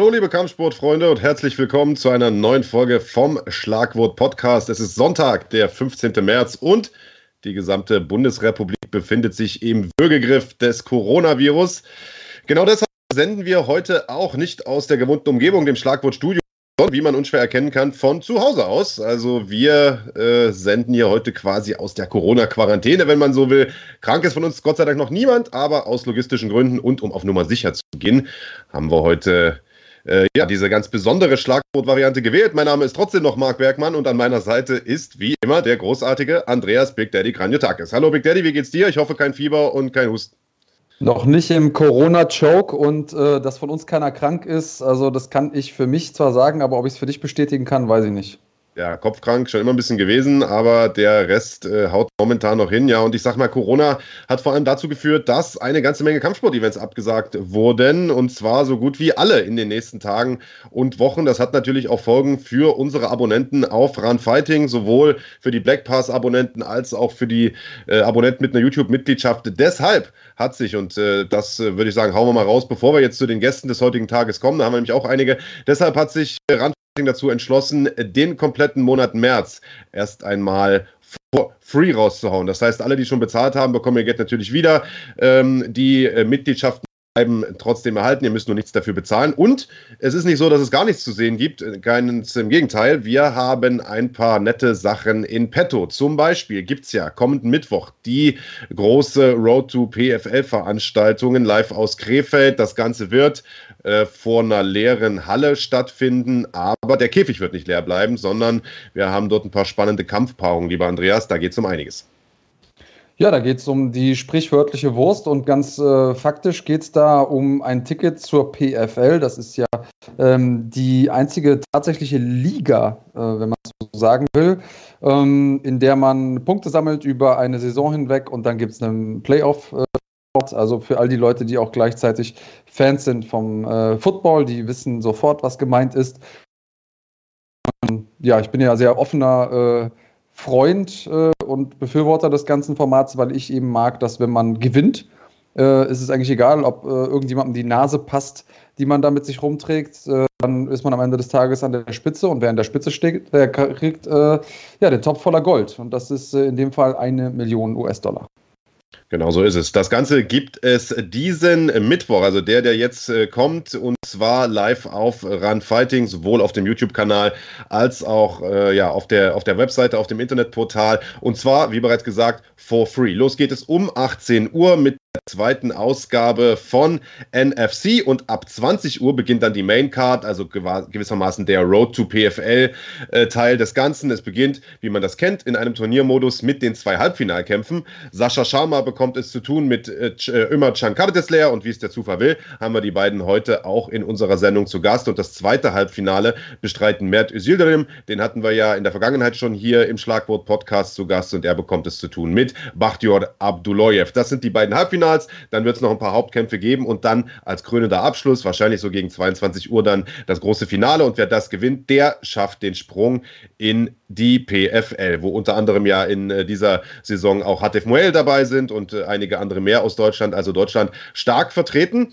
Hallo liebe Kampfsportfreunde und herzlich willkommen zu einer neuen Folge vom Schlagwort Podcast. Es ist Sonntag, der 15. März und die gesamte Bundesrepublik befindet sich im Würgegriff des Coronavirus. Genau deshalb senden wir heute auch nicht aus der gewohnten Umgebung, dem Schlagwort Studio, wie man unschwer erkennen kann, von zu Hause aus. Also wir äh, senden hier heute quasi aus der Corona-Quarantäne, wenn man so will. Krank ist von uns Gott sei Dank noch niemand, aber aus logistischen Gründen und um auf Nummer sicher zu gehen, haben wir heute äh, ja, diese ganz besondere Schlagwort-Variante gewählt. Mein Name ist trotzdem noch Marc Bergmann und an meiner Seite ist wie immer der großartige Andreas Big Daddy Kranjotakis. Hallo Big Daddy, wie geht's dir? Ich hoffe kein Fieber und kein Husten. Noch nicht im Corona-Choke und äh, dass von uns keiner krank ist. Also, das kann ich für mich zwar sagen, aber ob ich es für dich bestätigen kann, weiß ich nicht ja, kopfkrank schon immer ein bisschen gewesen, aber der Rest äh, haut momentan noch hin. Ja, und ich sag mal, Corona hat vor allem dazu geführt, dass eine ganze Menge Kampfsport-Events abgesagt wurden und zwar so gut wie alle in den nächsten Tagen und Wochen. Das hat natürlich auch Folgen für unsere Abonnenten auf Run Fighting, sowohl für die Black Pass-Abonnenten als auch für die äh, Abonnenten mit einer YouTube-Mitgliedschaft. Deshalb hat sich, und äh, das äh, würde ich sagen, hauen wir mal raus, bevor wir jetzt zu den Gästen des heutigen Tages kommen, da haben wir nämlich auch einige. Deshalb hat sich Run dazu entschlossen, den kompletten Monat März erst einmal free rauszuhauen. Das heißt, alle, die schon bezahlt haben, bekommen ihr Geld natürlich wieder. Ähm, die äh, Mitgliedschaften bleiben trotzdem erhalten. Ihr müsst nur nichts dafür bezahlen. Und es ist nicht so, dass es gar nichts zu sehen gibt. Keines im Gegenteil. Wir haben ein paar nette Sachen in petto. Zum Beispiel gibt es ja kommenden Mittwoch die große Road to PFL-Veranstaltungen live aus Krefeld. Das Ganze wird äh, vor einer leeren Halle stattfinden. Aber der Käfig wird nicht leer bleiben, sondern wir haben dort ein paar spannende Kampfpaarungen, lieber Andreas. Da geht es um einiges. Ja, da geht es um die sprichwörtliche Wurst und ganz äh, faktisch geht es da um ein Ticket zur PFL. Das ist ja ähm, die einzige tatsächliche Liga, äh, wenn man so sagen will, ähm, in der man Punkte sammelt über eine Saison hinweg und dann gibt es einen Playoff. Äh, also für all die Leute, die auch gleichzeitig Fans sind vom äh, Football, die wissen sofort, was gemeint ist. Und, ja, ich bin ja sehr offener äh, Freund äh, und Befürworter des ganzen Formats, weil ich eben mag, dass wenn man gewinnt, äh, ist es eigentlich egal, ob äh, irgendjemandem die Nase passt, die man da mit sich rumträgt. Äh, dann ist man am Ende des Tages an der Spitze und wer an der Spitze steht, der kriegt ja den Topf voller Gold. Und das ist in dem Fall eine Million US-Dollar. Genau so ist es. Das Ganze gibt es diesen Mittwoch, also der, der jetzt äh, kommt, und zwar live auf Run Fighting, sowohl auf dem YouTube-Kanal als auch äh, ja, auf, der, auf der Webseite, auf dem Internetportal. Und zwar, wie bereits gesagt, for free. Los geht es um 18 Uhr mit zweiten Ausgabe von NFC und ab 20 Uhr beginnt dann die Main Card, also gewissermaßen der Road to PFL äh, Teil des Ganzen. Es beginnt, wie man das kennt, in einem Turniermodus mit den zwei Halbfinalkämpfen. Sascha Sharma bekommt es zu tun mit äh, Ömer Can Kardesler und wie es der Zufall will, haben wir die beiden heute auch in unserer Sendung zu Gast. Und das zweite Halbfinale bestreiten Mert Özildirim, den hatten wir ja in der Vergangenheit schon hier im Schlagwort Podcast zu Gast und er bekommt es zu tun mit Bakhtior Abduloyev. Das sind die beiden Halbfinals, dann wird es noch ein paar Hauptkämpfe geben und dann als krönender Abschluss, wahrscheinlich so gegen 22 Uhr dann das große Finale. Und wer das gewinnt, der schafft den Sprung in die PFL, wo unter anderem ja in äh, dieser Saison auch Hatef Moel dabei sind und äh, einige andere mehr aus Deutschland, also Deutschland stark vertreten.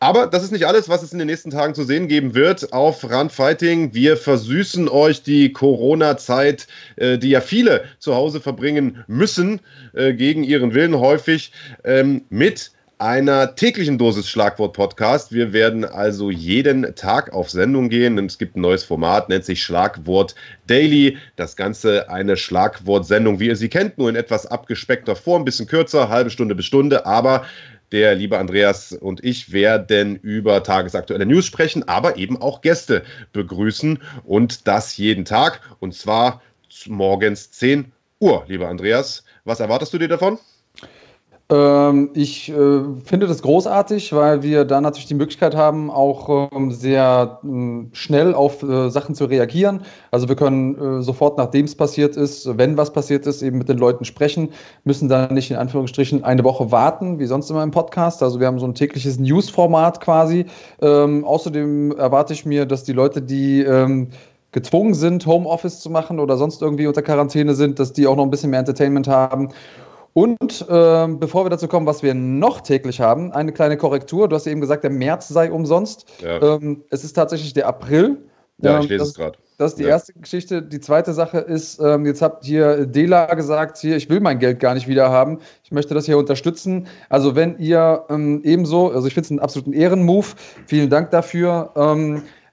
Aber das ist nicht alles, was es in den nächsten Tagen zu sehen geben wird auf Run Fighting. Wir versüßen euch die Corona-Zeit, äh, die ja viele zu Hause verbringen müssen, äh, gegen ihren Willen häufig, ähm, mit einer täglichen Dosis Schlagwort-Podcast. Wir werden also jeden Tag auf Sendung gehen. Es gibt ein neues Format, nennt sich Schlagwort Daily. Das Ganze eine Schlagwort-Sendung, wie ihr sie kennt, nur in etwas abgespeckter Form, ein bisschen kürzer, halbe Stunde bis Stunde, aber der liebe Andreas und ich werden über tagesaktuelle News sprechen, aber eben auch Gäste begrüßen und das jeden Tag und zwar morgens 10 Uhr, lieber Andreas. Was erwartest du dir davon? Ähm, ich äh, finde das großartig, weil wir da natürlich die Möglichkeit haben, auch ähm, sehr äh, schnell auf äh, Sachen zu reagieren. Also wir können äh, sofort, nachdem es passiert ist, wenn was passiert ist, eben mit den Leuten sprechen, müssen dann nicht in Anführungsstrichen eine Woche warten, wie sonst immer im Podcast. Also wir haben so ein tägliches News-Format quasi. Ähm, außerdem erwarte ich mir, dass die Leute, die ähm, gezwungen sind, Homeoffice zu machen oder sonst irgendwie unter Quarantäne sind, dass die auch noch ein bisschen mehr Entertainment haben. Und ähm, bevor wir dazu kommen, was wir noch täglich haben, eine kleine Korrektur. Du hast ja eben gesagt, der März sei umsonst. Ja. Ähm, es ist tatsächlich der April. Ja, ich ähm, lese das, es gerade. Das ist die ja. erste Geschichte. Die zweite Sache ist, ähm, jetzt habt hier Dela gesagt, hier, ich will mein Geld gar nicht wieder haben. Ich möchte das hier unterstützen. Also wenn ihr ähm, ebenso, also ich finde es einen absoluten Ehrenmove. Vielen Dank dafür.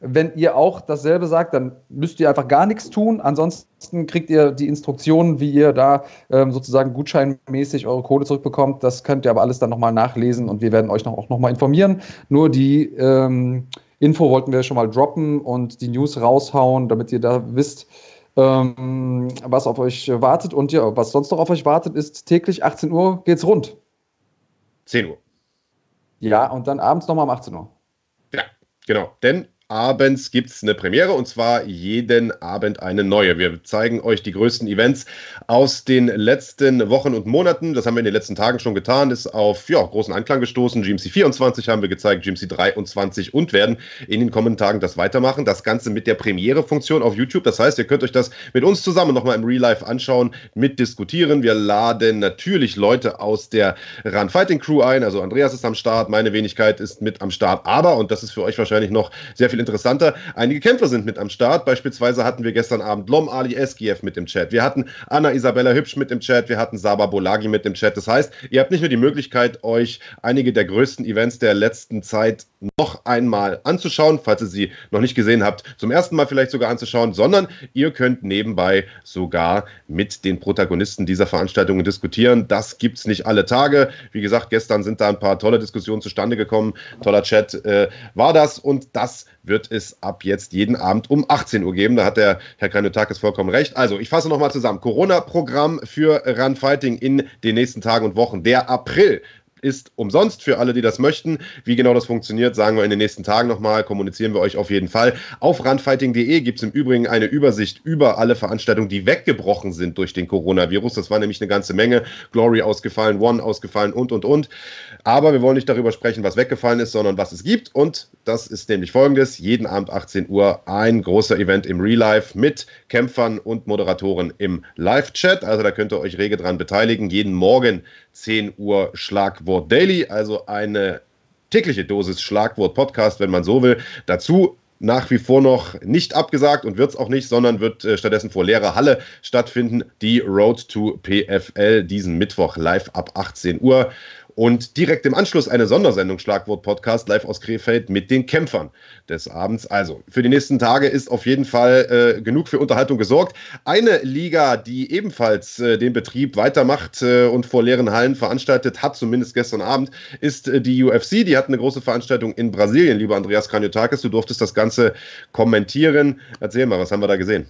Wenn ihr auch dasselbe sagt, dann müsst ihr einfach gar nichts tun. Ansonsten kriegt ihr die Instruktionen, wie ihr da ähm, sozusagen gutscheinmäßig eure Kohle zurückbekommt. Das könnt ihr aber alles dann nochmal nachlesen und wir werden euch noch, auch nochmal informieren. Nur die ähm, Info wollten wir schon mal droppen und die News raushauen, damit ihr da wisst, ähm, was auf euch wartet. Und ja, was sonst noch auf euch wartet, ist täglich 18 Uhr geht's rund. 10 Uhr. Ja, und dann abends nochmal um 18 Uhr. Ja, genau. Denn abends gibt es eine Premiere und zwar jeden Abend eine neue. Wir zeigen euch die größten Events aus den letzten Wochen und Monaten. Das haben wir in den letzten Tagen schon getan, ist auf ja, großen Anklang gestoßen. GMC 24 haben wir gezeigt, GMC 23 und werden in den kommenden Tagen das weitermachen. Das Ganze mit der Premiere-Funktion auf YouTube. Das heißt, ihr könnt euch das mit uns zusammen nochmal im Real Life anschauen, mitdiskutieren. Wir laden natürlich Leute aus der Run Fighting Crew ein. Also Andreas ist am Start, meine Wenigkeit ist mit am Start. Aber, und das ist für euch wahrscheinlich noch sehr viel viel interessanter. Einige Kämpfer sind mit am Start. Beispielsweise hatten wir gestern Abend Lom Ali Eskiev mit im Chat. Wir hatten Anna Isabella Hübsch mit im Chat. Wir hatten Saba Bolagi mit im Chat. Das heißt, ihr habt nicht nur die Möglichkeit, euch einige der größten Events der letzten Zeit noch einmal anzuschauen, falls ihr sie noch nicht gesehen habt, zum ersten Mal vielleicht sogar anzuschauen, sondern ihr könnt nebenbei sogar mit den Protagonisten dieser Veranstaltungen diskutieren. Das gibt es nicht alle Tage. Wie gesagt, gestern sind da ein paar tolle Diskussionen zustande gekommen. Toller Chat äh, war das und das wird es ab jetzt jeden Abend um 18 Uhr geben. Da hat der Herr Kranotakis vollkommen recht. Also, ich fasse nochmal zusammen. Corona-Programm für Run Fighting in den nächsten Tagen und Wochen. Der April ist umsonst für alle, die das möchten. Wie genau das funktioniert, sagen wir in den nächsten Tagen nochmal, kommunizieren wir euch auf jeden Fall. Auf randfighting.de gibt es im Übrigen eine Übersicht über alle Veranstaltungen, die weggebrochen sind durch den Coronavirus. Das war nämlich eine ganze Menge. Glory ausgefallen, One ausgefallen und, und, und. Aber wir wollen nicht darüber sprechen, was weggefallen ist, sondern was es gibt. Und das ist nämlich folgendes. Jeden Abend 18 Uhr ein großer Event im Real Life mit Kämpfern und Moderatoren im Live-Chat. Also da könnt ihr euch rege dran beteiligen. Jeden Morgen 10 Uhr Schlagwort Daily, also eine tägliche Dosis Schlagwort Podcast, wenn man so will. Dazu nach wie vor noch nicht abgesagt und wird es auch nicht, sondern wird äh, stattdessen vor leerer Halle stattfinden. Die Road to PFL diesen Mittwoch live ab 18 Uhr und direkt im Anschluss eine Sondersendung Schlagwort Podcast live aus Krefeld mit den Kämpfern des Abends. Also für die nächsten Tage ist auf jeden Fall äh, genug für Unterhaltung gesorgt. Eine Liga, die ebenfalls äh, den Betrieb weitermacht äh, und vor leeren Hallen veranstaltet hat, zumindest gestern Abend, ist äh, die UFC. Die hat eine große Veranstaltung in Brasilien, lieber Andreas Kranjotakis. Du durftest das Ganze kommentieren. Erzähl mal, was haben wir da gesehen?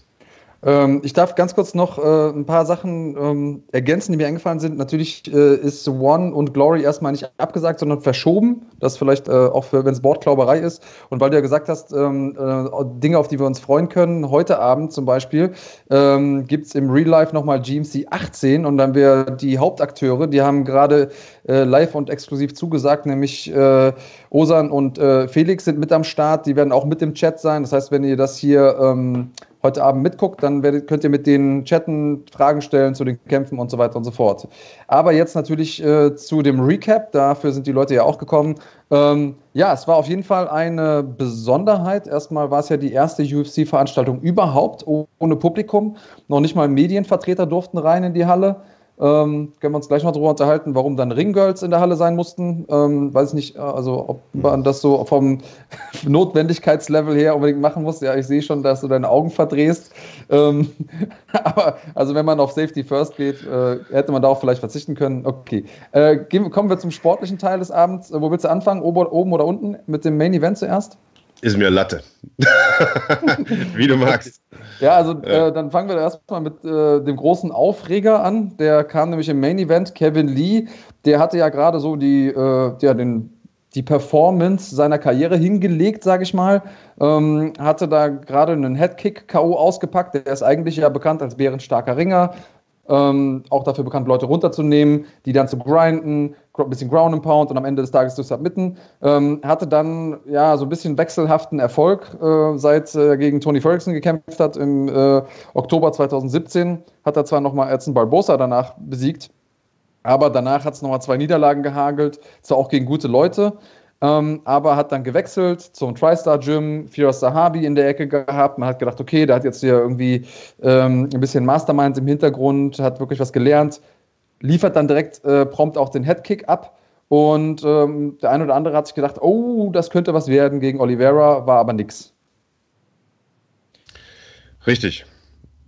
Ähm, ich darf ganz kurz noch äh, ein paar Sachen ähm, ergänzen, die mir eingefallen sind. Natürlich äh, ist One und Glory erstmal nicht abgesagt, sondern verschoben. Das vielleicht äh, auch, wenn es Wortklauberei ist. Und weil du ja gesagt hast, ähm, äh, Dinge, auf die wir uns freuen können, heute Abend zum Beispiel ähm, gibt es im Real Life nochmal GMC 18 und dann wir die Hauptakteure, die haben gerade äh, live und exklusiv zugesagt, nämlich äh, Osan und Felix sind mit am Start. Die werden auch mit im Chat sein. Das heißt, wenn ihr das hier ähm, heute Abend mitguckt, dann werdet, könnt ihr mit denen chatten, Fragen stellen zu den Kämpfen und so weiter und so fort. Aber jetzt natürlich äh, zu dem Recap, dafür sind die Leute ja auch gekommen. Ähm, ja, es war auf jeden Fall eine Besonderheit. Erstmal war es ja die erste UFC-Veranstaltung überhaupt ohne Publikum. Noch nicht mal Medienvertreter durften rein in die Halle. Ähm, können wir uns gleich noch darüber unterhalten, warum dann Ringgirls in der Halle sein mussten. Ähm, weiß nicht, also ob man das so vom Notwendigkeitslevel her unbedingt machen muss. Ja, ich sehe schon, dass du deine Augen verdrehst. Ähm, aber also wenn man auf Safety First geht, äh, hätte man darauf vielleicht verzichten können. Okay. Äh, gehen, kommen wir zum sportlichen Teil des Abends. Wo willst du anfangen? Ober, oben oder unten? Mit dem Main Event zuerst? Ist mir Latte. Wie du magst. Ja, also. Äh, dann fangen wir erstmal mit äh, dem großen Aufreger an. Der kam nämlich im Main Event. Kevin Lee, der hatte ja gerade so die, äh, ja, den, die Performance seiner Karriere hingelegt, sage ich mal. Ähm, hatte da gerade einen Headkick K.O. ausgepackt. Der ist eigentlich ja bekannt als bärenstarker Ringer. Ähm, auch dafür bekannt, Leute runterzunehmen, die dann zu grinden, ein bisschen Ground and Pound und am Ende des Tages zu submitten. Ähm, hatte dann ja so ein bisschen wechselhaften Erfolg, äh, seit er äh, gegen Tony Ferguson gekämpft hat im äh, Oktober 2017. Hat er zwar nochmal Edson Barbosa danach besiegt, Aber danach hat es nochmal zwei Niederlagen gehagelt, zwar auch gegen gute Leute, ähm, aber hat dann gewechselt zum TriStar Gym, Firas Sahabi in der Ecke gehabt. Man hat gedacht, okay, der hat jetzt hier irgendwie ähm, ein bisschen Mastermind im Hintergrund, hat wirklich was gelernt, liefert dann direkt äh, prompt auch den Headkick ab. Und ähm, der eine oder andere hat sich gedacht, oh, das könnte was werden gegen Oliveira, war aber nix. Richtig.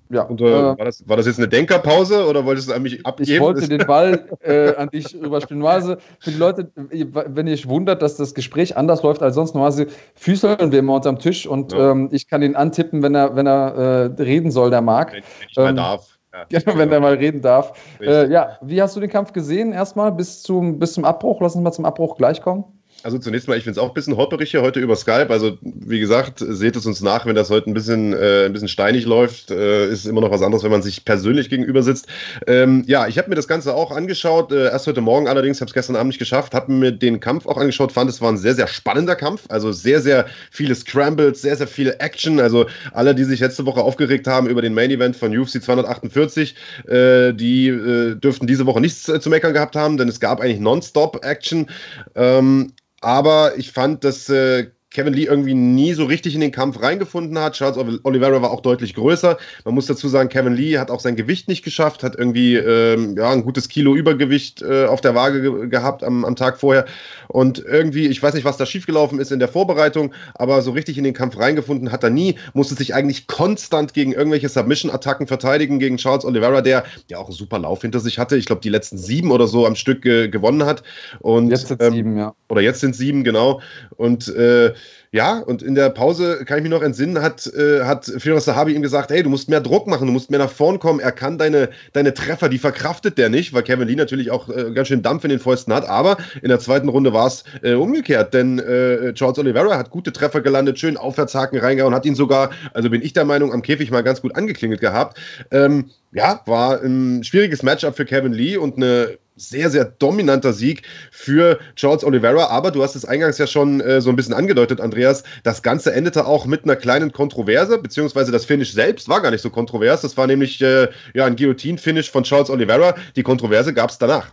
Ja, und, äh, äh, war, das, war das jetzt eine Denkerpause oder wolltest du an mich abgeben? Ich wollte den Ball äh, an dich überspielen. Normalerweise, für die Leute, wenn ihr euch wundert, dass das Gespräch anders läuft als sonst, normalerweise füßeln wir immer unterm Tisch und ja. ähm, ich kann ihn antippen, wenn er, wenn er äh, reden soll, der mag. Wenn, wenn ich mal ähm, darf. Ja, genau, wenn der mal reden darf. Äh, ja, wie hast du den Kampf gesehen erstmal bis zum, bis zum Abbruch? Lass uns mal zum Abbruch gleich kommen. Also zunächst mal, ich finde es auch ein bisschen holperig hier heute über Skype. Also wie gesagt, seht es uns nach, wenn das heute ein bisschen, äh, ein bisschen steinig läuft. Äh, ist immer noch was anderes, wenn man sich persönlich gegenüber sitzt. Ähm, ja, ich habe mir das Ganze auch angeschaut. Äh, erst heute Morgen allerdings, habe es gestern Abend nicht geschafft. Habe mir den Kampf auch angeschaut. Fand, es war ein sehr, sehr spannender Kampf. Also sehr, sehr viele Scrambles, sehr, sehr viele Action. Also alle, die sich letzte Woche aufgeregt haben über den Main Event von UFC 248, äh, die äh, dürften diese Woche nichts äh, zu meckern gehabt haben, denn es gab eigentlich Nonstop Action. Ähm, aber ich fand, dass äh, Kevin Lee irgendwie nie so richtig in den Kampf reingefunden hat. Charles Oliveira war auch deutlich größer. Man muss dazu sagen, Kevin Lee hat auch sein Gewicht nicht geschafft, hat irgendwie ähm, ja, ein gutes Kilo Übergewicht äh, auf der Waage ge gehabt am, am Tag vorher. Und irgendwie, ich weiß nicht, was da schiefgelaufen ist in der Vorbereitung, aber so richtig in den Kampf reingefunden hat er nie. Musste sich eigentlich konstant gegen irgendwelche Submission-Attacken verteidigen gegen Charles Oliveira, der ja auch einen super Lauf hinter sich hatte. Ich glaube, die letzten sieben oder so am Stück äh, gewonnen hat. Und, jetzt sind ähm, sieben, ja. Oder jetzt sind sieben, genau. Und äh, ja, und in der Pause, kann ich mich noch entsinnen, hat, äh, hat Firas Sahabi ihm gesagt, hey, du musst mehr Druck machen, du musst mehr nach vorn kommen. Er kann deine, deine Treffer, die verkraftet der nicht, weil Kevin Lee natürlich auch äh, ganz schön Dampf in den Fäusten hat. Aber in der zweiten Runde war es äh, umgekehrt, denn äh, Charles Oliveira hat gute Treffer gelandet, schön Aufwärtshaken reingehauen, hat ihn sogar, also bin ich der Meinung, am Käfig mal ganz gut angeklingelt gehabt. Ähm, ja, war ein schwieriges Matchup für Kevin Lee und eine sehr, sehr dominanter Sieg für Charles Oliveira. Aber du hast es eingangs ja schon äh, so ein bisschen angedeutet, Andreas. Das Ganze endete auch mit einer kleinen Kontroverse, beziehungsweise das Finish selbst war gar nicht so kontrovers. Das war nämlich äh, ja, ein Guillotine-Finish von Charles Oliveira. Die Kontroverse gab es danach.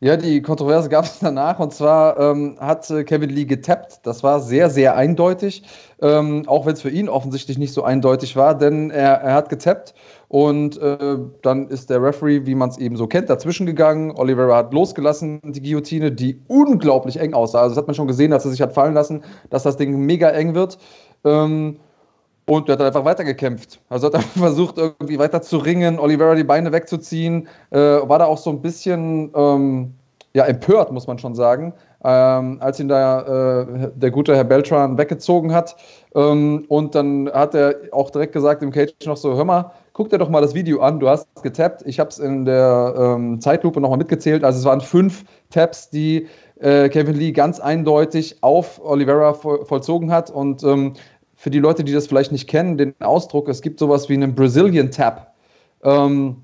Ja, die Kontroverse gab es danach und zwar ähm, hat äh, Kevin Lee getappt. Das war sehr, sehr eindeutig, ähm, auch wenn es für ihn offensichtlich nicht so eindeutig war, denn er, er hat getappt und äh, dann ist der Referee, wie man es eben so kennt, dazwischen gegangen. Oliveira hat losgelassen, die Guillotine, die unglaublich eng aussah. Also das hat man schon gesehen, als er sich hat fallen lassen, dass das Ding mega eng wird. Ähm, und der hat einfach weitergekämpft. Also hat er versucht, irgendwie weiter zu ringen, Oliveira die Beine wegzuziehen. Äh, war da auch so ein bisschen ähm, ja, empört, muss man schon sagen, ähm, als ihn da äh, der gute Herr Beltran weggezogen hat. Ähm, und dann hat er auch direkt gesagt im Cage noch so: Hör mal, guck dir doch mal das Video an, du hast getappt. Ich habe es in der ähm, Zeitlupe nochmal mitgezählt. Also es waren fünf Taps, die äh, Kevin Lee ganz eindeutig auf Oliveira voll, vollzogen hat. Und ähm, für die Leute, die das vielleicht nicht kennen, den Ausdruck, es gibt sowas wie einen Brazilian Tap. Ähm,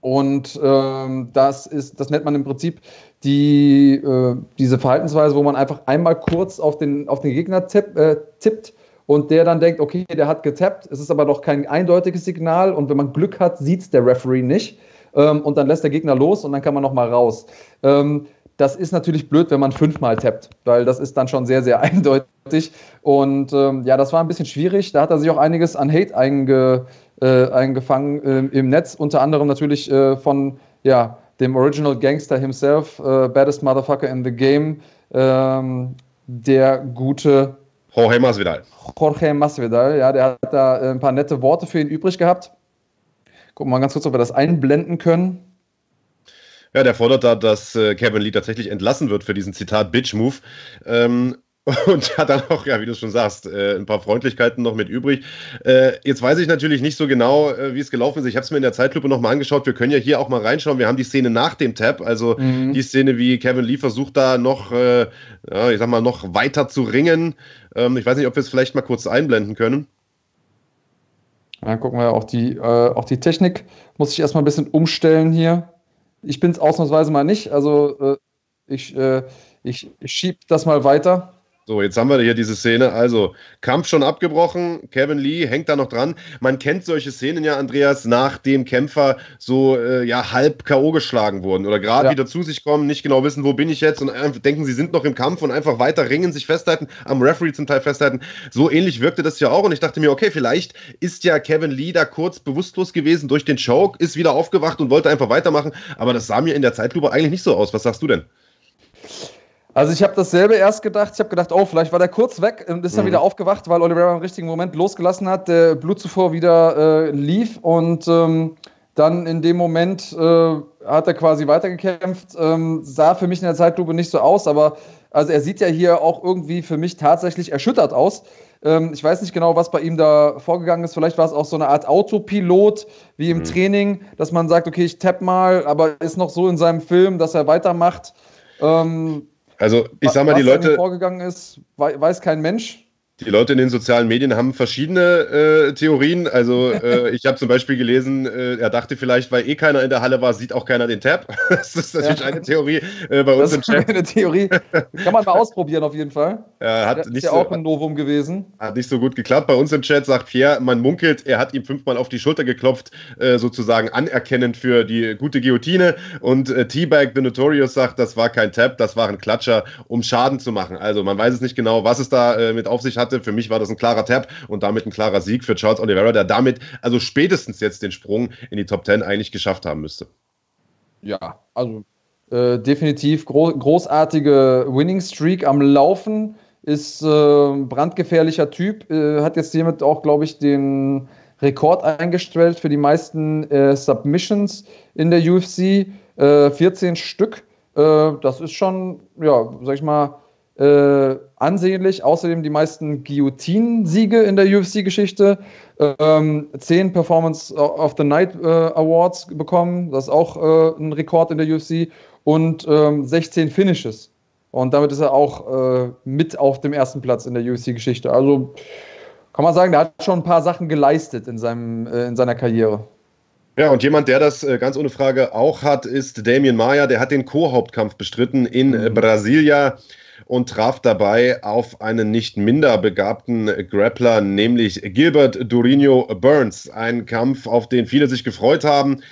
und ähm, das ist, das nennt man im Prinzip die, äh, diese Verhaltensweise, wo man einfach einmal kurz auf den, auf den Gegner tipp, äh, tippt und der dann denkt, okay, der hat getappt, es ist aber doch kein eindeutiges Signal und wenn man Glück hat, sieht es der Referee nicht ähm, und dann lässt der Gegner los und dann kann man nochmal raus. Ähm, das ist natürlich blöd, wenn man fünfmal tappt, weil das ist dann schon sehr, sehr eindeutig. Und ähm, ja, das war ein bisschen schwierig. Da hat er sich auch einiges an Hate einge, äh, eingefangen äh, im Netz, unter anderem natürlich äh, von ja, dem Original Gangster himself, äh, Baddest Motherfucker in the Game, ähm, der gute Jorge Masvidal. Jorge Masvidal, ja, der hat da ein paar nette Worte für ihn übrig gehabt. Gucken wir mal ganz kurz, ob wir das einblenden können. Ja, der fordert da, dass äh, Kevin Lee tatsächlich entlassen wird für diesen Zitat Bitch-Move. Ähm, und hat dann auch, ja, wie du schon sagst, äh, ein paar Freundlichkeiten noch mit übrig. Äh, jetzt weiß ich natürlich nicht so genau, äh, wie es gelaufen ist. Ich habe es mir in der Zeitlupe nochmal angeschaut. Wir können ja hier auch mal reinschauen. Wir haben die Szene nach dem Tab, also mhm. die Szene, wie Kevin Lee versucht da noch, äh, ja, ich sag mal, noch weiter zu ringen. Ähm, ich weiß nicht, ob wir es vielleicht mal kurz einblenden können. Dann gucken wir auch die, äh, auch die Technik. Muss ich erstmal ein bisschen umstellen hier. Ich bin es ausnahmsweise mal nicht. Also äh, ich, äh, ich schiebe das mal weiter. So, jetzt haben wir hier diese Szene. Also, Kampf schon abgebrochen. Kevin Lee hängt da noch dran. Man kennt solche Szenen ja, Andreas, nachdem Kämpfer so äh, ja halb K.O. geschlagen wurden oder gerade ja. wieder zu sich kommen, nicht genau wissen, wo bin ich jetzt und denken, sie sind noch im Kampf und einfach weiter ringen, sich festhalten, am Referee zum Teil festhalten. So ähnlich wirkte das ja auch und ich dachte mir, okay, vielleicht ist ja Kevin Lee da kurz bewusstlos gewesen durch den Choke, ist wieder aufgewacht und wollte einfach weitermachen. Aber das sah mir in der Zeitlupe eigentlich nicht so aus. Was sagst du denn? Also ich habe dasselbe erst gedacht. Ich habe gedacht, oh, vielleicht war der kurz weg und ist dann mhm. wieder aufgewacht, weil Oliveira im richtigen Moment losgelassen hat, der Blutzuvor wieder äh, lief und ähm, dann in dem Moment äh, hat er quasi weitergekämpft. Ähm, sah für mich in der Zeitlupe nicht so aus, aber also er sieht ja hier auch irgendwie für mich tatsächlich erschüttert aus. Ähm, ich weiß nicht genau, was bei ihm da vorgegangen ist. Vielleicht war es auch so eine Art Autopilot wie im mhm. Training, dass man sagt, okay, ich tapp mal, aber ist noch so in seinem Film, dass er weitermacht. Ähm, also ich sag mal, die Leute. vorgegangen ist, weiß kein Mensch. Die Leute in den sozialen Medien haben verschiedene äh, Theorien. Also äh, ich habe zum Beispiel gelesen, äh, er dachte vielleicht, weil eh keiner in der Halle war, sieht auch keiner den Tab. das ist natürlich ja. eine Theorie äh, bei uns das im Chat. Eine Theorie. Kann man mal ausprobieren auf jeden Fall. Er hat das nicht ist ja so, auch ein Novum gewesen. Hat nicht so gut geklappt. Bei uns im Chat sagt Pierre, man munkelt, er hat ihm fünfmal auf die Schulter geklopft, äh, sozusagen anerkennend für die gute Guillotine. Und äh, T-Bag The Notorious sagt, das war kein Tab, das war ein Klatscher, um Schaden zu machen. Also man weiß es nicht genau, was es da mit auf sich hatte. Für mich war das ein klarer Tab und damit ein klarer Sieg für Charles Oliveira, der damit also spätestens jetzt den Sprung in die Top 10 eigentlich geschafft haben müsste. Ja, also äh, definitiv gro großartige Winning Streak am Laufen. Ist äh, brandgefährlicher Typ. Äh, hat jetzt hiermit auch, glaube ich, den Rekord eingestellt für die meisten äh, Submissions in der UFC. 14 äh, Stück. Äh, das ist schon, ja, sag ich mal, äh, ansehnlich. Außerdem die meisten Guillotine-Siege in der UFC-Geschichte. Ähm, zehn Performance of the Night äh, Awards bekommen. Das ist auch äh, ein Rekord in der UFC. Und ähm, 16 Finishes. Und damit ist er auch äh, mit auf dem ersten Platz in der UFC-Geschichte. Also kann man sagen, der hat schon ein paar Sachen geleistet in, seinem, äh, in seiner Karriere. Ja, und jemand, der das äh, ganz ohne Frage auch hat, ist Damien Maya. Der hat den Co-Hauptkampf bestritten in mhm. Brasilia und traf dabei auf einen nicht minder begabten Grappler, nämlich Gilbert Durinho Burns. Ein Kampf, auf den viele sich gefreut haben.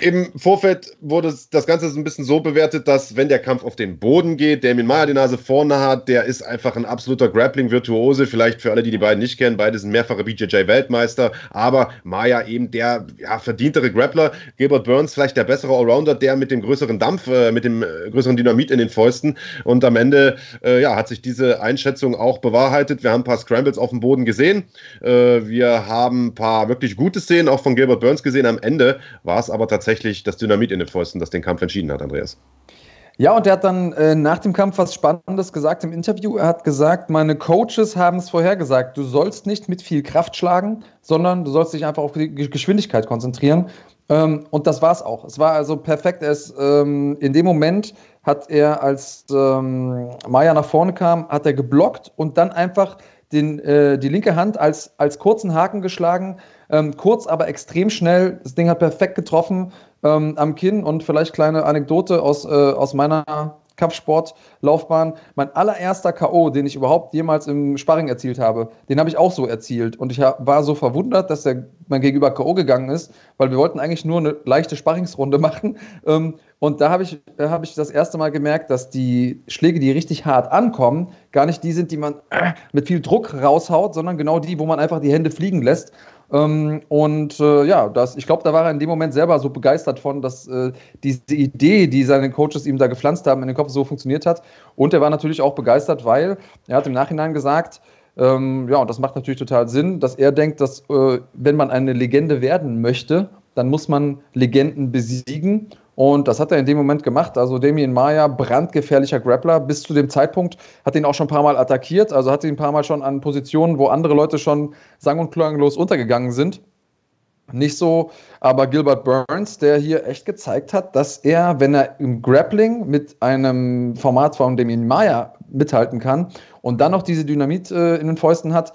Im Vorfeld wurde das Ganze so ein bisschen so bewertet, dass wenn der Kampf auf den Boden geht, Damien Meyer die Nase vorne hat, der ist einfach ein absoluter Grappling-Virtuose. Vielleicht für alle, die die beiden nicht kennen, beide sind mehrfache BJJ-Weltmeister, aber Meyer eben der ja, verdientere Grappler. Gilbert Burns vielleicht der bessere Allrounder, der mit dem größeren Dampf, äh, mit dem äh, größeren Dynamit in den Fäusten. Und am Ende äh, ja, hat sich diese Einschätzung auch bewahrheitet. Wir haben ein paar Scrambles auf dem Boden gesehen. Äh, wir haben ein paar wirklich gute Szenen auch von Gilbert Burns gesehen. Am Ende war es aber tatsächlich tatsächlich das Dynamit in den Fäusten, das den Kampf entschieden hat, Andreas. Ja, und er hat dann äh, nach dem Kampf was Spannendes gesagt im Interview. Er hat gesagt, meine Coaches haben es vorhergesagt, du sollst nicht mit viel Kraft schlagen, sondern du sollst dich einfach auf die Geschwindigkeit konzentrieren. Ähm, und das war es auch. Es war also perfekt. Er ist, ähm, in dem Moment hat er, als ähm, Maya nach vorne kam, hat er geblockt und dann einfach den, äh, die linke Hand als, als kurzen Haken geschlagen, ähm, kurz, aber extrem schnell. Das Ding hat perfekt getroffen ähm, am Kinn und vielleicht kleine Anekdote aus, äh, aus meiner Kampfsportlaufbahn. Mein allererster K.O., den ich überhaupt jemals im Sparring erzielt habe, den habe ich auch so erzielt. Und ich war so verwundert, dass der, mein Gegenüber K.O. gegangen ist, weil wir wollten eigentlich nur eine leichte Sparringsrunde machen. Ähm, und da habe ich, hab ich das erste Mal gemerkt, dass die Schläge, die richtig hart ankommen, gar nicht die sind, die man äh, mit viel Druck raushaut, sondern genau die, wo man einfach die Hände fliegen lässt. Ähm, und äh, ja, das, ich glaube, da war er in dem Moment selber so begeistert von, dass äh, diese Idee, die seine Coaches ihm da gepflanzt haben, in den Kopf so funktioniert hat. Und er war natürlich auch begeistert, weil er hat im Nachhinein gesagt, ähm, ja, und das macht natürlich total Sinn, dass er denkt, dass äh, wenn man eine Legende werden möchte, dann muss man Legenden besiegen. Und das hat er in dem Moment gemacht. Also Damien Maya, brandgefährlicher Grappler, bis zu dem Zeitpunkt hat ihn auch schon ein paar Mal attackiert. Also hat ihn ein paar Mal schon an Positionen, wo andere Leute schon sang- und klanglos untergegangen sind. Nicht so, aber Gilbert Burns, der hier echt gezeigt hat, dass er, wenn er im Grappling mit einem Format von Damien Maya mithalten kann und dann noch diese Dynamit äh, in den Fäusten hat,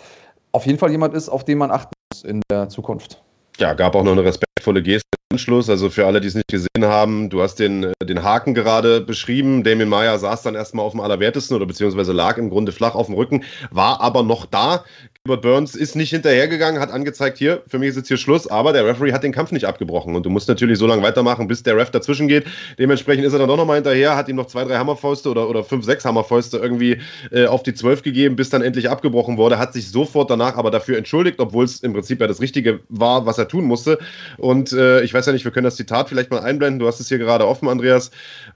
auf jeden Fall jemand ist, auf den man achten muss in der Zukunft. Ja, gab auch noch eine respektvolle Geste Anschluss. Also für alle, die es nicht gesehen haben, du hast den, äh, den Haken gerade beschrieben. Damien Meyer saß dann erstmal auf dem Allerwertesten oder beziehungsweise lag im Grunde flach auf dem Rücken, war aber noch da. Gilbert Burns ist nicht hinterhergegangen, hat angezeigt, hier, für mich ist jetzt hier Schluss, aber der Referee hat den Kampf nicht abgebrochen und du musst natürlich so lange weitermachen, bis der Ref dazwischen geht. Dementsprechend ist er dann doch nochmal hinterher, hat ihm noch zwei, drei Hammerfäuste oder, oder fünf, sechs Hammerfäuste irgendwie äh, auf die zwölf gegeben, bis dann endlich abgebrochen wurde, hat sich sofort danach aber dafür entschuldigt, obwohl es im Prinzip ja das Richtige war, was er tun musste. Und äh, ich weiß ja nicht, wir können das Zitat vielleicht mal einblenden, du hast es hier gerade offen, Andreas.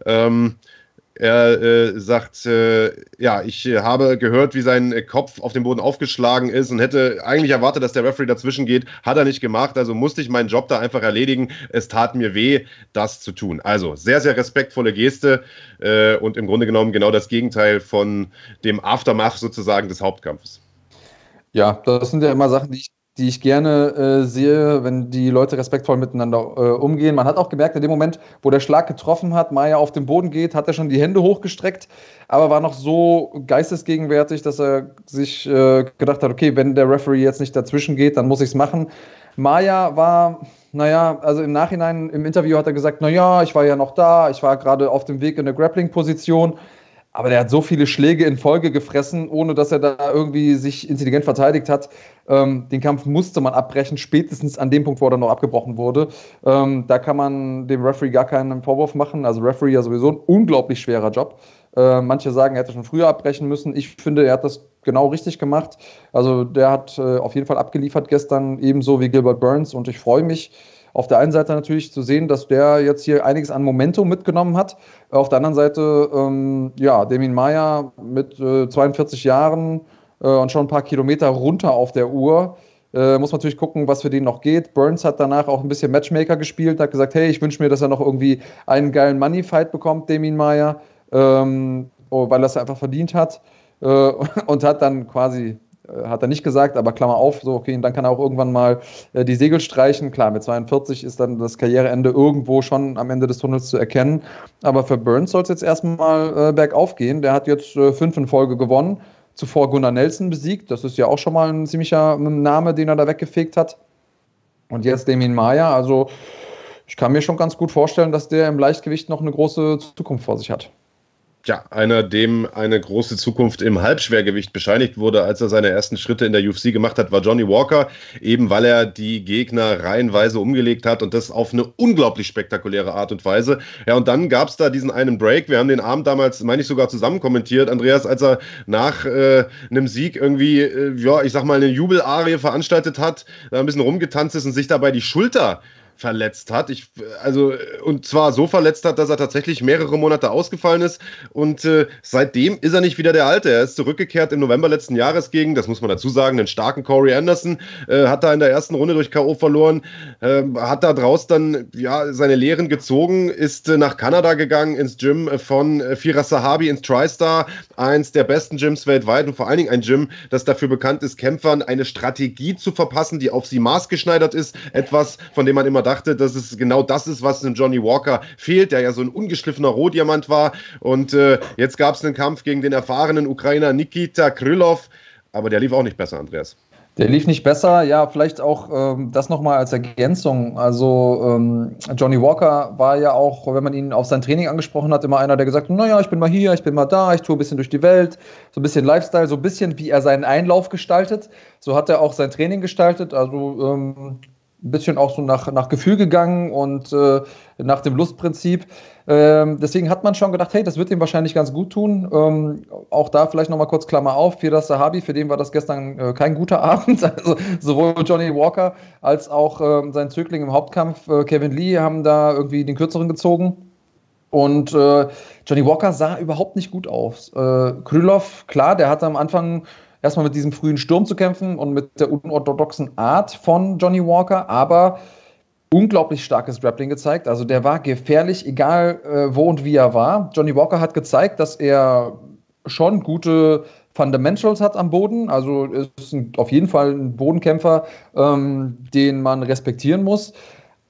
Ähm, er äh, sagt, äh, ja, ich äh, habe gehört, wie sein Kopf auf dem Boden aufgeschlagen ist und hätte eigentlich erwartet, dass der Referee dazwischen geht. Hat er nicht gemacht, also musste ich meinen Job da einfach erledigen. Es tat mir weh, das zu tun. Also sehr, sehr respektvolle Geste äh, und im Grunde genommen genau das Gegenteil von dem Aftermath sozusagen des Hauptkampfes. Ja, das sind ja immer Sachen, die ich die ich gerne äh, sehe, wenn die Leute respektvoll miteinander äh, umgehen. Man hat auch gemerkt, in dem Moment, wo der Schlag getroffen hat, Maya auf den Boden geht, hat er schon die Hände hochgestreckt, aber war noch so geistesgegenwärtig, dass er sich äh, gedacht hat, okay, wenn der Referee jetzt nicht dazwischen geht, dann muss ich es machen. Maya war, naja, also im Nachhinein im Interview hat er gesagt, naja, ich war ja noch da, ich war gerade auf dem Weg in eine Grappling-Position. Aber der hat so viele Schläge in Folge gefressen, ohne dass er da irgendwie sich intelligent verteidigt hat. Ähm, den Kampf musste man abbrechen, spätestens an dem Punkt, wo er dann noch abgebrochen wurde. Ähm, da kann man dem Referee gar keinen Vorwurf machen. Also Referee ja sowieso ein unglaublich schwerer Job. Äh, manche sagen, er hätte schon früher abbrechen müssen. Ich finde, er hat das genau richtig gemacht. Also der hat äh, auf jeden Fall abgeliefert gestern, ebenso wie Gilbert Burns. Und ich freue mich, auf der einen Seite natürlich zu sehen, dass der jetzt hier einiges an Momentum mitgenommen hat. Auf der anderen Seite, ähm, ja, Demin Maya mit äh, 42 Jahren äh, und schon ein paar Kilometer runter auf der Uhr. Äh, muss man natürlich gucken, was für den noch geht. Burns hat danach auch ein bisschen Matchmaker gespielt, hat gesagt, hey, ich wünsche mir, dass er noch irgendwie einen geilen Money-Fight bekommt, Demin Maya, ähm, oh, weil er es einfach verdient hat. Äh, und hat dann quasi hat er nicht gesagt, aber Klammer auf, so okay, dann kann er auch irgendwann mal äh, die Segel streichen. Klar, mit 42 ist dann das Karriereende irgendwo schon am Ende des Tunnels zu erkennen. Aber für Burns soll es jetzt erstmal äh, bergauf gehen. Der hat jetzt äh, fünf in Folge gewonnen. Zuvor Gunnar Nelson besiegt. Das ist ja auch schon mal ein ziemlicher Name, den er da weggefegt hat. Und jetzt Demin Maya. Also ich kann mir schon ganz gut vorstellen, dass der im Leichtgewicht noch eine große Zukunft vor sich hat ja, einer, dem eine große Zukunft im Halbschwergewicht bescheinigt wurde, als er seine ersten Schritte in der UFC gemacht hat, war Johnny Walker, eben weil er die Gegner reihenweise umgelegt hat und das auf eine unglaublich spektakuläre Art und Weise. Ja, und dann gab es da diesen einen Break. Wir haben den Abend damals, meine ich, sogar zusammen kommentiert, Andreas, als er nach äh, einem Sieg irgendwie, äh, ja, ich sag mal, eine Jubelarie veranstaltet hat, da ein bisschen rumgetanzt ist und sich dabei die Schulter verletzt hat. Ich, also, und zwar so verletzt hat, dass er tatsächlich mehrere Monate ausgefallen ist. Und äh, seitdem ist er nicht wieder der Alte. Er ist zurückgekehrt im November letzten Jahres gegen, das muss man dazu sagen, einen starken Corey Anderson. Äh, hat da in der ersten Runde durch K.O. verloren. Äh, hat da draus dann ja, seine Lehren gezogen, ist äh, nach Kanada gegangen, ins Gym von äh, Firas Sahabi, ins TriStar. Eins der besten Gyms weltweit und vor allen Dingen ein Gym, das dafür bekannt ist, Kämpfern eine Strategie zu verpassen, die auf sie maßgeschneidert ist. Etwas, von dem man immer dachte, dass es genau das ist, was in Johnny Walker fehlt, der ja so ein ungeschliffener Rohdiamant war. Und äh, jetzt gab es einen Kampf gegen den erfahrenen Ukrainer Nikita Krylov, aber der lief auch nicht besser, Andreas. Der lief nicht besser, ja, vielleicht auch ähm, das nochmal als Ergänzung. Also ähm, Johnny Walker war ja auch, wenn man ihn auf sein Training angesprochen hat, immer einer, der gesagt hat, naja, ich bin mal hier, ich bin mal da, ich tue ein bisschen durch die Welt, so ein bisschen Lifestyle, so ein bisschen wie er seinen Einlauf gestaltet. So hat er auch sein Training gestaltet. Also ähm, ein bisschen auch so nach, nach Gefühl gegangen und äh, nach dem Lustprinzip. Ähm, deswegen hat man schon gedacht, hey, das wird ihm wahrscheinlich ganz gut tun. Ähm, auch da vielleicht nochmal kurz Klammer auf, Firas Sahabi, für den war das gestern äh, kein guter Abend. Also sowohl Johnny Walker als auch äh, sein Zögling im Hauptkampf, äh, Kevin Lee, haben da irgendwie den kürzeren gezogen. Und äh, Johnny Walker sah überhaupt nicht gut aus. Äh, Krylov, klar, der hatte am Anfang erstmal mit diesem frühen Sturm zu kämpfen und mit der unorthodoxen Art von Johnny Walker, aber unglaublich starkes Grappling gezeigt. Also der war gefährlich, egal äh, wo und wie er war. Johnny Walker hat gezeigt, dass er schon gute Fundamentals hat am Boden. Also ist ein, auf jeden Fall ein Bodenkämpfer, ähm, den man respektieren muss.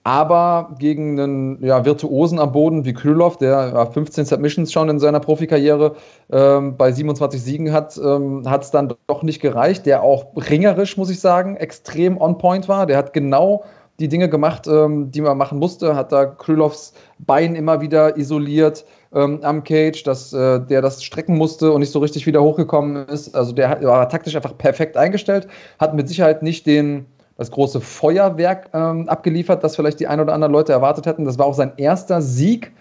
Aber gegen einen ja, Virtuosen am Boden wie Krylov, der ja, 15 Submissions schon in seiner Profikarriere ähm, bei 27 Siegen hat, ähm, hat es dann doch nicht gereicht. Der auch ringerisch, muss ich sagen, extrem on point war. Der hat genau die Dinge gemacht, ähm, die man machen musste, hat da Krylovs Bein immer wieder isoliert ähm, am Cage, dass äh, der das strecken musste und nicht so richtig wieder hochgekommen ist. Also der war taktisch einfach perfekt eingestellt, hat mit Sicherheit nicht den das große Feuerwerk ähm, abgeliefert, das vielleicht die ein oder anderen Leute erwartet hätten. Das war auch sein erster Sieg,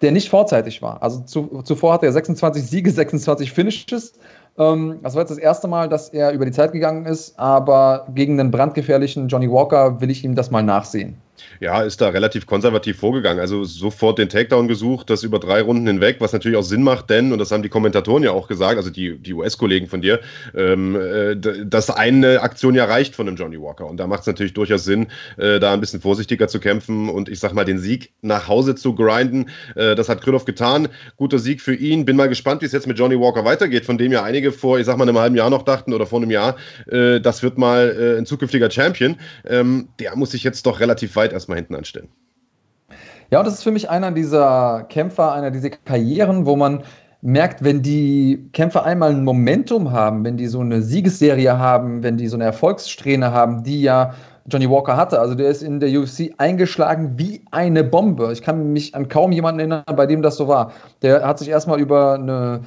der nicht vorzeitig war. Also zu, zuvor hatte er 26 Siege, 26 Finishes. Ähm, das war jetzt das erste Mal, dass er über die Zeit gegangen ist, aber gegen einen brandgefährlichen Johnny Walker will ich ihm das mal nachsehen ja, ist da relativ konservativ vorgegangen. Also sofort den Takedown gesucht, das über drei Runden hinweg, was natürlich auch Sinn macht, denn, und das haben die Kommentatoren ja auch gesagt, also die, die US-Kollegen von dir, ähm, äh, dass eine Aktion ja reicht von einem Johnny Walker. Und da macht es natürlich durchaus Sinn, äh, da ein bisschen vorsichtiger zu kämpfen und ich sag mal, den Sieg nach Hause zu grinden. Äh, das hat Krylov getan. Guter Sieg für ihn. Bin mal gespannt, wie es jetzt mit Johnny Walker weitergeht, von dem ja einige vor, ich sag mal, einem halben Jahr noch dachten oder vor einem Jahr, äh, das wird mal äh, ein zukünftiger Champion. Ähm, der muss sich jetzt doch relativ weit erstmal hinten anstellen. Ja, und das ist für mich einer dieser Kämpfer, einer dieser Karrieren, wo man merkt, wenn die Kämpfer einmal ein Momentum haben, wenn die so eine Siegesserie haben, wenn die so eine Erfolgssträhne haben, die ja Johnny Walker hatte. Also der ist in der UFC eingeschlagen wie eine Bombe. Ich kann mich an kaum jemanden erinnern, bei dem das so war. Der hat sich erstmal über eine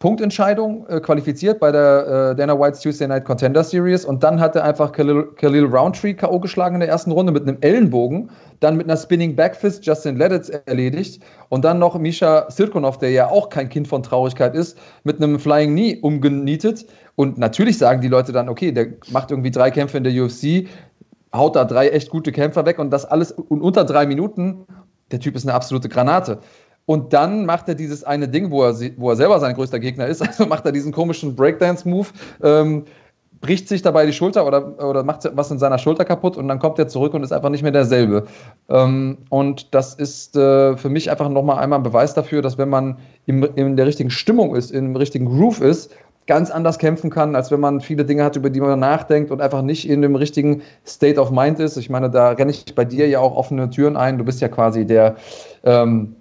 Punktentscheidung äh, qualifiziert bei der äh, Dana White's Tuesday Night Contender Series und dann hat er einfach Khalil, Khalil Roundtree K.O. geschlagen in der ersten Runde mit einem Ellenbogen, dann mit einer Spinning Backfist Justin Ledditz erledigt und dann noch Misha Sirkunov, der ja auch kein Kind von Traurigkeit ist, mit einem Flying Knee umgenietet und natürlich sagen die Leute dann, okay, der macht irgendwie drei Kämpfe in der UFC, haut da drei echt gute Kämpfer weg und das alles unter drei Minuten, der Typ ist eine absolute Granate. Und dann macht er dieses eine Ding, wo er, wo er selber sein größter Gegner ist. Also macht er diesen komischen Breakdance-Move, ähm, bricht sich dabei die Schulter oder, oder macht was in seiner Schulter kaputt und dann kommt er zurück und ist einfach nicht mehr derselbe. Ähm, und das ist äh, für mich einfach nochmal einmal ein Beweis dafür, dass wenn man im, in der richtigen Stimmung ist, im richtigen Groove ist, ganz anders kämpfen kann, als wenn man viele Dinge hat, über die man nachdenkt und einfach nicht in dem richtigen State of Mind ist. Ich meine, da renne ich bei dir ja auch offene Türen ein. Du bist ja quasi der ähm,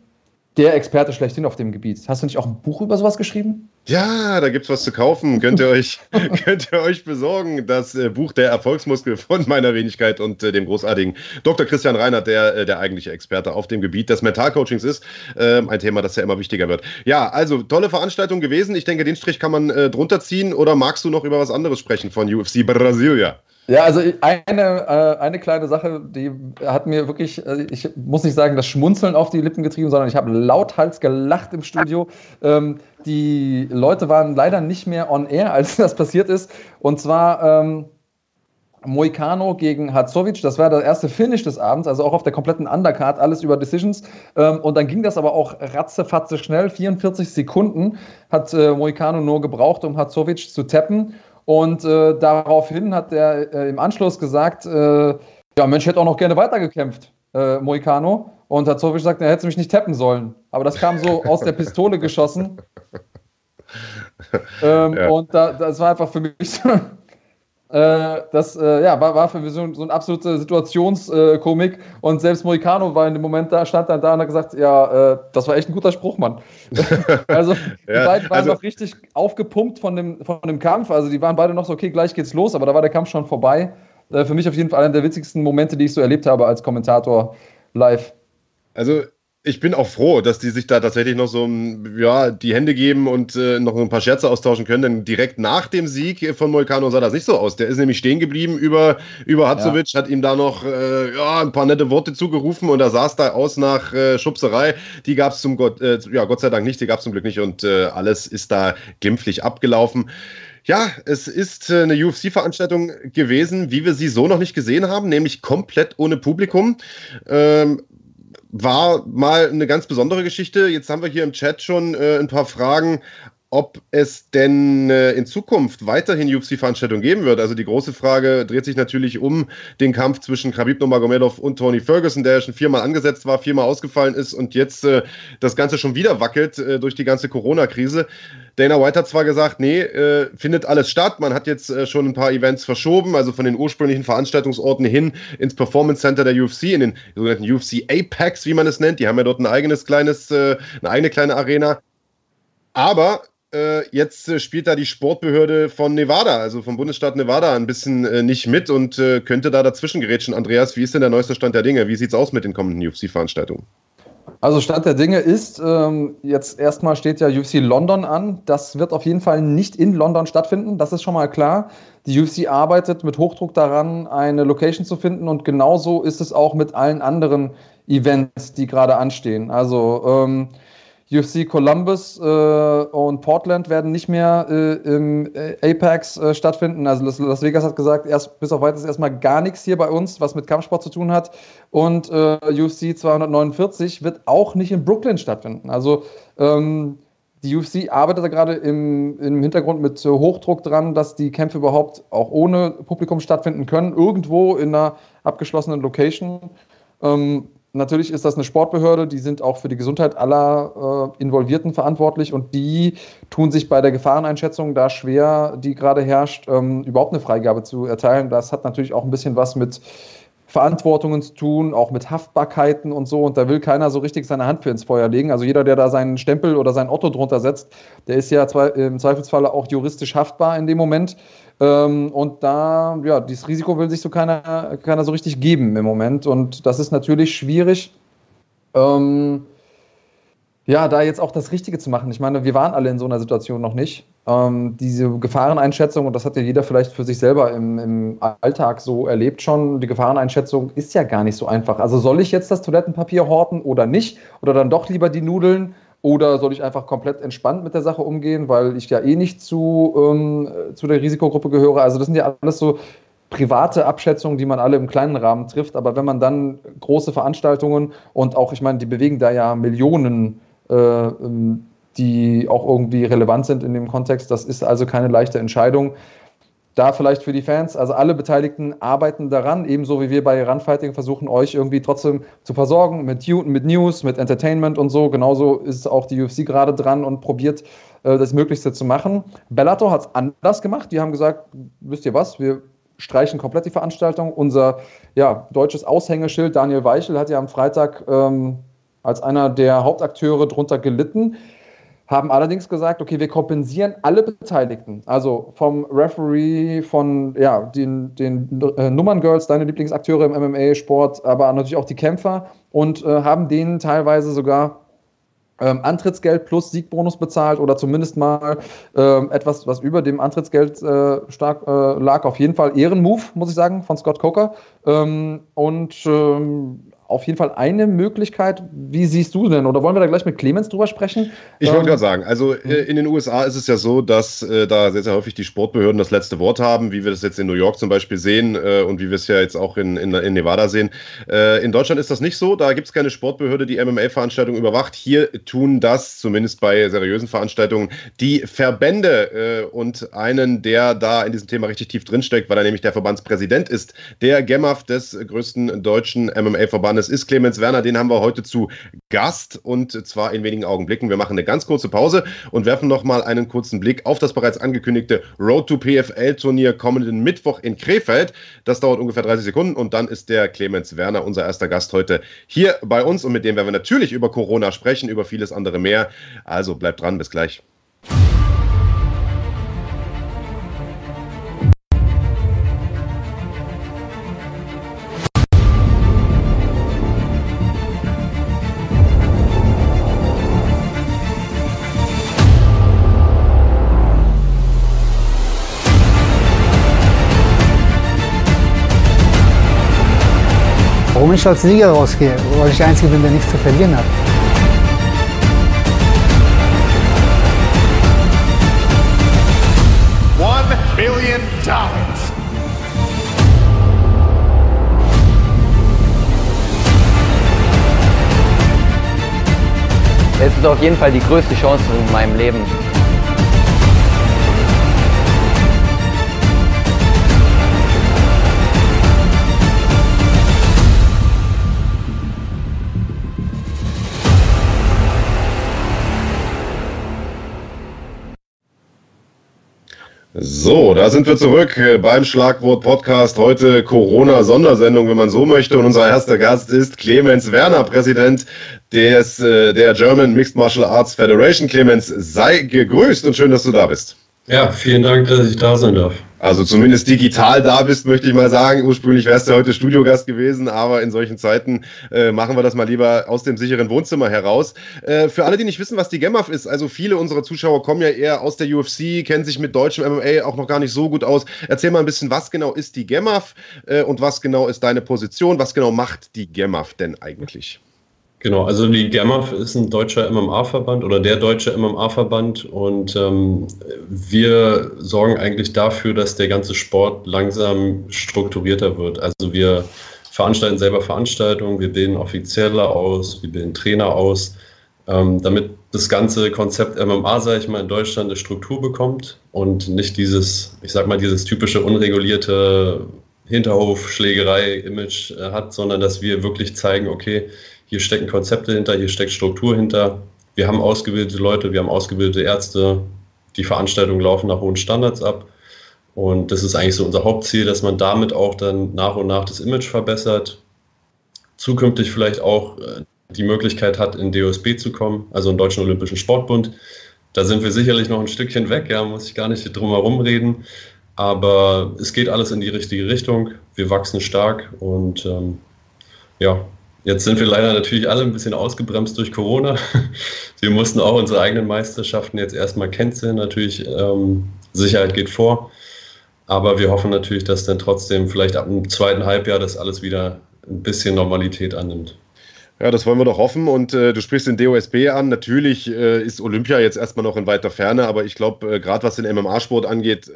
der Experte schlechthin auf dem Gebiet. Hast du nicht auch ein Buch über sowas geschrieben? Ja, da gibt es was zu kaufen. Könnt ihr euch, könnt ihr euch besorgen. Das äh, Buch Der Erfolgsmuskel von meiner Wenigkeit und äh, dem großartigen Dr. Christian Reinhardt, der äh, der eigentliche Experte auf dem Gebiet des Mentalcoachings ist. Ähm, ein Thema, das ja immer wichtiger wird. Ja, also tolle Veranstaltung gewesen. Ich denke, den Strich kann man äh, drunter ziehen. Oder magst du noch über was anderes sprechen von UFC Brasilia? Ja, also eine, äh, eine kleine Sache, die hat mir wirklich, äh, ich muss nicht sagen, das Schmunzeln auf die Lippen getrieben, sondern ich habe lauthals gelacht im Studio. Ähm, die Leute waren leider nicht mehr on air, als das passiert ist. Und zwar ähm, Moicano gegen Hatzovic, das war das erste Finish des Abends, also auch auf der kompletten Undercard, alles über Decisions. Ähm, und dann ging das aber auch ratzefatze schnell, 44 Sekunden hat äh, Moicano nur gebraucht, um Hatzovic zu tappen. Und äh, daraufhin hat er äh, im Anschluss gesagt, äh, ja, Mensch, hätte auch noch gerne weitergekämpft, äh, Moicano. Und Hatzovic sagt, er hätte mich nicht tappen sollen. Aber das kam so aus der Pistole geschossen. ähm, ja. Und da, das war einfach für mich so, das äh, ja, war, war für mich so, so eine absolute Situationskomik. und selbst Moicano war in dem Moment da, stand dann da und hat gesagt, ja, äh, das war echt ein guter Spruch, Mann. also die ja, beiden waren also, noch richtig aufgepumpt von dem, von dem Kampf. Also die waren beide noch so, okay, gleich geht's los, aber da war der Kampf schon vorbei. Äh, für mich auf jeden Fall einer der witzigsten Momente, die ich so erlebt habe als Kommentator live. Also ich bin auch froh, dass die sich da tatsächlich noch so ja, die Hände geben und äh, noch ein paar Scherze austauschen können. Denn direkt nach dem Sieg von Moicano sah das nicht so aus. Der ist nämlich stehen geblieben über, über Hatzovic, ja. hat ihm da noch äh, ja, ein paar nette Worte zugerufen und er saß da aus nach äh, Schubserei. Die gab es zum Gott, äh, ja, Gott sei Dank nicht, die gab es zum Glück nicht und äh, alles ist da glimpflich abgelaufen. Ja, es ist äh, eine UFC-Veranstaltung gewesen, wie wir sie so noch nicht gesehen haben, nämlich komplett ohne Publikum. Ähm, war mal eine ganz besondere Geschichte. Jetzt haben wir hier im Chat schon äh, ein paar Fragen, ob es denn äh, in Zukunft weiterhin UFC-Veranstaltungen geben wird. Also die große Frage dreht sich natürlich um den Kampf zwischen Khabib Nurmagomedov und Tony Ferguson, der schon viermal angesetzt war, viermal ausgefallen ist und jetzt äh, das Ganze schon wieder wackelt äh, durch die ganze Corona-Krise. Dana White hat zwar gesagt, nee, äh, findet alles statt. Man hat jetzt äh, schon ein paar Events verschoben, also von den ursprünglichen Veranstaltungsorten hin ins Performance Center der UFC, in den sogenannten UFC Apex, wie man es nennt. Die haben ja dort ein eigenes kleines, äh, eine eigene kleine Arena. Aber jetzt äh, spielt da die Sportbehörde von Nevada, also vom Bundesstaat Nevada, ein bisschen äh, nicht mit und äh, könnte da dazwischen gerätschen. Andreas, wie ist denn der neueste Stand der Dinge? Wie sieht es aus mit den kommenden UFC-Veranstaltungen? Also Stand der Dinge ist, ähm, jetzt erstmal steht ja UFC London an. Das wird auf jeden Fall nicht in London stattfinden, das ist schon mal klar. Die UFC arbeitet mit Hochdruck daran, eine Location zu finden und genauso ist es auch mit allen anderen Events, die gerade anstehen. Also ähm, UFC Columbus äh, und Portland werden nicht mehr äh, im äh, Apex äh, stattfinden. Also Las Vegas hat gesagt, erst, bis auf weiteres erstmal gar nichts hier bei uns, was mit Kampfsport zu tun hat. Und äh, UFC 249 wird auch nicht in Brooklyn stattfinden. Also ähm, die UFC arbeitet da gerade im, im Hintergrund mit Hochdruck dran, dass die Kämpfe überhaupt auch ohne Publikum stattfinden können, irgendwo in einer abgeschlossenen Location. Ähm, Natürlich ist das eine Sportbehörde, die sind auch für die Gesundheit aller äh, Involvierten verantwortlich und die tun sich bei der Gefahreneinschätzung da schwer, die gerade herrscht, ähm, überhaupt eine Freigabe zu erteilen. Das hat natürlich auch ein bisschen was mit Verantwortungen zu tun, auch mit Haftbarkeiten und so. Und da will keiner so richtig seine Hand für ins Feuer legen. Also jeder, der da seinen Stempel oder sein Otto drunter setzt, der ist ja im Zweifelsfalle auch juristisch haftbar in dem Moment. Ähm, und da, ja, dieses Risiko will sich so keiner, keiner so richtig geben im Moment. Und das ist natürlich schwierig. Ähm, ja, da jetzt auch das Richtige zu machen. Ich meine, wir waren alle in so einer Situation noch nicht. Ähm, diese Gefahreneinschätzung, und das hat ja jeder vielleicht für sich selber im, im, Alltag so erlebt schon, die Gefahreneinschätzung ist ja gar nicht so einfach. Also soll ich jetzt das Toilettenpapier horten oder nicht? Oder dann doch lieber die Nudeln? Oder soll ich einfach komplett entspannt mit der Sache umgehen, weil ich ja eh nicht zu, ähm, zu der Risikogruppe gehöre? Also das sind ja alles so private Abschätzungen, die man alle im kleinen Rahmen trifft. Aber wenn man dann große Veranstaltungen und auch, ich meine, die bewegen da ja Millionen, äh, ähm, die auch irgendwie relevant sind in dem Kontext, das ist also keine leichte Entscheidung da vielleicht für die Fans, also alle Beteiligten arbeiten daran, ebenso wie wir bei Runfighting versuchen, euch irgendwie trotzdem zu versorgen mit, mit News, mit Entertainment und so. Genauso ist auch die UFC gerade dran und probiert, äh, das Möglichste zu machen. Bellator hat es anders gemacht. Die haben gesagt, wisst ihr was, wir streichen komplett die Veranstaltung. Unser ja, deutsches Aushängeschild, Daniel Weichel, hat ja am Freitag ähm, als einer der Hauptakteure drunter gelitten haben allerdings gesagt, okay, wir kompensieren alle Beteiligten, also vom Referee, von ja, den, den äh, Nummerngirls, deine Lieblingsakteure im MMA-Sport, aber natürlich auch die Kämpfer und äh, haben denen teilweise sogar ähm, Antrittsgeld plus Siegbonus bezahlt oder zumindest mal ähm, etwas, was über dem Antrittsgeld äh, stark äh, lag. Auf jeden Fall Ehrenmove, muss ich sagen, von Scott Coker. Ähm, und ähm, auf jeden Fall eine Möglichkeit. Wie siehst du denn? Oder wollen wir da gleich mit Clemens drüber sprechen? Ich wollte ähm, gerade sagen, also äh, in den USA ist es ja so, dass äh, da sehr, sehr häufig die Sportbehörden das letzte Wort haben, wie wir das jetzt in New York zum Beispiel sehen äh, und wie wir es ja jetzt auch in, in, in Nevada sehen. Äh, in Deutschland ist das nicht so. Da gibt es keine Sportbehörde, die MMA-Veranstaltungen überwacht. Hier tun das, zumindest bei seriösen Veranstaltungen, die Verbände äh, und einen, der da in diesem Thema richtig tief drinsteckt, weil er nämlich der Verbandspräsident ist, der GEMAF des größten deutschen MMA-Verbandes das ist Clemens Werner, den haben wir heute zu Gast und zwar in wenigen Augenblicken. Wir machen eine ganz kurze Pause und werfen nochmal einen kurzen Blick auf das bereits angekündigte Road to PFL Turnier kommenden Mittwoch in Krefeld. Das dauert ungefähr 30 Sekunden und dann ist der Clemens Werner unser erster Gast heute hier bei uns und mit dem werden wir natürlich über Corona sprechen, über vieles andere mehr. Also bleibt dran, bis gleich. Warum ich als Sieger rausgehe? Weil ich der Einzige bin, der nichts zu verlieren hat. One billion dollars. Es ist auf jeden Fall die größte Chance in meinem Leben. So, da sind wir zurück äh, beim Schlagwort Podcast. Heute Corona-Sondersendung, wenn man so möchte. Und unser erster Gast ist Clemens Werner, Präsident des, äh, der German Mixed Martial Arts Federation. Clemens, sei gegrüßt und schön, dass du da bist. Ja, vielen Dank, dass ich da sein darf. Also zumindest digital da bist, möchte ich mal sagen. Ursprünglich wärst du heute Studiogast gewesen, aber in solchen Zeiten äh, machen wir das mal lieber aus dem sicheren Wohnzimmer heraus. Äh, für alle, die nicht wissen, was die GEMAF ist, also viele unserer Zuschauer kommen ja eher aus der UFC, kennen sich mit deutschem MMA auch noch gar nicht so gut aus. Erzähl mal ein bisschen, was genau ist die GEMAF äh, und was genau ist deine Position? Was genau macht die GEMAF denn eigentlich? Genau, also die GEMAF ist ein deutscher MMA-Verband oder der deutsche MMA-Verband und ähm, wir sorgen eigentlich dafür, dass der ganze Sport langsam strukturierter wird. Also wir veranstalten selber Veranstaltungen, wir bilden Offizielle aus, wir bilden Trainer aus, ähm, damit das ganze Konzept MMA, sage ich mal, in Deutschland eine Struktur bekommt und nicht dieses, ich sag mal, dieses typische unregulierte Hinterhofschlägerei-Image äh, hat, sondern dass wir wirklich zeigen, okay, hier stecken Konzepte hinter, hier steckt Struktur hinter. Wir haben ausgebildete Leute, wir haben ausgebildete Ärzte. Die Veranstaltungen laufen nach hohen Standards ab. Und das ist eigentlich so unser Hauptziel, dass man damit auch dann nach und nach das Image verbessert. Zukünftig vielleicht auch äh, die Möglichkeit hat, in DOSB zu kommen, also im Deutschen Olympischen Sportbund. Da sind wir sicherlich noch ein Stückchen weg, ja, muss ich gar nicht drum herum reden. Aber es geht alles in die richtige Richtung. Wir wachsen stark und ähm, ja, Jetzt sind wir leider natürlich alle ein bisschen ausgebremst durch Corona. Wir mussten auch unsere eigenen Meisterschaften jetzt erstmal canceln. Natürlich, ähm, Sicherheit geht vor. Aber wir hoffen natürlich, dass dann trotzdem vielleicht ab dem zweiten Halbjahr das alles wieder ein bisschen Normalität annimmt. Ja, das wollen wir doch hoffen. Und äh, du sprichst den DOSB an. Natürlich äh, ist Olympia jetzt erstmal noch in weiter Ferne, aber ich glaube, äh, gerade was den MMA-Sport angeht,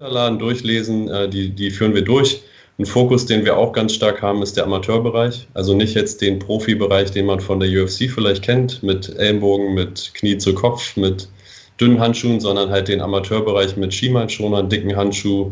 Unterlagen durchlesen, äh, die, die führen wir durch. Ein Fokus, den wir auch ganz stark haben, ist der Amateurbereich. Also nicht jetzt den Profibereich, den man von der UFC vielleicht kennt, mit Ellenbogen, mit Knie zu Kopf, mit dünnen Handschuhen, sondern halt den Amateurbereich mit Schienbeinschonern, dicken Handschuh,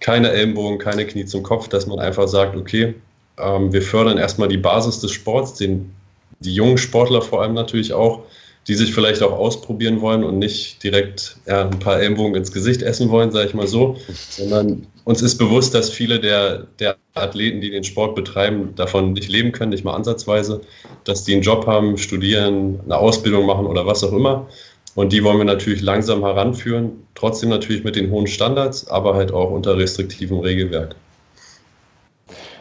keine Ellenbogen, keine Knie zum Kopf, dass man einfach sagt, okay, ähm, wir fördern erstmal die Basis des Sports, den, die jungen Sportler vor allem natürlich auch, die sich vielleicht auch ausprobieren wollen und nicht direkt ja, ein paar Ellenbogen ins Gesicht essen wollen, sage ich mal so, sondern uns ist bewusst, dass viele der, der Athleten, die den Sport betreiben, davon nicht leben können, nicht mal ansatzweise, dass die einen Job haben, studieren, eine Ausbildung machen oder was auch immer. Und die wollen wir natürlich langsam heranführen, trotzdem natürlich mit den hohen Standards, aber halt auch unter restriktivem Regelwerk.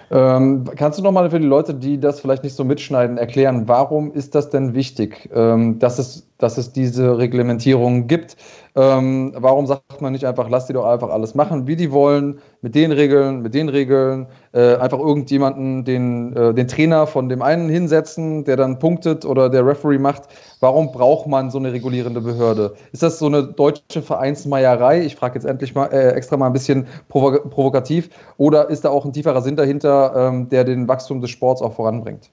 Ähm, kannst du nochmal für die Leute, die das vielleicht nicht so mitschneiden, erklären, warum ist das denn wichtig, ähm, dass, es, dass es diese Reglementierung gibt? Ähm, warum sagt man nicht einfach, lass die doch einfach alles machen, wie die wollen, mit den Regeln, mit den Regeln, äh, einfach irgendjemanden, den, äh, den Trainer von dem einen hinsetzen, der dann punktet oder der Referee macht? Warum braucht man so eine regulierende Behörde? Ist das so eine deutsche Vereinsmeierei? Ich frage jetzt endlich mal äh, extra mal ein bisschen provo provokativ. Oder ist da auch ein tieferer Sinn dahinter, ähm, der den Wachstum des Sports auch voranbringt?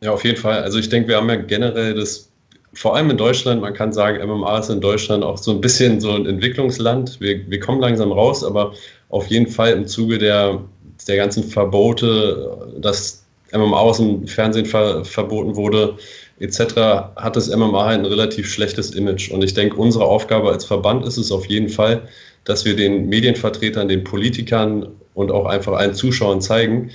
Ja, auf jeden Fall. Also ich denke, wir haben ja generell das vor allem in Deutschland, man kann sagen, MMA ist in Deutschland auch so ein bisschen so ein Entwicklungsland. Wir, wir kommen langsam raus, aber auf jeden Fall im Zuge der, der ganzen Verbote, dass MMA aus dem Fernsehen ver, verboten wurde, etc., hat das MMA halt ein relativ schlechtes Image. Und ich denke, unsere Aufgabe als Verband ist es auf jeden Fall, dass wir den Medienvertretern, den Politikern und auch einfach allen Zuschauern zeigen,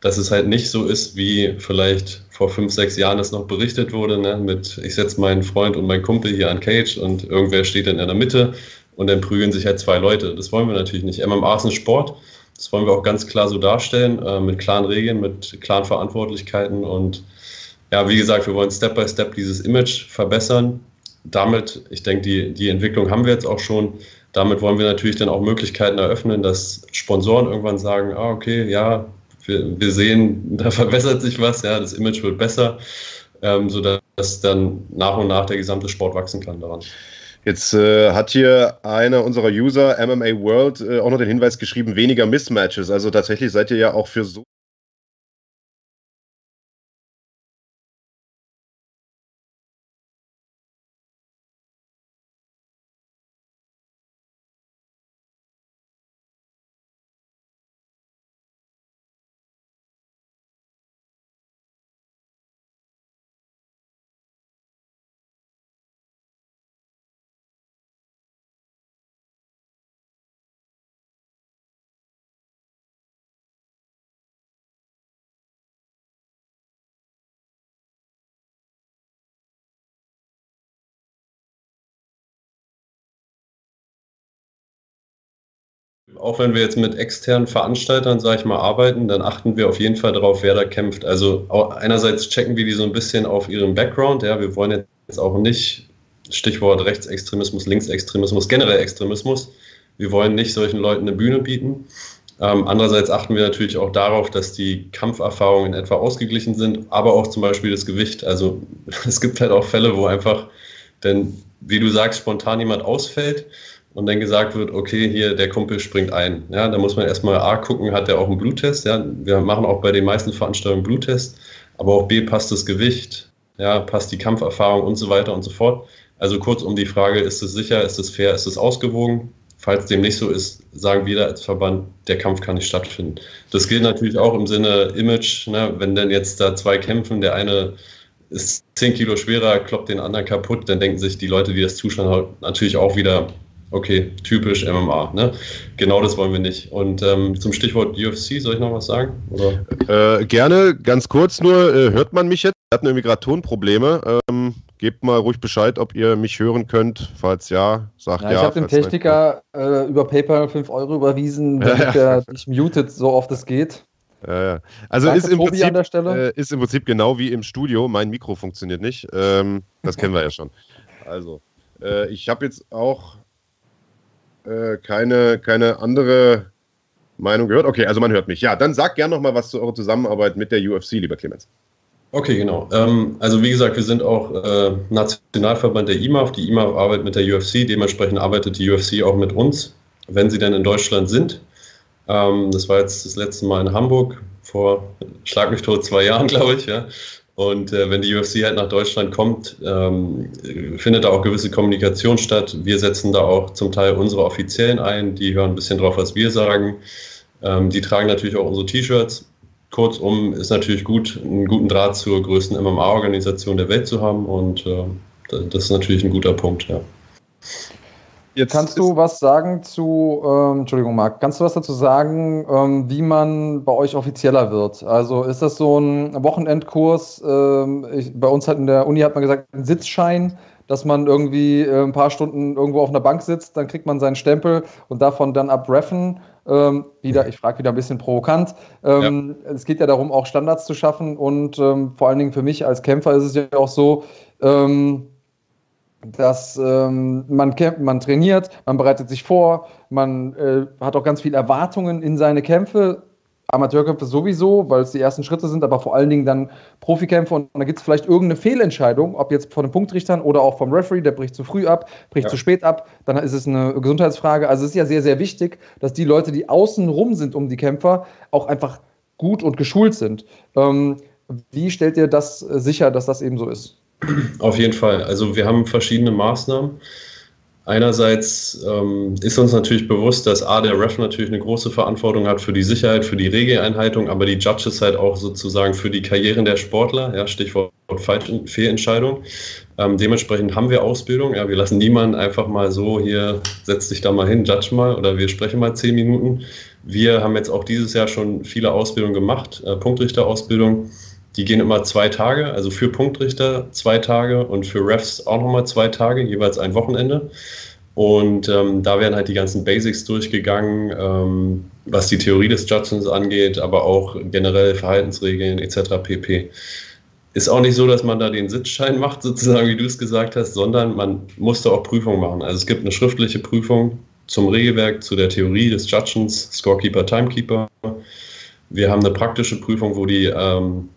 dass es halt nicht so ist, wie vielleicht vor fünf, sechs Jahren es noch berichtet wurde, ne, mit ich setze meinen Freund und meinen Kumpel hier an Cage und irgendwer steht dann in der Mitte und dann prügeln sich halt zwei Leute. Das wollen wir natürlich nicht. MMA ist ein Sport, das wollen wir auch ganz klar so darstellen, äh, mit klaren Regeln, mit klaren Verantwortlichkeiten und ja, wie gesagt, wir wollen Step by Step dieses Image verbessern. Damit, ich denke, die, die Entwicklung haben wir jetzt auch schon. Damit wollen wir natürlich dann auch Möglichkeiten eröffnen, dass Sponsoren irgendwann sagen, ah, okay, ja, wir, wir sehen, da verbessert sich was, ja, das Image wird besser, ähm, sodass dass dann nach und nach der gesamte Sport wachsen kann daran. Jetzt äh, hat hier einer unserer User, MMA World, äh, auch noch den Hinweis geschrieben, weniger Mismatches. Also tatsächlich seid ihr ja auch für so Auch wenn wir jetzt mit externen Veranstaltern, sage ich mal, arbeiten, dann achten wir auf jeden Fall darauf, wer da kämpft. Also einerseits checken wir die so ein bisschen auf ihren Background. Ja, wir wollen jetzt auch nicht, Stichwort Rechtsextremismus, Linksextremismus, generell Extremismus. Wir wollen nicht solchen Leuten eine Bühne bieten. Ähm, andererseits achten wir natürlich auch darauf, dass die Kampferfahrungen in etwa ausgeglichen sind, aber auch zum Beispiel das Gewicht. Also es gibt halt auch Fälle, wo einfach, denn wie du sagst, spontan jemand ausfällt und dann gesagt wird, okay, hier der Kumpel springt ein. Ja, da muss man erstmal A gucken, hat er auch einen Bluttest. Ja, wir machen auch bei den meisten Veranstaltungen Bluttest, aber auch B passt das Gewicht, ja, passt die Kampferfahrung und so weiter und so fort. Also kurz um die Frage, ist es sicher, ist es fair, ist es ausgewogen? Falls dem nicht so ist, sagen wir als Verband, der Kampf kann nicht stattfinden. Das gilt natürlich auch im Sinne Image, ne? wenn denn jetzt da zwei kämpfen, der eine ist 10 Kilo schwerer, kloppt den anderen kaputt, dann denken sich die Leute, die das zuschauen, natürlich auch wieder, okay, typisch MMA. Ne? Genau das wollen wir nicht. Und ähm, zum Stichwort UFC, soll ich noch was sagen? Äh, gerne, ganz kurz nur, äh, hört man mich jetzt? Wir hatten irgendwie gerade Tonprobleme. Ähm, gebt mal ruhig Bescheid, ob ihr mich hören könnt. Falls ja, sagt ja. ja ich habe dem Techniker äh, über PayPal 5 Euro überwiesen, damit ja, er nicht mutet, so oft es geht. Ja, ja. Also Danke, ist im, Prinzip, äh, ist im Prinzip genau wie im Studio. Mein Mikro funktioniert nicht. Ähm, das kennen wir ja schon. Also, äh, ich habe jetzt auch äh, keine, keine andere Meinung gehört. Okay, also man hört mich. Ja, dann sag gerne noch mal was zu eurer Zusammenarbeit mit der UFC, lieber Clemens. Okay, genau. Ähm, also wie gesagt, wir sind auch äh, Nationalverband der IMAF. Die IMAF arbeitet mit der UFC, dementsprechend arbeitet die UFC auch mit uns, wenn sie denn in Deutschland sind. Ähm, das war jetzt das letzte Mal in Hamburg vor, schlag mich tot, zwei Jahren, glaube ich. Ja. Und äh, wenn die UFC halt nach Deutschland kommt, ähm, findet da auch gewisse Kommunikation statt. Wir setzen da auch zum Teil unsere Offiziellen ein, die hören ein bisschen drauf, was wir sagen. Ähm, die tragen natürlich auch unsere T-Shirts. Kurzum ist natürlich gut, einen guten Draht zur größten MMA-Organisation der Welt zu haben und äh, das ist natürlich ein guter Punkt, ja. Jetzt kannst du was sagen zu, ähm, Entschuldigung, Marc, kannst du was dazu sagen, ähm, wie man bei euch offizieller wird? Also ist das so ein Wochenendkurs? Ähm, ich, bei uns hat in der Uni hat man gesagt, ein Sitzschein, dass man irgendwie äh, ein paar Stunden irgendwo auf einer Bank sitzt, dann kriegt man seinen Stempel und davon dann abreffen. Ähm, wieder, ich frage wieder ein bisschen provokant. Ähm, ja. Es geht ja darum, auch Standards zu schaffen und ähm, vor allen Dingen für mich als Kämpfer ist es ja auch so, ähm, dass ähm, man, man trainiert, man bereitet sich vor, man äh, hat auch ganz viele Erwartungen in seine Kämpfe. Amateurkämpfe sowieso, weil es die ersten Schritte sind, aber vor allen Dingen dann Profikämpfe und da gibt es vielleicht irgendeine Fehlentscheidung, ob jetzt von den Punktrichtern oder auch vom Referee, der bricht zu früh ab, bricht ja. zu spät ab, dann ist es eine Gesundheitsfrage. Also es ist ja sehr, sehr wichtig, dass die Leute, die außen rum sind um die Kämpfer, auch einfach gut und geschult sind. Ähm, wie stellt ihr das sicher, dass das eben so ist? Auf jeden Fall. Also wir haben verschiedene Maßnahmen. Einerseits ähm, ist uns natürlich bewusst, dass A, der Ref natürlich eine große Verantwortung hat für die Sicherheit, für die Regeleinhaltung, aber die Judges halt auch sozusagen für die Karrieren der Sportler, ja, Stichwort Fehlentscheidung. Ähm, dementsprechend haben wir Ausbildung. Ja, wir lassen niemanden einfach mal so hier, setz dich da mal hin, judge mal oder wir sprechen mal zehn Minuten. Wir haben jetzt auch dieses Jahr schon viele Ausbildungen gemacht, äh, Punktrichterausbildung. Die gehen immer zwei Tage, also für Punktrichter zwei Tage und für Refs auch nochmal zwei Tage, jeweils ein Wochenende. Und ähm, da werden halt die ganzen Basics durchgegangen, ähm, was die Theorie des Judgings angeht, aber auch generell Verhaltensregeln etc. pp. Ist auch nicht so, dass man da den Sitzschein macht, sozusagen, wie du es gesagt hast, sondern man musste auch Prüfungen machen. Also es gibt eine schriftliche Prüfung zum Regelwerk, zu der Theorie des Judgings, Scorekeeper, Timekeeper. Wir haben eine praktische Prüfung, wo die ähm,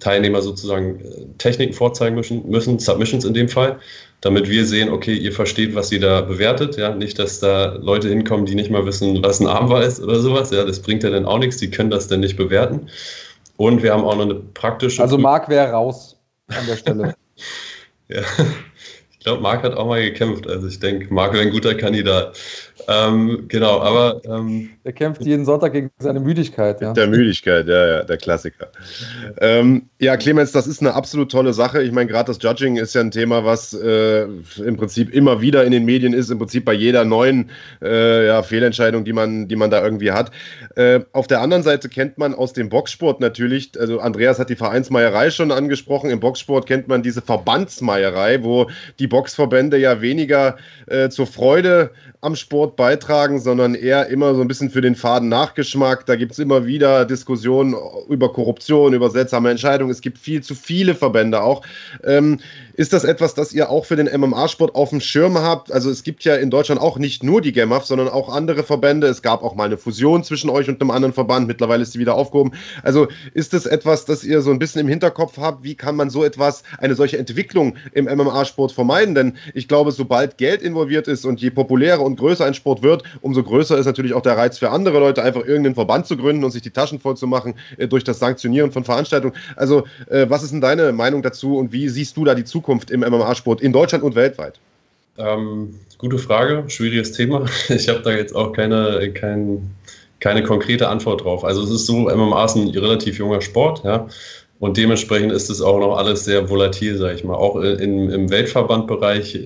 Teilnehmer sozusagen äh, Techniken vorzeigen müssen, müssen, Submissions in dem Fall, damit wir sehen, okay, ihr versteht, was ihr da bewertet. Ja, nicht, dass da Leute hinkommen, die nicht mal wissen, was ein Armbar ist oder sowas. Ja, das bringt ja dann auch nichts. Die können das dann nicht bewerten. Und wir haben auch noch eine praktische. Also Marc wäre raus an der Stelle. ja, ich glaube, Marc hat auch mal gekämpft. Also ich denke, Marc wäre ein guter Kandidat. Ähm, genau, aber. Ähm, er kämpft jeden Sonntag gegen seine Müdigkeit, ja. Der Müdigkeit, ja, ja, der Klassiker. Ähm, ja, Clemens, das ist eine absolut tolle Sache. Ich meine, gerade das Judging ist ja ein Thema, was äh, im Prinzip immer wieder in den Medien ist, im Prinzip bei jeder neuen äh, ja, Fehlentscheidung, die man, die man da irgendwie hat. Äh, auf der anderen Seite kennt man aus dem Boxsport natürlich, also Andreas hat die Vereinsmeierei schon angesprochen, im Boxsport kennt man diese Verbandsmeierei, wo die Boxverbände ja weniger äh, zur Freude am Sport beitragen, sondern eher immer so ein bisschen für den faden Nachgeschmack. Da gibt es immer wieder Diskussionen über Korruption, über seltsame Entscheidungen. Es gibt viel zu viele Verbände auch. Ähm, ist das etwas, das ihr auch für den MMA-Sport auf dem Schirm habt? Also es gibt ja in Deutschland auch nicht nur die GEMAF, sondern auch andere Verbände. Es gab auch mal eine Fusion zwischen euch und einem anderen Verband. Mittlerweile ist sie wieder aufgehoben. Also ist das etwas, das ihr so ein bisschen im Hinterkopf habt? Wie kann man so etwas, eine solche Entwicklung im MMA-Sport vermeiden? Denn ich glaube, sobald Geld involviert ist und je populärer und größer ein Sport wird, umso größer ist natürlich auch der Reiz für andere Leute, einfach irgendeinen Verband zu gründen und sich die Taschen voll zu machen äh, durch das Sanktionieren von Veranstaltungen. Also äh, was ist denn deine Meinung dazu und wie siehst du da die Zukunft? Im MMA-Sport in Deutschland und weltweit? Ähm, gute Frage, schwieriges Thema. Ich habe da jetzt auch keine, kein, keine konkrete Antwort drauf. Also es ist so, MMA ist ein relativ junger Sport, ja. Und dementsprechend ist es auch noch alles sehr volatil, sage ich mal. Auch in, im Weltverbandbereich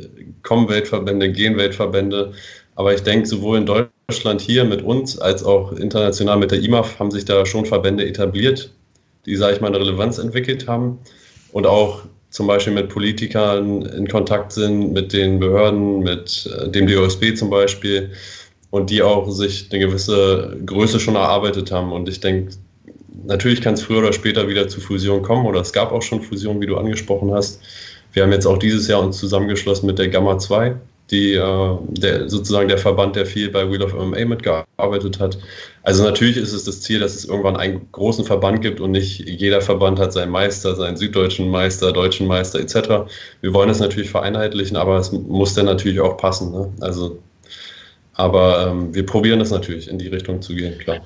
kommen Weltverbände, gehen Weltverbände. Aber ich denke, sowohl in Deutschland hier mit uns als auch international mit der IMAF haben sich da schon Verbände etabliert, die, sage ich mal, eine Relevanz entwickelt haben und auch zum Beispiel mit Politikern in Kontakt sind, mit den Behörden, mit äh, dem DOSB zum Beispiel und die auch sich eine gewisse Größe schon erarbeitet haben. Und ich denke, natürlich kann es früher oder später wieder zu Fusionen kommen oder es gab auch schon Fusionen, wie du angesprochen hast. Wir haben jetzt auch dieses Jahr uns zusammengeschlossen mit der Gamma 2, die äh, der, sozusagen der Verband, der viel bei Wheel of MMA mitgearbeitet hat. Also natürlich ist es das Ziel, dass es irgendwann einen großen Verband gibt und nicht jeder Verband hat seinen Meister, seinen süddeutschen Meister, deutschen Meister etc. Wir wollen es natürlich vereinheitlichen, aber es muss dann natürlich auch passen. Ne? Also, aber ähm, wir probieren das natürlich in die Richtung zu gehen, klar.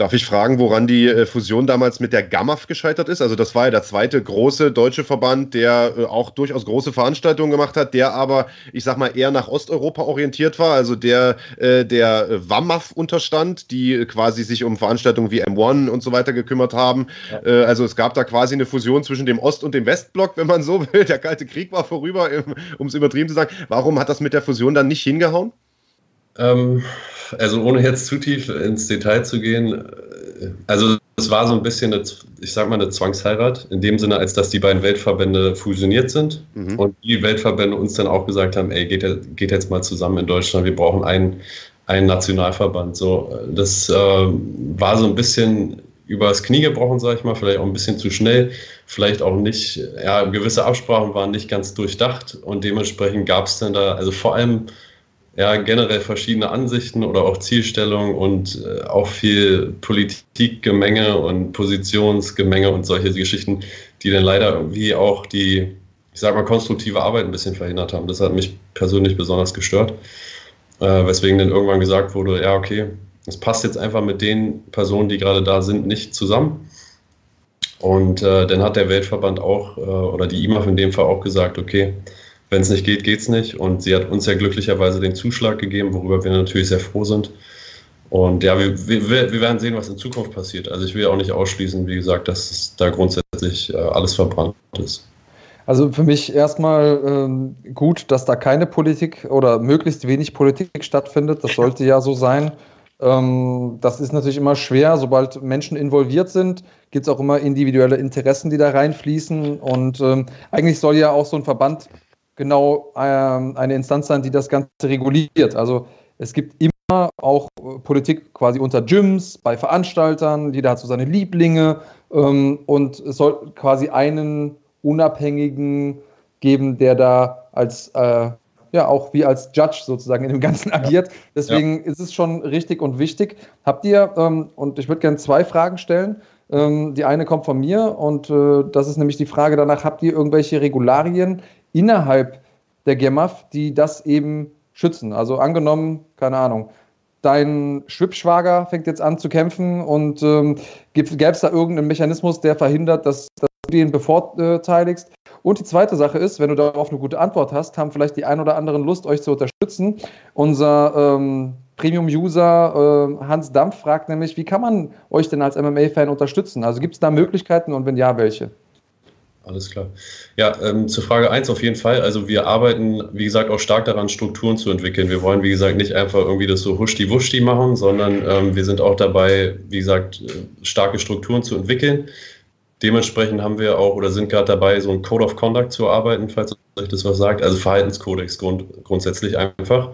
Darf ich fragen, woran die äh, Fusion damals mit der GAMAF gescheitert ist? Also das war ja der zweite große deutsche Verband, der äh, auch durchaus große Veranstaltungen gemacht hat, der aber, ich sag mal, eher nach Osteuropa orientiert war, also der äh, der WAMAF unterstand, die quasi sich um Veranstaltungen wie M1 und so weiter gekümmert haben. Ja. also es gab da quasi eine Fusion zwischen dem Ost- und dem Westblock, wenn man so will. Der Kalte Krieg war vorüber, um es übertrieben zu sagen. Warum hat das mit der Fusion dann nicht hingehauen? Ähm, also ohne jetzt zu tief ins Detail zu gehen, äh, also es war so ein bisschen, eine, ich sag mal, eine Zwangsheirat, in dem Sinne, als dass die beiden Weltverbände fusioniert sind mhm. und die Weltverbände uns dann auch gesagt haben, ey, geht, geht jetzt mal zusammen in Deutschland, wir brauchen einen, einen Nationalverband. So, das äh, war so ein bisschen übers Knie gebrochen, sage ich mal, vielleicht auch ein bisschen zu schnell, vielleicht auch nicht, ja, gewisse Absprachen waren nicht ganz durchdacht und dementsprechend gab es dann da, also vor allem ja, generell verschiedene Ansichten oder auch Zielstellungen und äh, auch viel Politikgemenge und Positionsgemenge und solche Geschichten, die dann leider irgendwie auch die, ich sag mal, konstruktive Arbeit ein bisschen verhindert haben. Das hat mich persönlich besonders gestört, äh, weswegen dann irgendwann gesagt wurde, ja, okay, es passt jetzt einfach mit den Personen, die gerade da sind, nicht zusammen. Und äh, dann hat der Weltverband auch, äh, oder die IMAF in dem Fall auch gesagt, okay, wenn es nicht geht, geht es nicht. Und sie hat uns ja glücklicherweise den Zuschlag gegeben, worüber wir natürlich sehr froh sind. Und ja, wir, wir, wir werden sehen, was in Zukunft passiert. Also ich will auch nicht ausschließen, wie gesagt, dass da grundsätzlich äh, alles verbrannt ist. Also für mich erstmal ähm, gut, dass da keine Politik oder möglichst wenig Politik stattfindet. Das sollte ja so sein. Ähm, das ist natürlich immer schwer. Sobald Menschen involviert sind, gibt es auch immer individuelle Interessen, die da reinfließen. Und ähm, eigentlich soll ja auch so ein Verband genau ähm, eine Instanz sein, die das Ganze reguliert. Also es gibt immer auch äh, Politik quasi unter Gyms, bei Veranstaltern, jeder hat so seine Lieblinge ähm, und es soll quasi einen Unabhängigen geben, der da als äh, ja auch wie als Judge sozusagen in dem Ganzen agiert. Deswegen ja. ist es schon richtig und wichtig. Habt ihr, ähm, und ich würde gerne zwei Fragen stellen, Ähm, die eine kommt von mir und äh, das ist nämlich die Frage danach, habt ihr irgendwelche Regularien innerhalb der GEMAF, die das eben schützen? Also angenommen, keine Ahnung, dein Schwibschwager fängt jetzt an zu kämpfen und ähm, gäbe es da irgendeinen Mechanismus, der verhindert, dass, dass du den bevorteiligst? Und die zweite Sache ist, wenn du darauf eine gute Antwort hast, haben vielleicht die ein oder anderen Lust, euch zu unterstützen. Unser ähm, Premium-User äh, Hans Dampf fragt nämlich, wie kann man euch denn als MMA-Fan unterstützen? Also gibt es da Möglichkeiten und wenn ja, welche? Alles klar. Ja, ähm, zur Frage 1 auf jeden Fall. Also wir arbeiten, wie gesagt, auch stark daran, Strukturen zu entwickeln. Wir wollen, wie gesagt, nicht einfach irgendwie das so huschti-wuschti machen, sondern ähm, wir sind auch dabei, wie gesagt, äh, starke Strukturen zu entwickeln. Dementsprechend haben wir auch oder sind gerade dabei, so ein Code of Conduct zu arbeiten, falls euch das was sagt. Also Verhaltenskodex grund, grundsätzlich einfach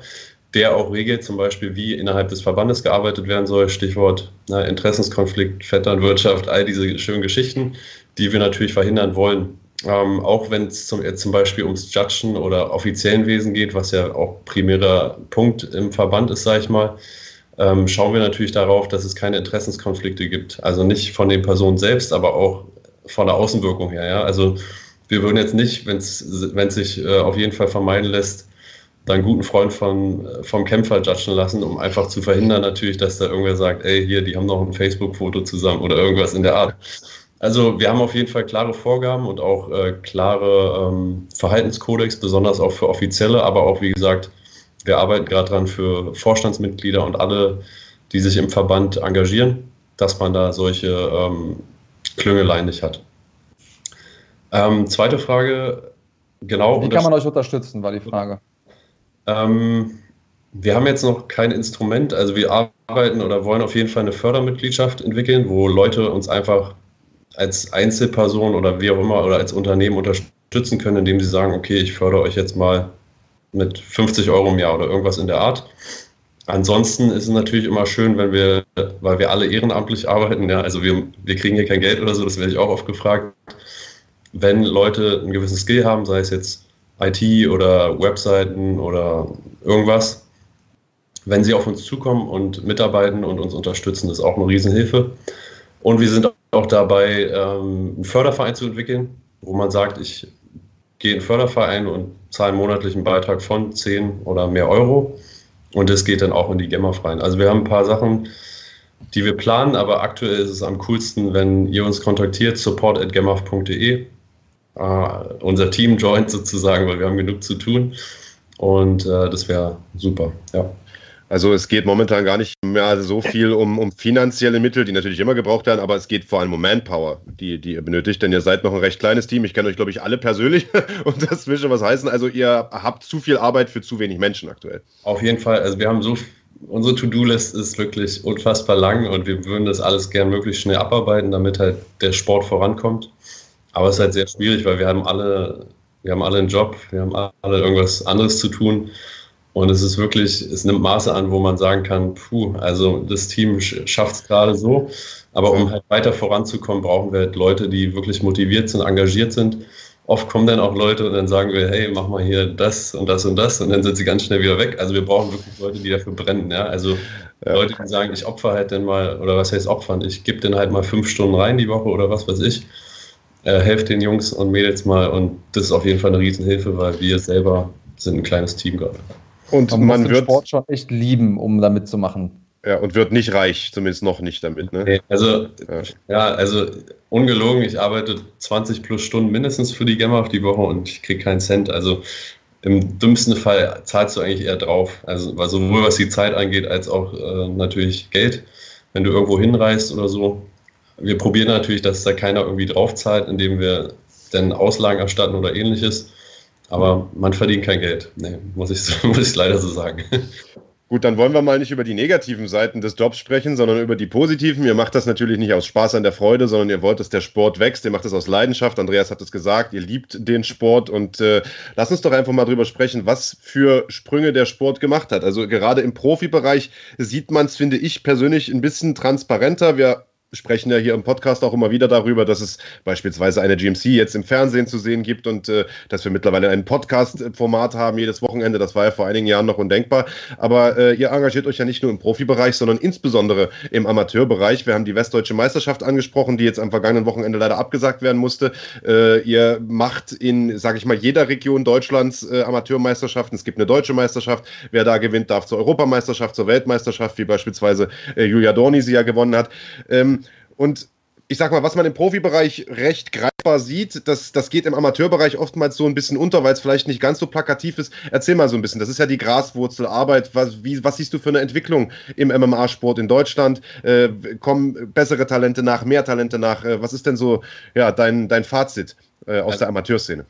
der auch regelt, zum Beispiel, wie innerhalb des Verbandes gearbeitet werden soll. Stichwort na, Interessenskonflikt, Vetternwirtschaft, all diese schönen Geschichten, die wir natürlich verhindern wollen. Ähm, auch wenn es zum, zum Beispiel ums Judgen oder offiziellen Wesen geht, was ja auch primärer Punkt im Verband ist, sage ich mal, ähm, schauen wir natürlich darauf, dass es keine Interessenskonflikte gibt. Also nicht von den Personen selbst, aber auch von der Außenwirkung her. Ja? Also wir würden jetzt nicht, wenn es sich äh, auf jeden Fall vermeiden lässt, einen guten Freund von, vom Kämpfer judgen lassen, um einfach zu verhindern natürlich, dass da irgendwer sagt, ey, hier, die haben noch ein Facebook-Foto zusammen oder irgendwas in der Art. Also wir haben auf jeden Fall klare Vorgaben und auch äh, klare ähm, Verhaltenskodex, besonders auch für Offizielle, aber auch, wie gesagt, wir arbeiten gerade dran für Vorstandsmitglieder und alle, die sich im Verband engagieren, dass man da solche ähm, Klüngeleien nicht hat. Ähm, zweite Frage, genau. Wie kann man euch unterstützen, war die Frage. Ähm, wir haben jetzt noch kein Instrument, also wir arbeiten oder wollen auf jeden Fall eine Fördermitgliedschaft entwickeln, wo Leute uns einfach als Einzelperson oder wie auch immer oder als Unternehmen unterstützen können, indem sie sagen, okay, ich fördere euch jetzt mal mit 50 Euro im Jahr oder irgendwas in der Art. Ansonsten ist es natürlich immer schön, wenn wir, weil wir alle ehrenamtlich arbeiten, ja, also wir, wir kriegen hier kein Geld oder so, das werde ich auch oft gefragt, wenn Leute einen gewissen Skill haben, sei es jetzt IT oder Webseiten oder irgendwas. Wenn sie auf uns zukommen und mitarbeiten und uns unterstützen, ist auch eine Riesenhilfe. Und wir sind auch dabei, ähm, einen Förderverein zu entwickeln, wo man sagt, ich gehe in einen Förderverein und zahle einen monatlichen Beitrag von 10 oder mehr Euro. Und das geht dann auch in die Gemma rein. Also wir haben ein paar Sachen, die wir planen, aber aktuell ist es am coolsten, wenn ihr uns kontaktiert, support.gemmaf.de uh, unser Team joint sozusagen, weil wir haben genug zu tun. Und uh, das wäre super, ja. Also es geht momentan gar nicht mehr so viel um, um finanzielle Mittel, die natürlich immer gebraucht werden, aber es geht vor allem um Manpower, die, die ihr benötigt, denn ihr seid noch ein recht kleines Team. Ich kenne euch, glaube ich, alle persönlich und das will schon was heißen. Also ihr habt zu viel Arbeit für zu wenig Menschen aktuell. Auf jeden Fall. Also wir haben so, unsere To-Do-List ist wirklich unfassbar lang und wir würden das alles gern möglichst schnell abarbeiten, damit halt der Sport vorankommt. Aber es ist halt sehr schwierig, weil wir haben alle, wir haben alle einen Job, wir haben alle irgendwas anderes zu tun. Und es ist wirklich, es nimmt Maße an, wo man sagen kann, puh, also das Team schafft es gerade so. Aber um halt weiter voranzukommen, brauchen wir halt Leute, die wirklich motiviert sind, engagiert sind. Oft kommen dann auch Leute und dann sagen wir, hey, mach mal hier das und das und das und dann sind sie ganz schnell wieder weg. Also wir brauchen wirklich Leute, die dafür brennen. Ja? Also ja. Leute, die sagen, ich opfer halt dann mal, oder was heißt opfern, ich gebe dann halt mal fünf Stunden rein die Woche oder was weiß ich äh, helft den Jungs und Mädels mal und das ist auf jeden Fall eine Riesenhilfe, weil wir selber sind ein kleines Team gerade. Und man, man wird Sport schon echt lieben, um damit zu machen. Ja, und wird nicht reich, zumindest noch nicht damit. Ne? Also, ja. ja. also ungelogen, ich arbeite 20 plus Stunden mindestens für die Gemma auf die Woche und ich kriege keinen Cent. Also im dümmsten Fall zahlst du eigentlich eher drauf. Also sowohl was die Zeit angeht, als auch äh, natürlich Geld. Wenn du irgendwo hinreist oder so, wir probieren natürlich, dass da keiner irgendwie draufzahlt, indem wir dann Auslagen erstatten oder ähnliches. Aber man verdient kein Geld. Nee, muss ich, muss ich leider so sagen. Gut, dann wollen wir mal nicht über die negativen Seiten des Jobs sprechen, sondern über die positiven. Ihr macht das natürlich nicht aus Spaß an der Freude, sondern ihr wollt, dass der Sport wächst. Ihr macht das aus Leidenschaft. Andreas hat es gesagt, ihr liebt den Sport. Und äh, lass uns doch einfach mal drüber sprechen, was für Sprünge der Sport gemacht hat. Also gerade im Profibereich sieht man es, finde ich persönlich, ein bisschen transparenter. Wir sprechen ja hier im Podcast auch immer wieder darüber, dass es beispielsweise eine GMC jetzt im Fernsehen zu sehen gibt und äh, dass wir mittlerweile ein Podcast-Format haben jedes Wochenende. Das war ja vor einigen Jahren noch undenkbar. Aber äh, ihr engagiert euch ja nicht nur im Profibereich, sondern insbesondere im Amateurbereich. Wir haben die Westdeutsche Meisterschaft angesprochen, die jetzt am vergangenen Wochenende leider abgesagt werden musste. Äh, ihr macht in, sage ich mal, jeder Region Deutschlands äh, Amateurmeisterschaften. Es gibt eine deutsche Meisterschaft. Wer da gewinnt, darf zur Europameisterschaft, zur Weltmeisterschaft, wie beispielsweise äh, Julia Dorni sie ja gewonnen hat. Ähm, und ich sag mal, was man im Profibereich recht greifbar sieht, das, das geht im Amateurbereich oftmals so ein bisschen unter, weil es vielleicht nicht ganz so plakativ ist. Erzähl mal so ein bisschen. Das ist ja die Graswurzelarbeit. Was, wie, was siehst du für eine Entwicklung im MMA-Sport in Deutschland? Äh, kommen bessere Talente nach, mehr Talente nach? Äh, was ist denn so ja, dein, dein Fazit äh, aus also, der Amateurszene?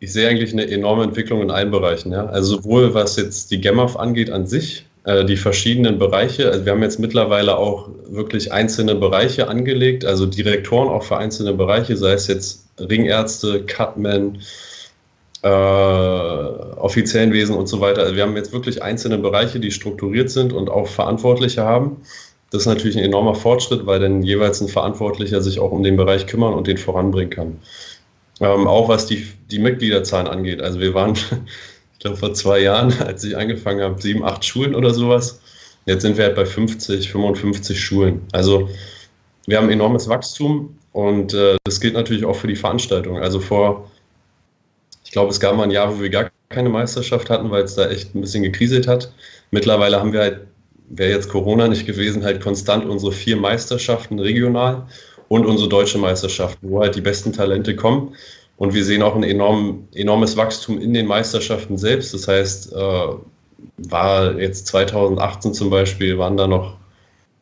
Ich sehe eigentlich eine enorme Entwicklung in allen Bereichen. Ja? Also sowohl was jetzt die GEMAF angeht an sich, die verschiedenen Bereiche. Also wir haben jetzt mittlerweile auch wirklich einzelne Bereiche angelegt, also Direktoren auch für einzelne Bereiche, sei es jetzt Ringärzte, Cutmen, äh, offiziellen und so weiter. Also wir haben jetzt wirklich einzelne Bereiche, die strukturiert sind und auch Verantwortliche haben. Das ist natürlich ein enormer Fortschritt, weil dann jeweils ein Verantwortlicher sich auch um den Bereich kümmern und den voranbringen kann. Ähm, auch was die, die Mitgliederzahlen angeht. Also wir waren ich glaube vor zwei Jahren, als ich angefangen habe, sieben, acht Schulen oder sowas. Jetzt sind wir halt bei 50, 55 Schulen. Also wir haben enormes Wachstum und äh, das gilt natürlich auch für die Veranstaltung. Also vor, ich glaube, es gab mal ein Jahr, wo wir gar keine Meisterschaft hatten, weil es da echt ein bisschen gekriselt hat. Mittlerweile haben wir halt, wäre jetzt Corona nicht gewesen, halt konstant unsere vier Meisterschaften regional und unsere deutsche Meisterschaft, wo halt die besten Talente kommen. Und wir sehen auch ein enorm, enormes Wachstum in den Meisterschaften selbst. Das heißt, äh, war jetzt 2018 zum Beispiel, waren da noch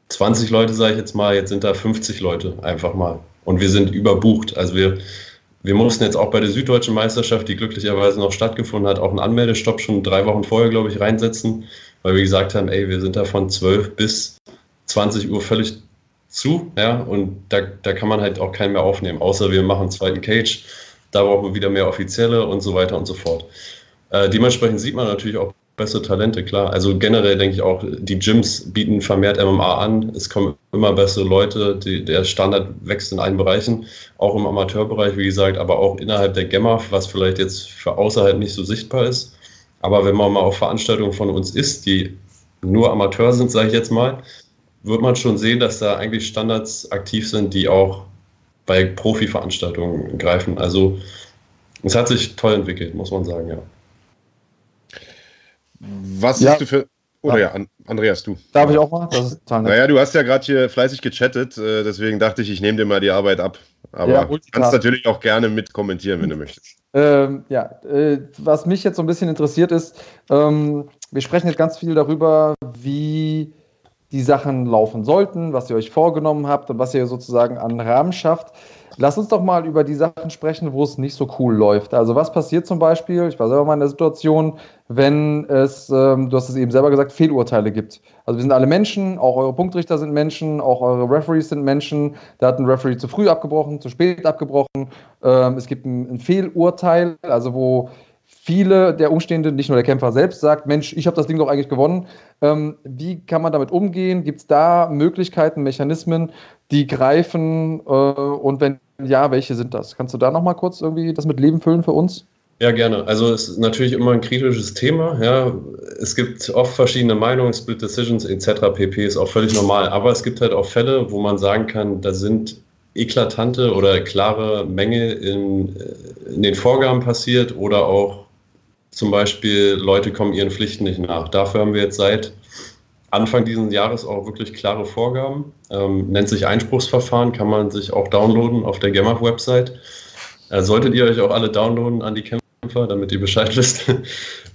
20 Leute, sage ich jetzt mal, jetzt sind da 50 Leute einfach mal. Und wir sind überbucht. Also wir, wir mussten jetzt auch bei der Süddeutschen Meisterschaft, die glücklicherweise noch stattgefunden hat, auch einen Anmeldestopp schon drei Wochen vorher, glaube ich, reinsetzen, weil wir gesagt haben, ey, wir sind da von 12 bis 20 Uhr völlig zu, ja, und da, da kann man halt auch keinen mehr aufnehmen, außer wir machen einen zweiten Cage da brauchen wir wieder mehr Offizielle und so weiter und so fort. Äh, dementsprechend sieht man natürlich auch bessere Talente, klar. Also generell denke ich auch, die Gyms bieten vermehrt MMA an. Es kommen immer bessere Leute. Die, der Standard wächst in allen Bereichen, auch im Amateurbereich, wie gesagt, aber auch innerhalb der GEMA, was vielleicht jetzt für außerhalb nicht so sichtbar ist. Aber wenn man mal auf Veranstaltungen von uns ist, die nur Amateur sind, sage ich jetzt mal, wird man schon sehen, dass da eigentlich Standards aktiv sind, die auch bei Profi-Veranstaltungen greifen. Also es hat sich toll entwickelt, muss man sagen, ja. Was ja. siehst du für. Oder ja, Andreas, du. Darf ich auch mal? Das ist total nett. Naja, du hast ja gerade hier fleißig gechattet, äh, deswegen dachte ich, ich nehme dir mal die Arbeit ab. Aber ja, du kannst natürlich auch gerne mit kommentieren, wenn du möchtest. Ähm, ja, äh, was mich jetzt so ein bisschen interessiert ist, ähm, wir sprechen jetzt ganz viel darüber, wie die Sachen laufen sollten, was ihr euch vorgenommen habt und was ihr sozusagen an Rahmen schafft. Lass uns doch mal über die Sachen sprechen, wo es nicht so cool läuft. Also was passiert zum Beispiel, ich war selber mal in der Situation, wenn es, ähm, du hast es eben selber gesagt, Fehlurteile gibt. Also wir sind alle Menschen, auch eure Punktrichter sind Menschen, auch eure Referees sind Menschen. Da hat ein Referee zu früh abgebrochen, zu spät abgebrochen. Ähm, es gibt ein, ein Fehlurteil, also wo viele der Umstehenden, nicht nur der Kämpfer selbst, sagt, Mensch, ich habe das Ding doch eigentlich gewonnen. Ähm, wie kann man damit umgehen? Gibt es da Möglichkeiten, Mechanismen, die greifen? Äh, und wenn ja, welche sind das? Kannst du da nochmal kurz irgendwie das mit Leben füllen für uns? Ja, gerne. Also es ist natürlich immer ein kritisches Thema. Ja. Es gibt oft verschiedene Meinungen, Split Decisions etc. pp. ist auch völlig normal. Aber es gibt halt auch Fälle, wo man sagen kann, da sind eklatante oder klare Mängel in, in den Vorgaben passiert oder auch zum Beispiel, Leute kommen ihren Pflichten nicht nach. Dafür haben wir jetzt seit Anfang dieses Jahres auch wirklich klare Vorgaben. Ähm, nennt sich Einspruchsverfahren, kann man sich auch downloaden auf der GEMAF-Website. Äh, solltet ihr euch auch alle downloaden an die Kämpfer, damit ihr Bescheid wisst.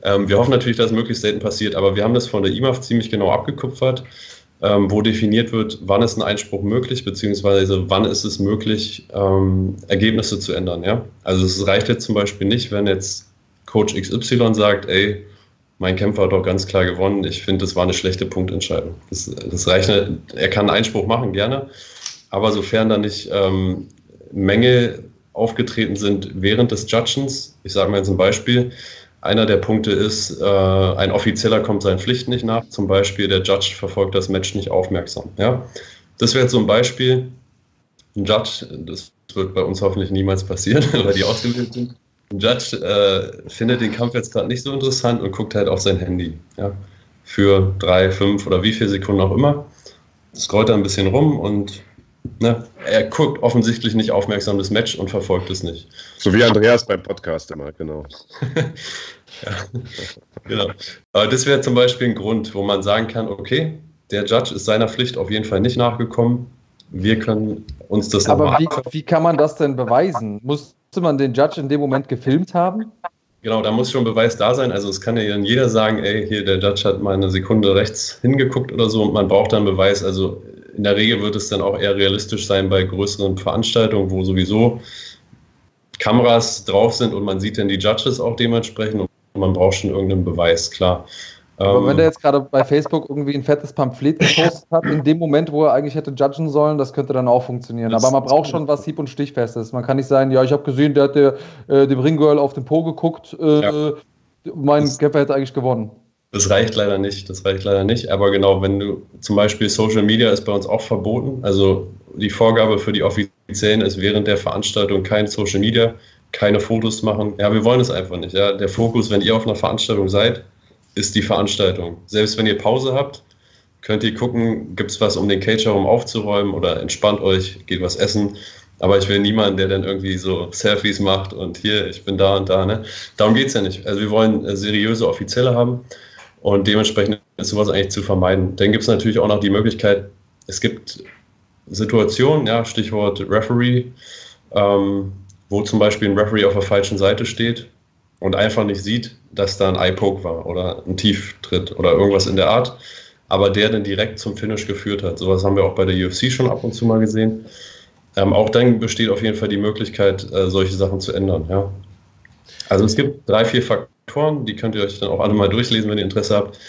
ähm, wir hoffen natürlich, dass es möglichst selten passiert, aber wir haben das von der IMAF ziemlich genau abgekupfert, ähm, wo definiert wird, wann ist ein Einspruch möglich, beziehungsweise wann ist es möglich, ähm, Ergebnisse zu ändern. Ja? Also es reicht jetzt zum Beispiel nicht, wenn jetzt Coach XY sagt, ey, mein Kämpfer hat doch ganz klar gewonnen, ich finde, das war eine schlechte Punktentscheidung. Das, das reicht. Er kann einen Einspruch machen, gerne, aber sofern da nicht ähm, Mängel aufgetreten sind während des Judgens, ich sage mal jetzt ein Beispiel, einer der Punkte ist, äh, ein Offizieller kommt seinen Pflichten nicht nach, zum Beispiel der Judge verfolgt das Match nicht aufmerksam. Ja? das wäre jetzt so ein Beispiel. Ein Judge, das wird bei uns hoffentlich niemals passieren, weil die ausgebildet sind. Ein Judge äh, findet den Kampf jetzt gerade nicht so interessant und guckt halt auf sein Handy. Ja, für drei, fünf oder wie viele Sekunden auch immer. Scrollt da ein bisschen rum und ne, er guckt offensichtlich nicht aufmerksam das Match und verfolgt es nicht. So wie Andreas beim Podcast immer, genau. ja, genau. Aber das wäre zum Beispiel ein Grund, wo man sagen kann, okay, der Judge ist seiner Pflicht auf jeden Fall nicht nachgekommen. Wir können uns das Aber wie, wie kann man das denn beweisen? Musste man den Judge in dem Moment gefilmt haben? Genau, da muss schon Beweis da sein. Also es kann ja jeder sagen, ey, hier der Judge hat mal eine Sekunde rechts hingeguckt oder so und man braucht dann Beweis. Also in der Regel wird es dann auch eher realistisch sein bei größeren Veranstaltungen, wo sowieso Kameras drauf sind und man sieht dann die Judges auch dementsprechend und man braucht schon irgendeinen Beweis, klar. Aber ähm, wenn der jetzt gerade bei Facebook irgendwie ein fettes Pamphlet gepostet hat, in dem Moment, wo er eigentlich hätte judgen sollen, das könnte dann auch funktionieren. Aber man braucht schon was hieb- und stichfestes. Man kann nicht sagen, ja, ich habe gesehen, der hat der, äh, dem Ringgirl auf den Po geguckt, äh, ja. mein das, Kämpfer hätte eigentlich gewonnen. Das reicht leider nicht, das reicht leider nicht. Aber genau, wenn du zum Beispiel Social Media ist bei uns auch verboten. Also die Vorgabe für die Offiziellen ist während der Veranstaltung kein Social Media, keine Fotos machen. Ja, wir wollen es einfach nicht. Ja. Der Fokus, wenn ihr auf einer Veranstaltung seid, ist die Veranstaltung. Selbst wenn ihr Pause habt, könnt ihr gucken, gibt es was, um den Cage herum aufzuräumen oder entspannt euch, geht was essen. Aber ich will niemanden, der dann irgendwie so Selfies macht und hier, ich bin da und da. Ne? Darum geht es ja nicht. Also wir wollen äh, seriöse Offizielle haben und dementsprechend ist sowas eigentlich zu vermeiden. Dann gibt es natürlich auch noch die Möglichkeit, es gibt Situationen, ja, Stichwort Referee, ähm, wo zum Beispiel ein Referee auf der falschen Seite steht und einfach nicht sieht, dass da ein Eye-Poke war oder ein Tieftritt oder irgendwas in der Art, aber der dann direkt zum Finish geführt hat. Sowas haben wir auch bei der UFC schon ab und zu mal gesehen. Ähm, auch dann besteht auf jeden Fall die Möglichkeit, äh, solche Sachen zu ändern. Ja. Also es gibt drei, vier Faktoren, die könnt ihr euch dann auch alle mal durchlesen, wenn ihr Interesse habt,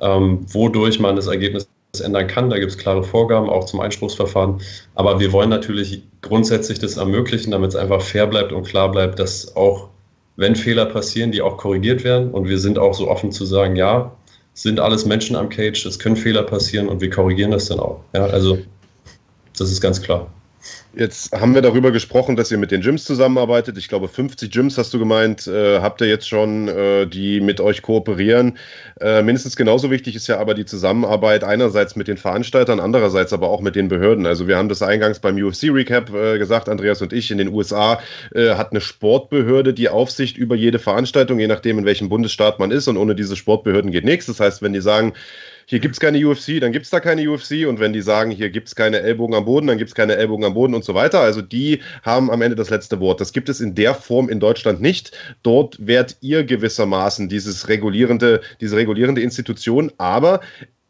ähm, wodurch man das Ergebnis ändern kann. Da gibt es klare Vorgaben, auch zum Einspruchsverfahren. Aber wir wollen natürlich grundsätzlich das ermöglichen, damit es einfach fair bleibt und klar bleibt, dass auch wenn Fehler passieren, die auch korrigiert werden. Und wir sind auch so offen zu sagen, ja, sind alles Menschen am Cage, es können Fehler passieren und wir korrigieren das dann auch. Ja, also das ist ganz klar. Jetzt haben wir darüber gesprochen, dass ihr mit den Gyms zusammenarbeitet. Ich glaube, 50 Gyms hast du gemeint, äh, habt ihr jetzt schon, äh, die mit euch kooperieren. Äh, mindestens genauso wichtig ist ja aber die Zusammenarbeit einerseits mit den Veranstaltern, andererseits aber auch mit den Behörden. Also wir haben das eingangs beim UFC-Recap äh, gesagt, Andreas und ich, in den USA äh, hat eine Sportbehörde die Aufsicht über jede Veranstaltung, je nachdem, in welchem Bundesstaat man ist. Und ohne diese Sportbehörden geht nichts. Das heißt, wenn die sagen, hier gibt es keine UFC, dann gibt es da keine UFC. Und wenn die sagen, hier gibt es keine Ellbogen am Boden, dann gibt es keine Ellbogen am Boden und so weiter. Also die haben am Ende das letzte Wort. Das gibt es in der Form in Deutschland nicht. Dort wärt ihr gewissermaßen dieses regulierende, diese regulierende Institution. Aber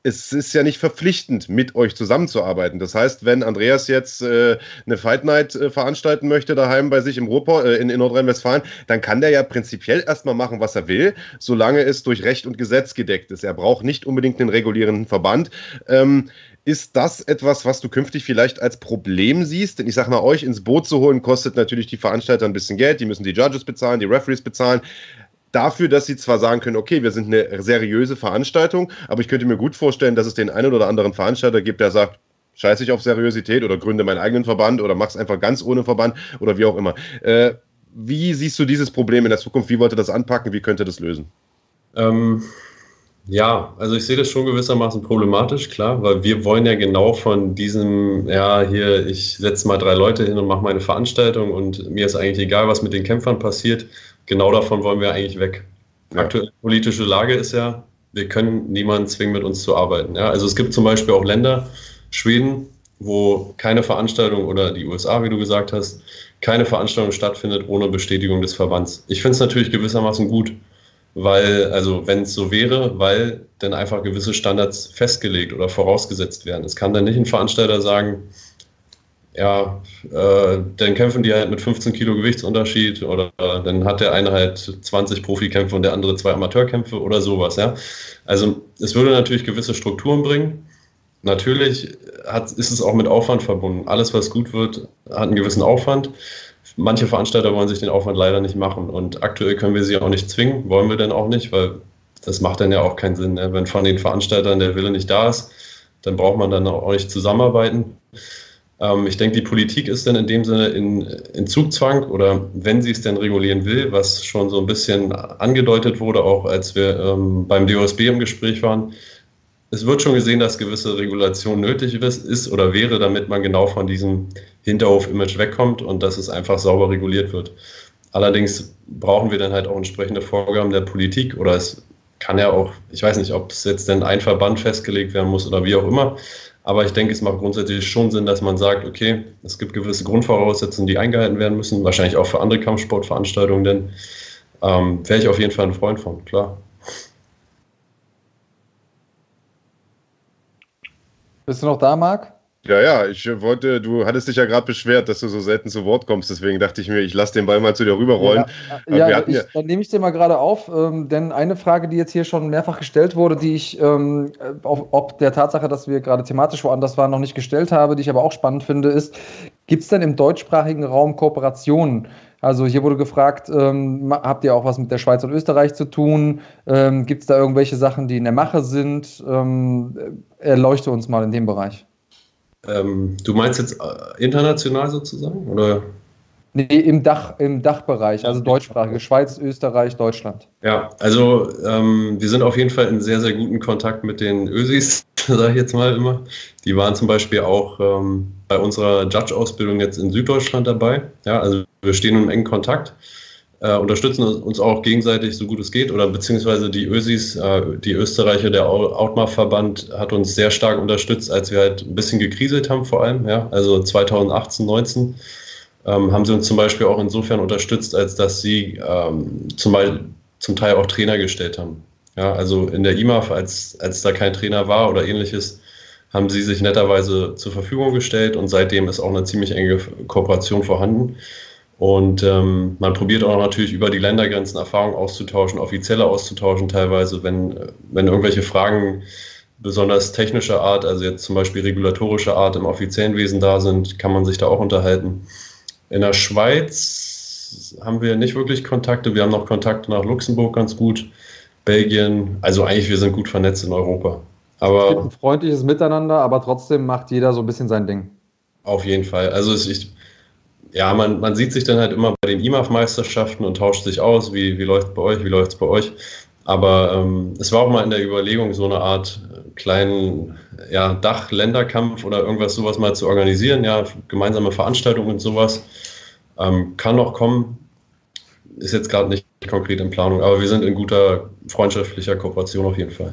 es ist ja nicht verpflichtend, mit euch zusammenzuarbeiten. Das heißt, wenn Andreas jetzt äh, eine Fight Night äh, veranstalten möchte daheim bei sich im Ruhrport, äh, in, in Nordrhein-Westfalen, dann kann der ja prinzipiell erstmal machen, was er will, solange es durch Recht und Gesetz gedeckt ist. Er braucht nicht unbedingt einen regulierenden Verband. Ähm, ist das etwas, was du künftig vielleicht als Problem siehst? Denn ich sag mal, euch ins Boot zu holen, kostet natürlich die Veranstalter ein bisschen Geld. Die müssen die Judges bezahlen, die Referees bezahlen dafür, dass sie zwar sagen können, okay, wir sind eine seriöse Veranstaltung, aber ich könnte mir gut vorstellen, dass es den einen oder anderen Veranstalter gibt, der sagt, scheiße ich auf Seriosität oder gründe meinen eigenen Verband oder mach's einfach ganz ohne Verband oder wie auch immer. Äh, wie siehst du dieses Problem in der Zukunft? Wie wollt ihr das anpacken? Wie könnt ihr das lösen? Ähm, ja, also ich sehe das schon gewissermaßen problematisch, klar, weil wir wollen ja genau von diesem, ja, hier, ich setze mal drei Leute hin und mache meine Veranstaltung und mir ist eigentlich egal, was mit den Kämpfern passiert, genau davon wollen wir eigentlich weg. Ja. Aktuelle politische Lage ist ja, wir können niemanden zwingen, mit uns zu arbeiten. Ja? Also es gibt zum Beispiel auch Länder, Schweden, wo keine Veranstaltung oder die USA, wie du gesagt hast, keine Veranstaltung stattfindet ohne Bestätigung des Verbands. Ich finde es natürlich gewissermaßen gut, weil, also wenn es so wäre, weil dann einfach gewisse Standards festgelegt oder vorausgesetzt werden. Es kann dann nicht ein Veranstalter sagen, ja, äh, dann kämpfen die halt mit 15 Kilo Gewichtsunterschied oder äh, dann hat der eine halt 20 Profikämpfe und der andere zwei Amateurkämpfe oder sowas, ja. Also es würde natürlich gewisse Strukturen bringen. Natürlich hat, ist es auch mit Aufwand verbunden. Alles, was gut wird, hat einen gewissen Aufwand. Manche Veranstalter wollen sich den Aufwand leider nicht machen und aktuell können wir sie auch nicht zwingen, wollen wir denn auch nicht, weil das macht dann ja auch keinen Sinn, ne? wenn von den Veranstaltern der Wille nicht da ist dann braucht man dann auch nicht zusammenarbeiten. Ähm, ich denke, die Politik ist dann in dem Sinne in, in Zugzwang oder wenn sie es denn regulieren will, was schon so ein bisschen angedeutet wurde, auch als wir ähm, beim DOSB im Gespräch waren. Es wird schon gesehen, dass gewisse Regulation nötig ist, ist oder wäre, damit man genau von diesem Hinterhof-Image wegkommt und dass es einfach sauber reguliert wird. Allerdings brauchen wir dann halt auch entsprechende Vorgaben der Politik oder es kann ja auch, ich weiß nicht, ob es jetzt denn ein Verband festgelegt werden muss oder wie auch immer, aber ich denke, es macht grundsätzlich schon Sinn, dass man sagt, okay, es gibt gewisse Grundvoraussetzungen, die eingehalten werden müssen, wahrscheinlich auch für andere Kampfsportveranstaltungen, denn ähm, wäre ich auf jeden Fall ein Freund von, klar. Bist du noch da, Marc? Ja, ja, ich wollte, du hattest dich ja gerade beschwert, dass du so selten zu Wort kommst, deswegen dachte ich mir, ich lasse den Ball mal zu dir rüberrollen. Ja, ja, ich, dann nehme ich den mal gerade auf, ähm, denn eine Frage, die jetzt hier schon mehrfach gestellt wurde, die ich ähm, auf, ob der Tatsache, dass wir gerade thematisch woanders waren, noch nicht gestellt habe, die ich aber auch spannend finde, ist, gibt es denn im deutschsprachigen Raum Kooperationen? Also hier wurde gefragt, ähm, habt ihr auch was mit der Schweiz und Österreich zu tun? Ähm, gibt es da irgendwelche Sachen, die in der Mache sind? Ähm, erleuchte uns mal in dem Bereich. Ähm, du meinst jetzt äh, international sozusagen? Oder? Nee, im, Dach, im Dachbereich, also deutschsprachige Schweiz, Österreich, Deutschland. Ja, also ähm, wir sind auf jeden Fall in sehr, sehr guten Kontakt mit den Ösis, sage ich jetzt mal immer. Die waren zum Beispiel auch ähm, bei unserer Judge-Ausbildung jetzt in Süddeutschland dabei. Ja, also wir stehen im engen Kontakt äh, unterstützen uns auch gegenseitig so gut es geht oder beziehungsweise die Ösis, äh, die Österreicher, der Outmar-Verband hat uns sehr stark unterstützt, als wir halt ein bisschen gekriselt haben vor allem, ja, also 2018, 19 ähm, haben sie uns zum Beispiel auch insofern unterstützt, als dass sie ähm, zum, zum Teil auch Trainer gestellt haben. Ja, also in der IMAF, als, als da kein Trainer war oder ähnliches, haben sie sich netterweise zur Verfügung gestellt und seitdem ist auch eine ziemlich enge Kooperation vorhanden. Und ähm, man probiert auch natürlich über die Ländergrenzen Erfahrungen auszutauschen, offizielle auszutauschen teilweise, wenn, wenn irgendwelche Fragen besonders technischer Art, also jetzt zum Beispiel regulatorischer Art im offiziellen Wesen da sind, kann man sich da auch unterhalten. In der Schweiz haben wir nicht wirklich Kontakte. Wir haben noch Kontakte nach Luxemburg ganz gut, Belgien. Also eigentlich, wir sind gut vernetzt in Europa. Aber es gibt ein freundliches Miteinander, aber trotzdem macht jeder so ein bisschen sein Ding. Auf jeden Fall. Also ich, ja, man, man sieht sich dann halt immer bei den IMAF-Meisterschaften und tauscht sich aus, wie, wie läuft es bei euch, wie läuft es bei euch. Aber ähm, es war auch mal in der Überlegung, so eine Art kleinen ja, Dach-Länderkampf oder irgendwas sowas mal zu organisieren, ja, gemeinsame Veranstaltungen und sowas. Ähm, kann noch kommen, ist jetzt gerade nicht konkret in Planung, aber wir sind in guter freundschaftlicher Kooperation auf jeden Fall.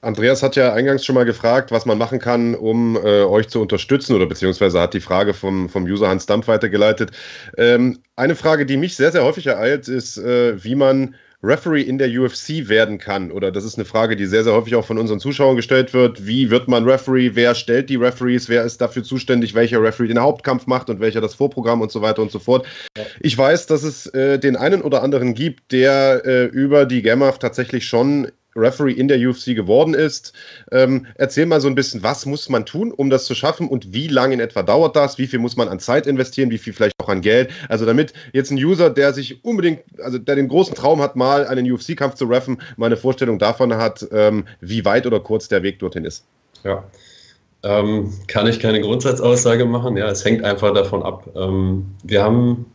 Andreas hat ja eingangs schon mal gefragt, was man machen kann, um äh, euch zu unterstützen, oder beziehungsweise hat die Frage vom, vom User Hans Dampf weitergeleitet. Ähm, eine Frage, die mich sehr, sehr häufig ereilt, ist, äh, wie man Referee in der UFC werden kann. Oder das ist eine Frage, die sehr, sehr häufig auch von unseren Zuschauern gestellt wird. Wie wird man Referee? Wer stellt die Referees? Wer ist dafür zuständig, welcher Referee den Hauptkampf macht und welcher das Vorprogramm und so weiter und so fort? Ich weiß, dass es äh, den einen oder anderen gibt, der äh, über die GAMAF tatsächlich schon Referee in der UFC geworden ist. Ähm, erzähl mal so ein bisschen, was muss man tun, um das zu schaffen und wie lange in etwa dauert das? Wie viel muss man an Zeit investieren? Wie viel vielleicht auch an Geld? Also damit jetzt ein User, der sich unbedingt, also der den großen Traum hat, mal einen UFC-Kampf zu reffen, mal eine Vorstellung davon hat, ähm, wie weit oder kurz der Weg dorthin ist. Ja. Ähm, kann ich keine Grundsatzaussage machen. Ja, es hängt einfach davon ab. Ähm, wir haben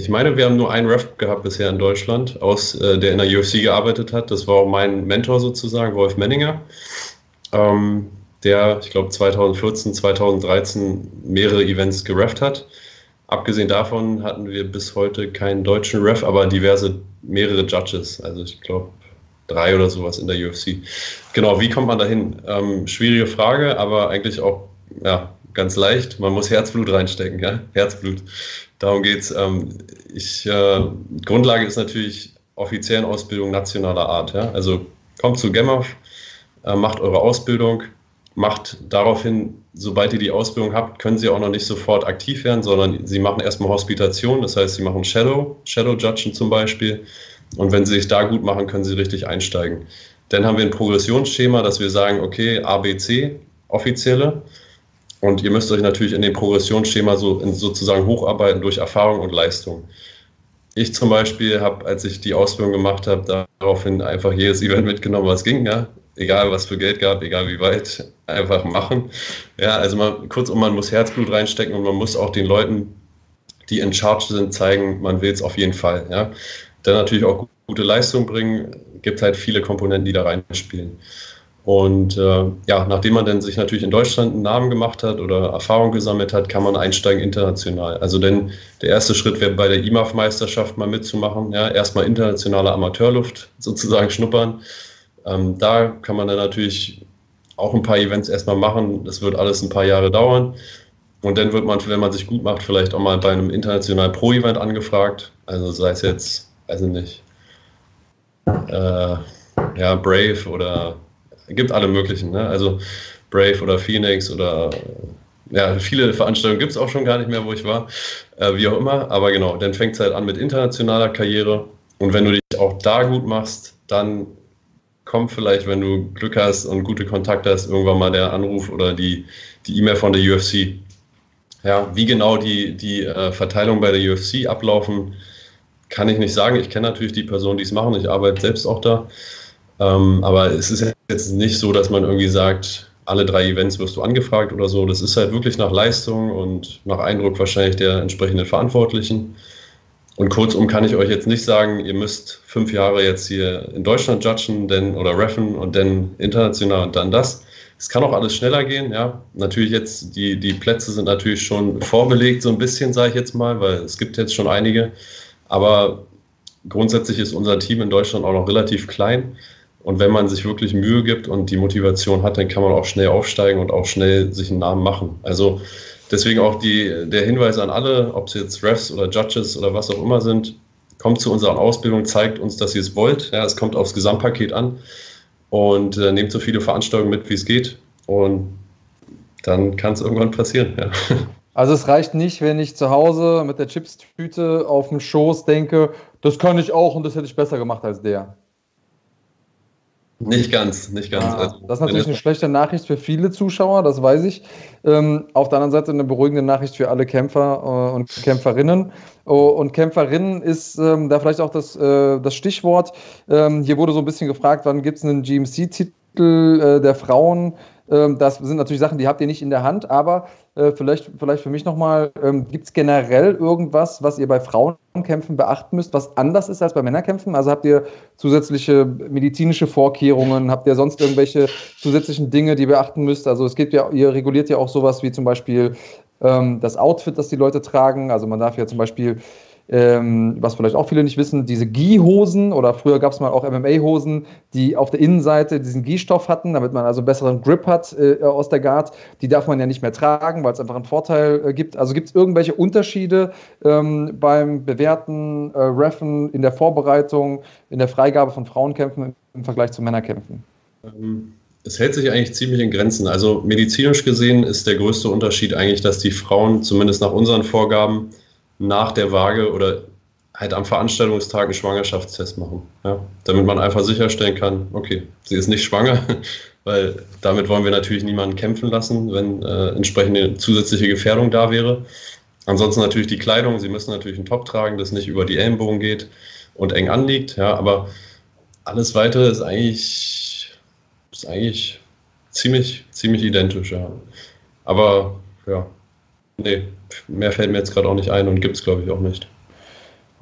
ich meine, wir haben nur einen Ref gehabt bisher in Deutschland, aus, äh, der in der UFC gearbeitet hat. Das war auch mein Mentor sozusagen, Wolf Menninger, ähm, der, ich glaube, 2014, 2013 mehrere Events gerefft hat. Abgesehen davon hatten wir bis heute keinen deutschen Ref, aber diverse, mehrere Judges. Also ich glaube, drei oder sowas in der UFC. Genau, wie kommt man dahin? Ähm, schwierige Frage, aber eigentlich auch ja, ganz leicht. Man muss Herzblut reinstecken, ja? Herzblut. Darum geht es. Ähm, äh, Grundlage ist natürlich offiziellen Ausbildung nationaler Art. Ja? Also kommt zu GEMAF, äh, macht eure Ausbildung, macht daraufhin, sobald ihr die Ausbildung habt, können sie auch noch nicht sofort aktiv werden, sondern sie machen erstmal Hospitation, das heißt, sie machen Shadow, Shadow Judgen zum Beispiel. Und wenn sie sich da gut machen, können sie richtig einsteigen. Dann haben wir ein Progressionsschema, dass wir sagen, okay, ABC, offizielle, und ihr müsst euch natürlich in dem Progressionsschema so sozusagen hocharbeiten durch Erfahrung und Leistung. Ich zum Beispiel habe, als ich die Ausbildung gemacht habe, daraufhin einfach jedes Event mitgenommen, was ging. Ja? egal was für Geld gab, egal wie weit, einfach machen. Ja, also man, kurzum, man muss Herzblut reinstecken und man muss auch den Leuten, die in Charge sind, zeigen, man will es auf jeden Fall. Ja. Dann natürlich auch gute Leistung bringen, gibt halt viele Komponenten, die da reinspielen. Und äh, ja, nachdem man dann sich natürlich in Deutschland einen Namen gemacht hat oder Erfahrung gesammelt hat, kann man einsteigen international. Also denn der erste Schritt wäre bei der IMAF-Meisterschaft mal mitzumachen. Ja, erstmal internationale Amateurluft sozusagen schnuppern. Ähm, da kann man dann natürlich auch ein paar Events erstmal machen. Das wird alles ein paar Jahre dauern. Und dann wird man, wenn man sich gut macht, vielleicht auch mal bei einem internationalen Pro-Event angefragt. Also sei es jetzt, weiß ich nicht, äh, ja, Brave oder gibt alle möglichen. Ne? Also Brave oder Phoenix oder ja, viele Veranstaltungen gibt es auch schon gar nicht mehr, wo ich war, äh, wie auch immer. Aber genau, dann fängt es halt an mit internationaler Karriere. Und wenn du dich auch da gut machst, dann kommt vielleicht, wenn du Glück hast und gute Kontakte hast, irgendwann mal der Anruf oder die E-Mail von der UFC. Ja, wie genau die, die äh, Verteilung bei der UFC ablaufen, kann ich nicht sagen. Ich kenne natürlich die Personen, die es machen. Ich arbeite selbst auch da. Ähm, aber es ist jetzt nicht so, dass man irgendwie sagt, alle drei Events wirst du angefragt oder so. Das ist halt wirklich nach Leistung und nach Eindruck wahrscheinlich der entsprechenden Verantwortlichen. Und kurzum kann ich euch jetzt nicht sagen, ihr müsst fünf Jahre jetzt hier in Deutschland judgen denn, oder reffen und dann international und dann das. Es kann auch alles schneller gehen, ja. Natürlich jetzt, die, die Plätze sind natürlich schon vorbelegt, so ein bisschen, sage ich jetzt mal, weil es gibt jetzt schon einige. Aber grundsätzlich ist unser Team in Deutschland auch noch relativ klein. Und wenn man sich wirklich Mühe gibt und die Motivation hat, dann kann man auch schnell aufsteigen und auch schnell sich einen Namen machen. Also deswegen auch die, der Hinweis an alle, ob es jetzt Refs oder Judges oder was auch immer sind, kommt zu unserer Ausbildung, zeigt uns, dass ihr es wollt. Ja, es kommt aufs Gesamtpaket an und äh, nehmt so viele Veranstaltungen mit, wie es geht. Und dann kann es irgendwann passieren. Ja. Also es reicht nicht, wenn ich zu Hause mit der Chipstüte auf dem Schoß denke, das kann ich auch und das hätte ich besser gemacht als der. Nicht ganz, nicht ganz. Ja, also, das ist natürlich eine schlechte Nachricht für viele Zuschauer, das weiß ich. Ähm, auf der anderen Seite eine beruhigende Nachricht für alle Kämpfer äh, und Kämpferinnen. Oh, und Kämpferinnen ist ähm, da vielleicht auch das, äh, das Stichwort. Ähm, hier wurde so ein bisschen gefragt, wann gibt es einen GMC-Titel äh, der Frauen? Ähm, das sind natürlich Sachen, die habt ihr nicht in der Hand, aber äh, vielleicht, vielleicht für mich nochmal, ähm, gibt es generell irgendwas, was ihr bei Frauenkämpfen beachten müsst, was anders ist als bei Männerkämpfen? Also habt ihr zusätzliche medizinische Vorkehrungen, habt ihr sonst irgendwelche zusätzlichen Dinge, die ihr beachten müsst? Also es geht ja, ihr reguliert ja auch sowas wie zum Beispiel ähm, das Outfit, das die Leute tragen. Also man darf ja zum Beispiel ähm, was vielleicht auch viele nicht wissen, diese Gi-Hosen oder früher gab es mal auch MMA-Hosen, die auf der Innenseite diesen Gi-Stoff hatten, damit man also besseren Grip hat äh, aus der Guard. Die darf man ja nicht mehr tragen, weil es einfach einen Vorteil äh, gibt. Also gibt es irgendwelche Unterschiede ähm, beim Bewerten, äh, Reffen, in der Vorbereitung, in der Freigabe von Frauenkämpfen im Vergleich zu Männerkämpfen? Ähm es hält sich eigentlich ziemlich in Grenzen. Also medizinisch gesehen ist der größte Unterschied eigentlich, dass die Frauen zumindest nach unseren Vorgaben nach der Waage oder halt am Veranstaltungstag einen Schwangerschaftstest machen. Ja? Damit man einfach sicherstellen kann, okay, sie ist nicht schwanger, weil damit wollen wir natürlich niemanden kämpfen lassen, wenn äh, entsprechende zusätzliche Gefährdung da wäre. Ansonsten natürlich die Kleidung, sie müssen natürlich einen Top tragen, das nicht über die Ellenbogen geht und eng anliegt, ja, aber alles weitere ist eigentlich, ist eigentlich ziemlich, ziemlich identisch, ja. Aber ja, nee, mehr fällt mir jetzt gerade auch nicht ein und gibt es, glaube ich, auch nicht.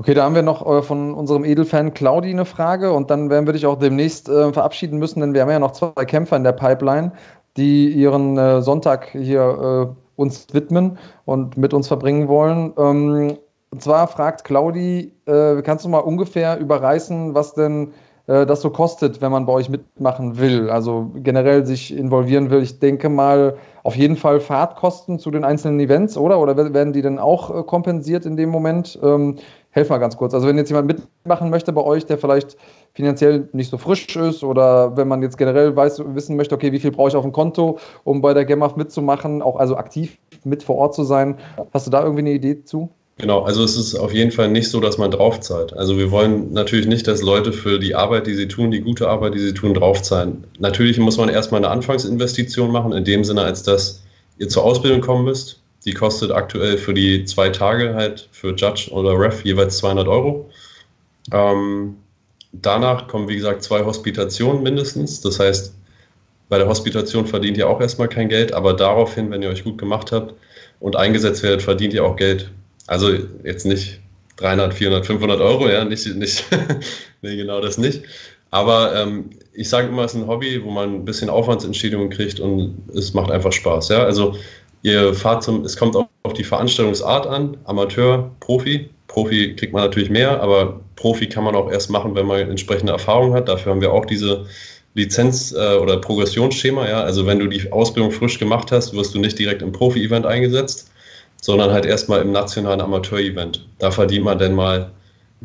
Okay, da haben wir noch äh, von unserem Edelfan Claudi eine Frage und dann werden wir dich auch demnächst äh, verabschieden müssen, denn wir haben ja noch zwei Kämpfer in der Pipeline, die ihren äh, Sonntag hier äh, uns widmen und mit uns verbringen wollen. Ähm, und zwar fragt Claudi, äh, kannst du mal ungefähr überreißen, was denn äh, das so kostet, wenn man bei euch mitmachen will? Also generell sich involvieren will. Ich denke mal, auf jeden Fall Fahrtkosten zu den einzelnen Events, oder? Oder werden die dann auch äh, kompensiert in dem Moment? Ähm, helf mal ganz kurz. Also wenn jetzt jemand mitmachen möchte bei euch, der vielleicht finanziell nicht so frisch ist oder wenn man jetzt generell weiß, wissen möchte, okay, wie viel brauche ich auf dem Konto, um bei der GEMAF mitzumachen, auch also aktiv mit vor Ort zu sein. Hast du da irgendwie eine Idee zu? Genau, also es ist auf jeden Fall nicht so, dass man draufzahlt. Also wir wollen natürlich nicht, dass Leute für die Arbeit, die sie tun, die gute Arbeit, die sie tun, draufzahlen. Natürlich muss man erstmal eine Anfangsinvestition machen, in dem Sinne, als dass ihr zur Ausbildung kommen müsst. Die kostet aktuell für die zwei Tage halt für Judge oder Ref jeweils 200 Euro. Ähm, danach kommen, wie gesagt, zwei Hospitationen mindestens. Das heißt, Bei der Hospitation verdient ihr auch erstmal kein Geld, aber daraufhin, wenn ihr euch gut gemacht habt und eingesetzt werdet, verdient ihr auch Geld. Also jetzt nicht 300, 400, 500 Euro, ja, nicht, nicht nee, genau das nicht. Aber ähm, ich sage immer, es ist ein Hobby, wo man ein bisschen Aufwandsentschädigung kriegt und es macht einfach Spaß. Ja? Also ihr fahrt zum, es kommt auch auf die Veranstaltungsart an, Amateur, Profi. Profi kriegt man natürlich mehr, aber Profi kann man auch erst machen, wenn man entsprechende Erfahrung hat. Dafür haben wir auch diese Lizenz- äh, oder Progressionsschema. Ja? Also wenn du die Ausbildung frisch gemacht hast, wirst du nicht direkt im Profi-Event eingesetzt, sondern halt erstmal im nationalen Amateur-Event. Da verdient man dann mal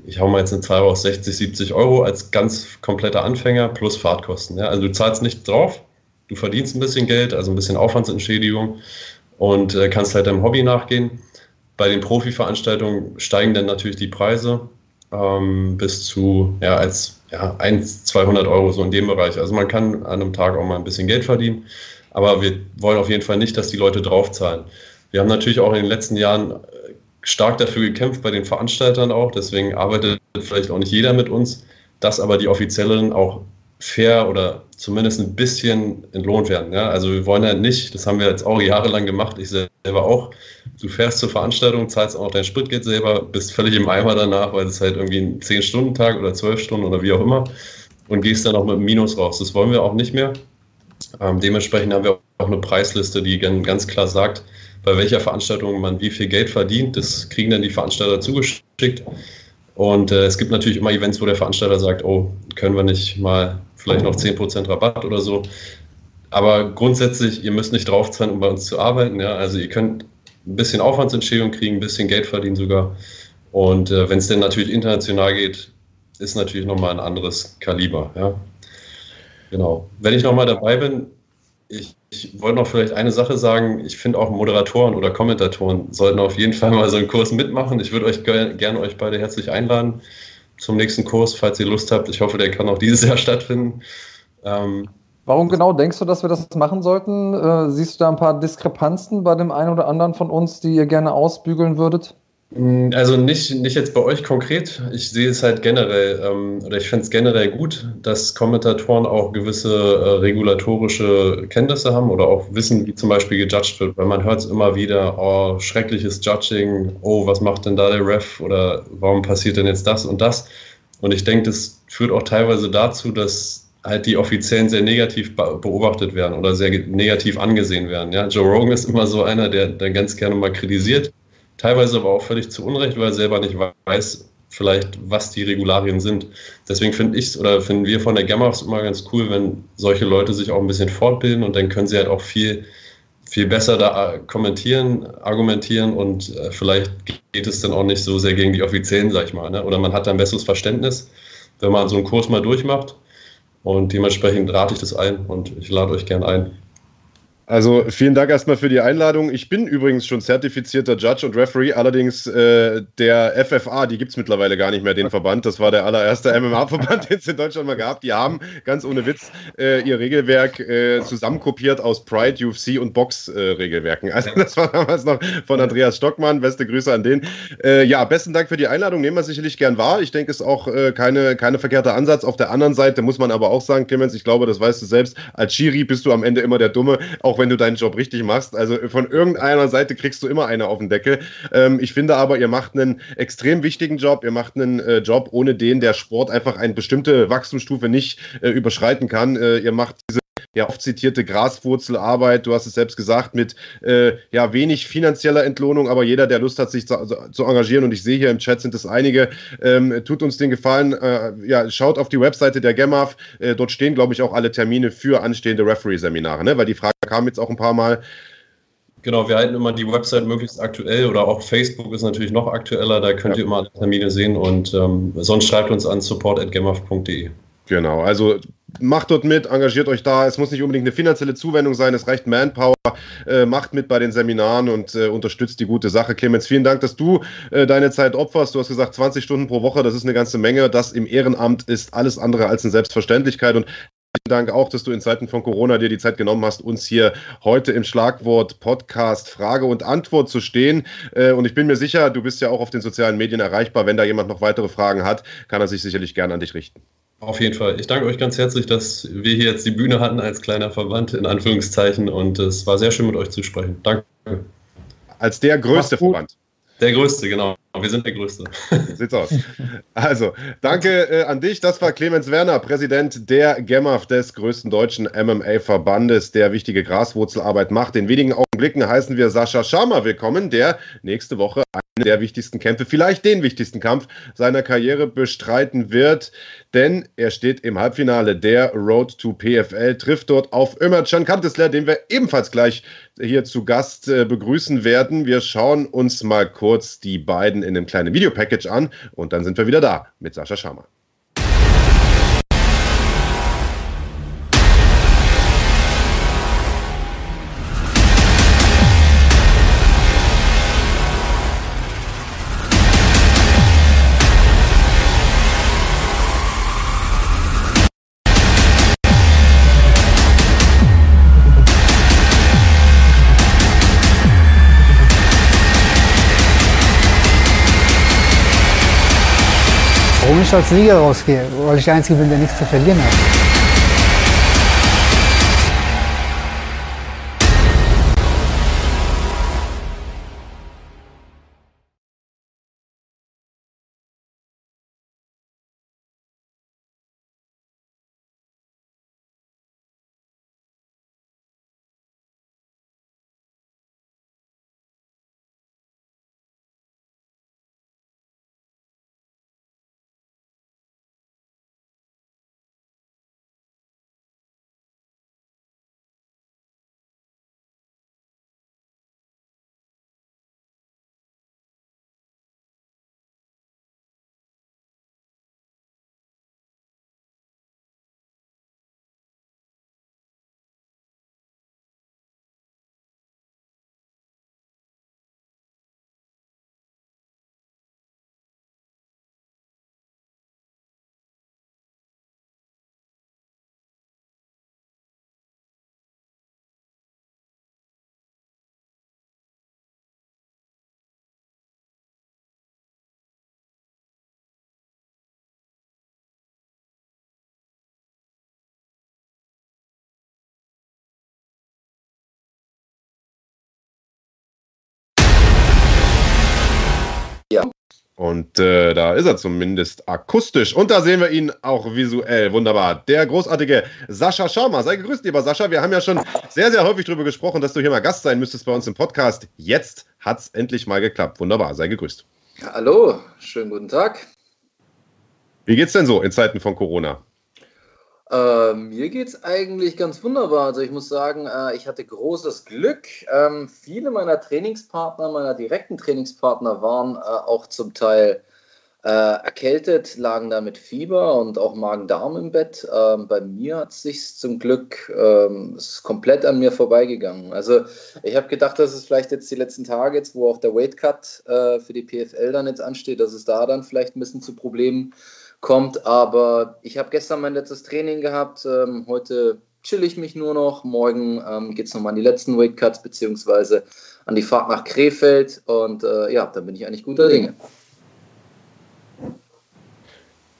ich hau mal jetzt eine Zahl raus, 60, 70 Euro als ganz kompletter Anfänger plus Fahrtkosten. Ja? Also du zahlst nicht drauf, du verdienst ein bisschen Geld, also ein bisschen Aufwandsentschädigung und äh, kannst halt deinem Hobby nachgehen. Bei den Profi-Veranstaltungen steigen dann natürlich die Preise ähm, bis zu ja, als ja, 1, 200 Euro so in dem Bereich. Also man kann an einem Tag auch mal ein bisschen Geld verdienen, aber wir wollen auf jeden Fall nicht, dass die Leute draufzahlen. Wir haben natürlich auch in den letzten Jahren stark dafür gekämpft bei den Veranstaltern auch, deswegen arbeitet vielleicht auch nicht jeder mit uns, dass aber die Offiziellen auch fair oder zumindest ein bisschen entlohnt werden. Ja? Also wir wollen ja nicht, das haben wir jetzt auch jahrelang gemacht, ich selber auch, du fährst zur Veranstaltung, zahlst auch dein Spritgeld selber, bist völlig im Eimer danach, weil es halt irgendwie ein 10-Stunden-Tag oder 12 Stunden oder wie auch immer und gehst dann auch mit einem Minus raus. Das wollen wir auch nicht mehr. Ähm, dementsprechend haben wir auch eine Preisliste, die ganz klar sagt, bei welcher Veranstaltung man wie viel Geld verdient. Das kriegen dann die Veranstalter zugeschickt. Und äh, es gibt natürlich immer Events, wo der Veranstalter sagt, oh, können wir nicht mal vielleicht noch 10% Rabatt oder so. Aber grundsätzlich, ihr müsst nicht draufzahlen, um bei uns zu arbeiten. Ja? Also ihr könnt ein bisschen Aufwandsentschädigung kriegen, ein bisschen Geld verdienen sogar. Und äh, wenn es denn natürlich international geht, ist natürlich nochmal ein anderes Kaliber. Ja? Genau. Wenn ich nochmal dabei bin, ich, ich wollte noch vielleicht eine Sache sagen. Ich finde auch Moderatoren oder Kommentatoren sollten auf jeden Fall mal so einen Kurs mitmachen. Ich würde euch gerne euch beide herzlich einladen zum nächsten Kurs, falls ihr Lust habt. Ich hoffe, der kann auch dieses Jahr stattfinden. Ähm, Warum genau denkst du, dass wir das machen sollten? Äh, siehst du da ein paar Diskrepanzen bei dem einen oder anderen von uns, die ihr gerne ausbügeln würdet? Mm, also nicht, nicht jetzt bei euch konkret. Ich sehe es halt generell, ähm, oder ich finde es generell gut, dass Kommentatoren auch gewisse äh, regulatorische Kenntnisse haben oder auch wissen, wie zum Beispiel gejudged wird. Weil man hört es immer wieder, oh, schreckliches Judging, oh, was macht denn da der Ref oder warum passiert denn jetzt das und das? Und ich denke, das führt auch teilweise dazu, dass halt die Offiziellen sehr negativ beobachtet werden oder sehr negativ angesehen werden. Ja? Joe Rogan ist immer so einer, der, der ganz gerne mal kritisiert teilweise aber auch völlig zu Unrecht, weil er selber nicht weiß, vielleicht, was die Regularien sind. Deswegen finde ich oder finden wir von der Gamma immer ganz cool, wenn solche Leute sich auch ein bisschen fortbilden und dann können sie halt auch viel, viel besser da kommentieren, argumentieren und äh, vielleicht geht es dann auch nicht so sehr gegen die Offiziellen, sag ich mal. Ne? Oder man hat da ein besseres Verständnis, wenn man so einen Kurs mal durchmacht. Und dementsprechend rate ich das ein und ich lade euch gern ein. Also vielen Dank erstmal für die Einladung. Ich bin übrigens schon zertifizierter Judge und Referee, allerdings äh, der FFA, die gibt es mittlerweile gar nicht mehr, den Verband. Das war der allererste MMA-Verband, den es in Deutschland mal gab. Die haben ganz ohne Witz äh, ihr Regelwerk äh, zusammenkopiert aus Pride, UFC und Box-Regelwerken. also das war damals noch von Andreas Stockmann. Beste Grüße an den. Äh, ja, besten Dank für die Einladung. Nehmen wir sicherlich gern wahr. Ich denke, es ist auch äh, keine, keine verkehrter Ansatz. Auf der anderen Seite muss man aber auch sagen, Clemens, ich glaube, das weißt du selbst, als Schiri bist du am Ende immer der Dumme. Auch auch wenn du deinen Job richtig machst. Also von irgendeiner Seite kriegst du immer eine auf den Deckel. Ähm, ich finde aber, ihr macht einen extrem wichtigen Job. Ihr macht einen äh, Job, ohne den der Sport einfach eine bestimmte Wachstumsstufe nicht äh, überschreiten kann. Äh, ihr macht diese ja oft zitierte Graswurzelarbeit, du hast es selbst gesagt, mit äh, ja wenig finanzieller Entlohnung, aber jeder, der Lust hat, sich zu, also, zu engagieren, und ich sehe hier im Chat sind es einige, ähm, tut uns den Gefallen, äh, ja, schaut auf die Webseite der GEMAF, äh, dort stehen, glaube ich, auch alle Termine für anstehende Referee-Seminare, ne? weil die Frage kam jetzt auch ein paar Mal. Genau, wir halten immer die Website möglichst aktuell oder auch Facebook ist natürlich noch aktueller, da könnt ja. ihr immer alle Termine sehen und ähm, sonst schreibt uns an support.gemaf.de. Genau, also macht dort mit, engagiert euch da. Es muss nicht unbedingt eine finanzielle Zuwendung sein, es reicht Manpower. Äh, macht mit bei den Seminaren und äh, unterstützt die gute Sache. Clemens, vielen Dank, dass du äh, deine Zeit opferst. Du hast gesagt, 20 Stunden pro Woche, das ist eine ganze Menge. Das im Ehrenamt ist alles andere als eine Selbstverständlichkeit. Und Vielen Dank auch, dass du in Zeiten von Corona dir die Zeit genommen hast, uns hier heute im Schlagwort Podcast Frage und Antwort zu stehen. Äh, und ich bin mir sicher, du bist ja auch auf den sozialen Medien erreichbar. Wenn da jemand noch weitere Fragen hat, kann er sich sicherlich gerne an dich richten. Auf jeden Fall. Ich danke euch ganz herzlich, dass wir hier jetzt die Bühne hatten als kleiner Verband, in Anführungszeichen. Und es war sehr schön, mit euch zu sprechen. Danke. Als der größte Verband. Der größte, genau. Wir sind der größte. Sieht's aus. Also, danke äh, an dich. Das war Clemens Werner, Präsident der GEMAF, des größten deutschen MMA-Verbandes, der wichtige Graswurzelarbeit macht. In wenigen Augenblicken heißen wir Sascha Sharma willkommen, der nächste Woche der wichtigsten Kämpfe, vielleicht den wichtigsten Kampf seiner Karriere bestreiten wird, denn er steht im Halbfinale der Road to PFL, trifft dort auf Ömercan Kantesler, den wir ebenfalls gleich hier zu Gast äh, begrüßen werden. Wir schauen uns mal kurz die beiden in einem kleinen Videopackage an und dann sind wir wieder da mit Sascha Schama. Als Sieger rausgehe, weil ich der Einzige bin, der nichts zu verlieren hat. Und äh, da ist er zumindest akustisch. Und da sehen wir ihn auch visuell. Wunderbar. Der großartige Sascha Schaumer. Sei gegrüßt, lieber Sascha. Wir haben ja schon sehr, sehr häufig darüber gesprochen, dass du hier mal Gast sein müsstest bei uns im Podcast. Jetzt hat es endlich mal geklappt. Wunderbar. Sei gegrüßt. Hallo, schönen guten Tag. Wie geht's denn so in Zeiten von Corona? Äh, mir geht es eigentlich ganz wunderbar. Also ich muss sagen, äh, ich hatte großes Glück. Ähm, viele meiner Trainingspartner, meiner direkten Trainingspartner waren äh, auch zum Teil äh, erkältet, lagen da mit Fieber und auch Magen-Darm im Bett. Ähm, bei mir hat es sich zum Glück ähm, ist komplett an mir vorbeigegangen. Also ich habe gedacht, dass es vielleicht jetzt die letzten Tage, jetzt wo auch der Weightcut äh, für die PFL dann jetzt ansteht, dass es da dann vielleicht ein bisschen zu Problemen kommt. Aber ich habe gestern mein letztes Training gehabt. Ähm, heute chill ich mich nur noch. Morgen ähm, geht es nochmal an die letzten Weight Cuts beziehungsweise an die Fahrt nach Krefeld. Und äh, ja, dann bin ich eigentlich guter Dinge.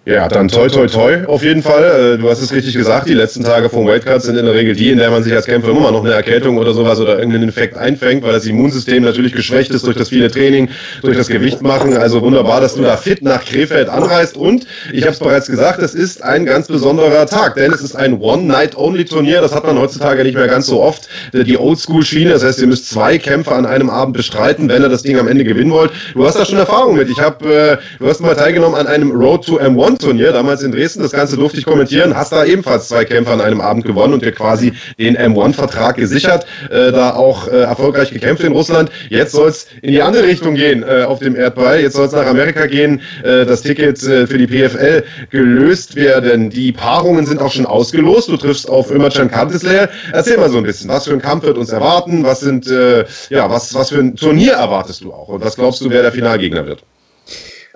Ja, dann toi toi toi auf jeden Fall. Äh, du hast es richtig gesagt, die letzten Tage vom Weightcut sind in der Regel die, in der man sich als Kämpfer immer noch eine Erkältung oder sowas oder irgendeinen Infekt einfängt, weil das Immunsystem natürlich geschwächt ist durch das viele Training, durch das Gewicht machen. Also wunderbar, dass du da fit nach Krefeld anreist und ich habe es bereits gesagt, es ist ein ganz besonderer Tag, denn es ist ein One-Night-Only-Turnier. Das hat man heutzutage nicht mehr ganz so oft. Die Oldschool-Schiene, das heißt, ihr müsst zwei Kämpfe an einem Abend bestreiten, wenn ihr das Ding am Ende gewinnen wollt. Du hast da schon Erfahrung mit. Ich habe, äh, du hast mal teilgenommen an einem Road to M1 Turnier, damals in Dresden. Das Ganze durfte ich kommentieren. Hast da ebenfalls zwei Kämpfe an einem Abend gewonnen und dir quasi den M1-Vertrag gesichert. Äh, da auch äh, erfolgreich gekämpft in Russland. Jetzt soll es in die andere Richtung gehen äh, auf dem Erdball. Jetzt soll es nach Amerika gehen. Äh, das Ticket äh, für die PFL gelöst werden. Die Paarungen sind auch schon ausgelost. Du triffst auf Ömercan Kanteslayer. Erzähl mal so ein bisschen, was für ein Kampf wird uns erwarten? Was sind, äh, ja, was, was für ein Turnier erwartest du auch? Und was glaubst du, wer der Finalgegner wird?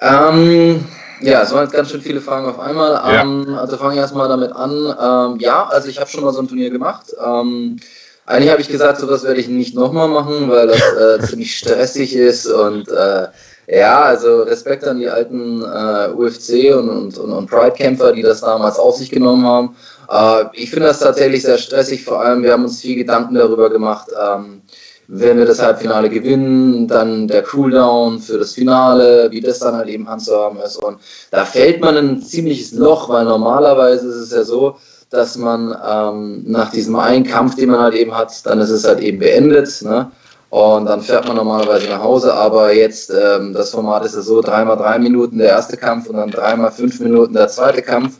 Ähm, ja, es waren jetzt ganz schön viele Fragen auf einmal. Ja. Ähm, also fange ich erstmal damit an. Ähm, ja, also ich habe schon mal so ein Turnier gemacht. Ähm, eigentlich habe ich gesagt, sowas werde ich nicht nochmal machen, weil das äh, ziemlich stressig ist und äh, Ja, also Respekt an die alten äh, UFC und, und, und, und Pride-Kämpfer, die das damals auf sich genommen haben. Äh, ich finde das tatsächlich sehr stressig, vor allem wir haben uns viel Gedanken darüber gemacht. Ähm, wenn wir das Halbfinale gewinnen, dann der Cooldown für das Finale, wie das dann halt eben handzuhaben ist. Und da fällt man in ein ziemliches Loch, weil normalerweise ist es ja so, dass man ähm, nach diesem einen Kampf, den man halt eben hat, dann ist es halt eben beendet. Ne? Und dann fährt man normalerweise nach Hause, aber jetzt, ähm, das Format ist ja so, dreimal drei Minuten der erste Kampf und dann dreimal fünf Minuten der zweite Kampf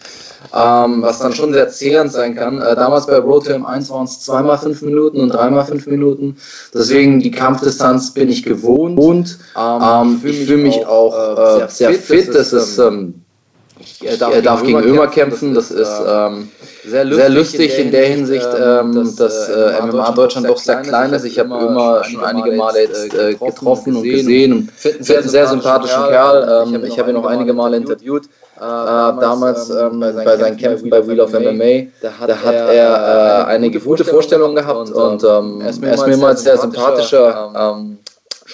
ähm, was dann schon sehr zehrend sein kann. Äh, damals bei Road to M1 waren es zweimal fünf Minuten und dreimal fünf Minuten. Deswegen die Kampfdistanz bin ich gewohnt. Und ähm, ich fühle mich, auch äh, sehr, fit. Das ist, ähm, ich darf, darf gegen Ömer kämpfen. Das ist ähm, sehr, lustig sehr lustig in der Hinsicht, ähm, ähm dass äh, MMA Deutschland doch sehr klein ist. Ich habe Ömer schon einige Male jetzt äh, getroffen und gesehen und finde einen sehr sympathischen Kerl. Ähm, ich habe ihn noch einige Male interviewt. Äh, damals ähm, ähm, bei seinen Kämpfen bei Wheel of MMA, da hat, da hat er äh, einige gute Vorstellungen gehabt und ähm, er ist mir mal sehr sympathischer ähm,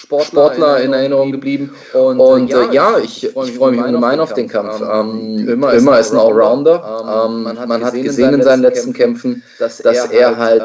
Sportler, Sportler in Erinnerung geblieben. Und, und äh, ja, ich, ich freue mich ungemein auf den Kampf. Ähm, immer, immer ist ein Allrounder. Ähm, man hat, man hat gesehen in seinen letzten Kämpfen, dass, dass er halt,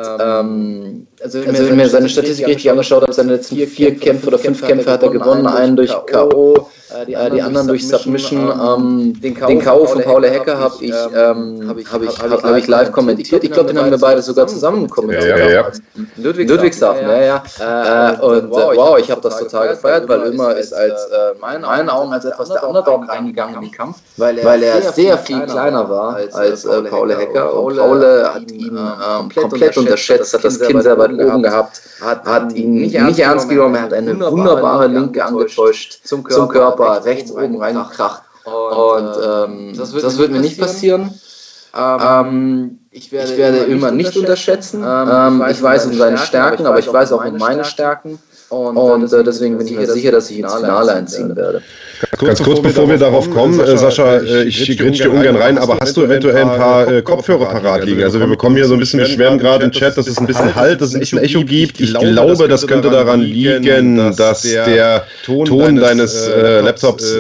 ähm, also, also wenn ich mir seine Statistik richtig angeschaut habe, seine letzten vier Kämpfe oder fünf Kämpfe hat er gewonnen, einen durch K.O., äh, die, anderen, die anderen durch Submission. Ähm, ähm, den K.O. von Paul Hecker habe ich, ähm, hab ich, hab ich, hab hab ich live kommentiert. Ich glaube, den haben wir beide sogar zusammen kommentiert. Ja, ja, ja. Ludwigshafen, ja, ja. Äh, äh und äh, wow, ich habe das total gefeiert, weil Ömer ist als, äh, meinen Augen als etwas der Underdog reingegangen in den Kampf, weil er sehr viel kleiner war als Paul Hecker. Und Paul hat ihn ähm, komplett unterschätzt, hat das Kind sehr weit oben gehabt, hat ihn nicht ernst genommen, er hat eine wunderbare Linke angetäuscht zum Körper Körper rechts oben reingekracht. Und, und ähm, das, wird, das wird mir nicht passieren. Ähm, ähm, ich werde, ich werde immer nicht unterschätzen. Ähm, ich weiß um seine Stärken, aber ich weiß auch um meine Stärken. Und, und äh, deswegen bin ich mir sicher, dass ich ins Finale einziehen werde. Ganz kurz, bevor wir darauf kommen, äh, Sascha, äh, ich grätsch dir ungern rein, aber hast du eventuell ein paar äh, Kopfhörer parat liegen? Also wir bekommen hier so ein bisschen Beschwerden gerade im Chat, dass es ein bisschen Halt, dass es echt ein Echo gibt. Ich glaube, das könnte daran liegen, dass der Ton deines Laptops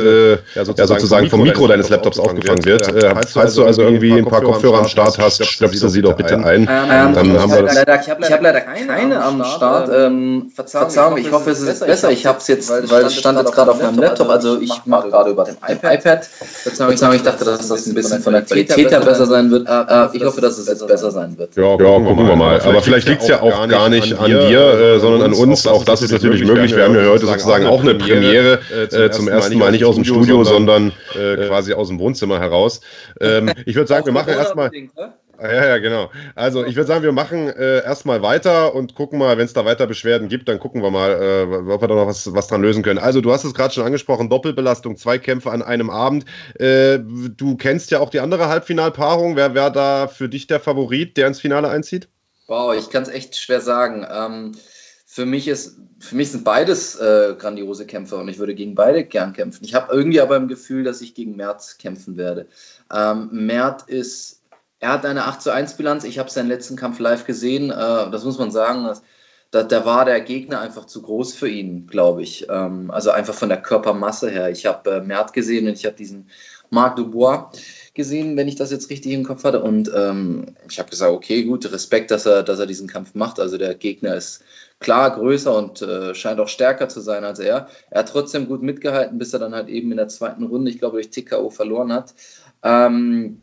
ja sozusagen vom Mikro deines Laptops aufgefangen wird. Falls du also irgendwie ein paar Kopfhörer am Start hast, stöpselst sie doch bitte ein. Dann haben wir das. Ich habe leider keine am Start. Verzeihung, ich hoffe, es ist besser. Ich habe es jetzt, weil es stand jetzt gerade auf meinem Laptop. Also ich mache gerade über dem iPad. Verzeihung, ich dachte, dass das ein bisschen von der Qualität her besser sein wird. Äh, ich hoffe, dass es jetzt besser sein wird. Ja, gucken wir mal. Aber vielleicht liegt es ja auch gar nicht an dir, äh, sondern an uns. Auch das ist natürlich möglich. Wir haben ja heute sozusagen auch eine Premiere. Äh, zum ersten Mal nicht aus dem Studio, sondern quasi aus dem Wohnzimmer heraus. Ähm, ich würde sagen, wir machen erstmal. Ja, ja, genau. Also ich würde sagen, wir machen äh, erstmal weiter und gucken mal, wenn es da weiter Beschwerden gibt, dann gucken wir mal, äh, ob wir da noch was, was dran lösen können. Also du hast es gerade schon angesprochen, Doppelbelastung, zwei Kämpfe an einem Abend. Äh, du kennst ja auch die andere Halbfinalpaarung. Wer wäre da für dich der Favorit, der ins Finale einzieht? Wow, ich kann es echt schwer sagen. Ähm, für mich ist, für mich sind beides äh, grandiose Kämpfer und ich würde gegen beide gern kämpfen. Ich habe irgendwie aber im Gefühl, dass ich gegen Mert kämpfen werde. Ähm, Mert ist er hat eine 8 zu 1 Bilanz. Ich habe seinen letzten Kampf live gesehen. Äh, das muss man sagen. Da, da, war der Gegner einfach zu groß für ihn, glaube ich. Ähm, also einfach von der Körpermasse her. Ich habe äh, Mert gesehen und ich habe diesen Marc Dubois gesehen, wenn ich das jetzt richtig im Kopf hatte. Und ähm, ich habe gesagt, okay, gut, Respekt, dass er, dass er diesen Kampf macht. Also der Gegner ist klar größer und äh, scheint auch stärker zu sein als er. Er hat trotzdem gut mitgehalten, bis er dann halt eben in der zweiten Runde, ich glaube, durch TKO verloren hat. Ähm,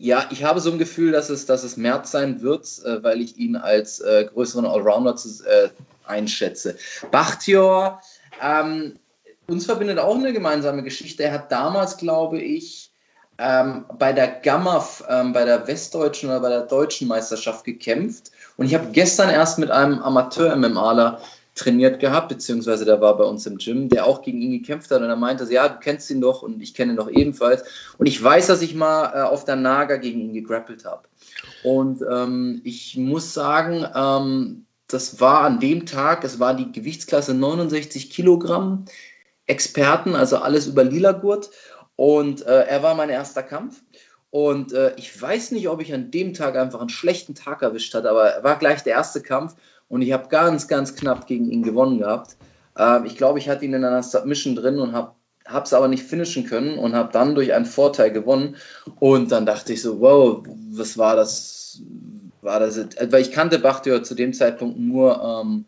ja, ich habe so ein Gefühl, dass es, dass es März sein wird, äh, weil ich ihn als äh, größeren Allrounder zu, äh, einschätze. Bachtior, ähm, uns verbindet auch eine gemeinsame Geschichte. Er hat damals, glaube ich, ähm, bei der Gamma, ähm, bei der westdeutschen oder bei der deutschen Meisterschaft gekämpft. Und ich habe gestern erst mit einem Amateur-MMAler trainiert gehabt, beziehungsweise der war bei uns im Gym, der auch gegen ihn gekämpft hat und er meinte, ja, du kennst ihn doch und ich kenne ihn doch ebenfalls. Und ich weiß, dass ich mal äh, auf der Naga gegen ihn gegrappelt habe. Und ähm, ich muss sagen, ähm, das war an dem Tag, es war die Gewichtsklasse 69 Kilogramm, Experten, also alles über Lila-Gurt. Und äh, er war mein erster Kampf. Und äh, ich weiß nicht, ob ich an dem Tag einfach einen schlechten Tag erwischt hatte, aber er war gleich der erste Kampf und ich habe ganz, ganz knapp gegen ihn gewonnen gehabt. Ähm, ich glaube, ich hatte ihn in einer Submission drin und habe habe es aber nicht finishen können und habe dann durch einen Vorteil gewonnen. Und dann dachte ich so, wow, was war das? War das? Weil ich kannte Bachtio zu dem Zeitpunkt nur ähm,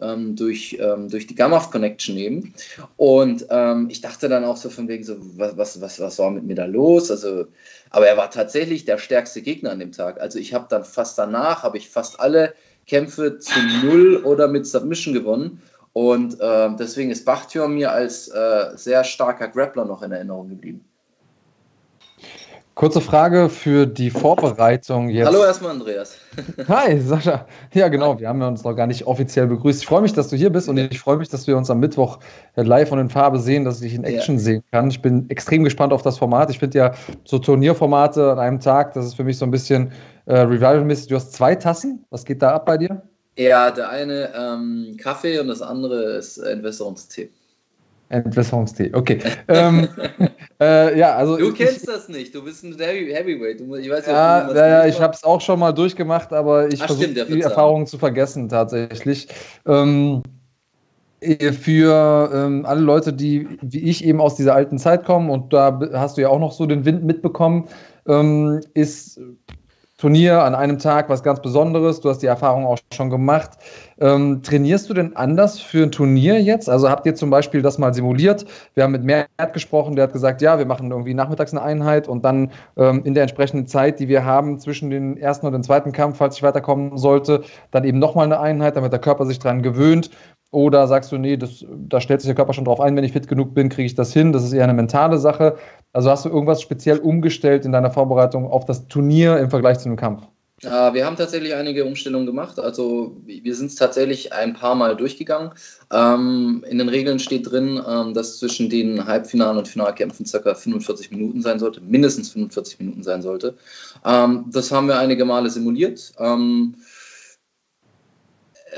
ähm, durch, ähm, durch die Gamma Connection eben. Und ähm, ich dachte dann auch so von wegen so, was, was, was, was war mit mir da los? Also, aber er war tatsächlich der stärkste Gegner an dem Tag. Also ich habe dann fast danach, habe ich fast alle Kämpfe zu Null oder mit Submission gewonnen. Und äh, deswegen ist Bachtjor mir als äh, sehr starker Grappler noch in Erinnerung geblieben. Kurze Frage für die Vorbereitung jetzt. Hallo erstmal, Andreas. Hi, Sascha. Ja, genau, wir haben uns noch gar nicht offiziell begrüßt. Ich freue mich, dass du hier bist und ich freue mich, dass wir uns am Mittwoch live und in Farbe sehen, dass ich in Action ja. sehen kann. Ich bin extrem gespannt auf das Format. Ich finde ja so Turnierformate an einem Tag, das ist für mich so ein bisschen äh, Revival-mäßig. Du hast zwei Tassen. Was geht da ab bei dir? Ja, der eine ähm, Kaffee und das andere ist Entwässerungstee. Entwässerungstee, okay. ähm, äh, ja, also du kennst ich, das nicht, du bist ein Heavyweight. Du, ich weiß ja, ja, ja ich habe es auch schon mal durchgemacht, aber ich versuche die Erfahrungen zu vergessen tatsächlich. Ähm, äh, für ähm, alle Leute, die wie ich eben aus dieser alten Zeit kommen und da hast du ja auch noch so den Wind mitbekommen, ähm, ist Turnier an einem Tag was ganz Besonderes. Du hast die Erfahrung auch schon gemacht. Ähm, trainierst du denn anders für ein Turnier jetzt? Also habt ihr zum Beispiel das mal simuliert? Wir haben mit Mert gesprochen, der hat gesagt, ja, wir machen irgendwie nachmittags eine Einheit und dann ähm, in der entsprechenden Zeit, die wir haben zwischen den ersten und dem zweiten Kampf, falls ich weiterkommen sollte, dann eben nochmal eine Einheit, damit der Körper sich daran gewöhnt. Oder sagst du, nee, das, da stellt sich der Körper schon drauf ein, wenn ich fit genug bin, kriege ich das hin. Das ist eher eine mentale Sache. Also hast du irgendwas speziell umgestellt in deiner Vorbereitung auf das Turnier im Vergleich zu einem Kampf? Ja, wir haben tatsächlich einige Umstellungen gemacht. Also wir sind es tatsächlich ein paar Mal durchgegangen. Ähm, in den Regeln steht drin, ähm, dass zwischen den Halbfinalen und Finalkämpfen ca. 45 Minuten sein sollte, mindestens 45 Minuten sein sollte. Ähm, das haben wir einige Male simuliert.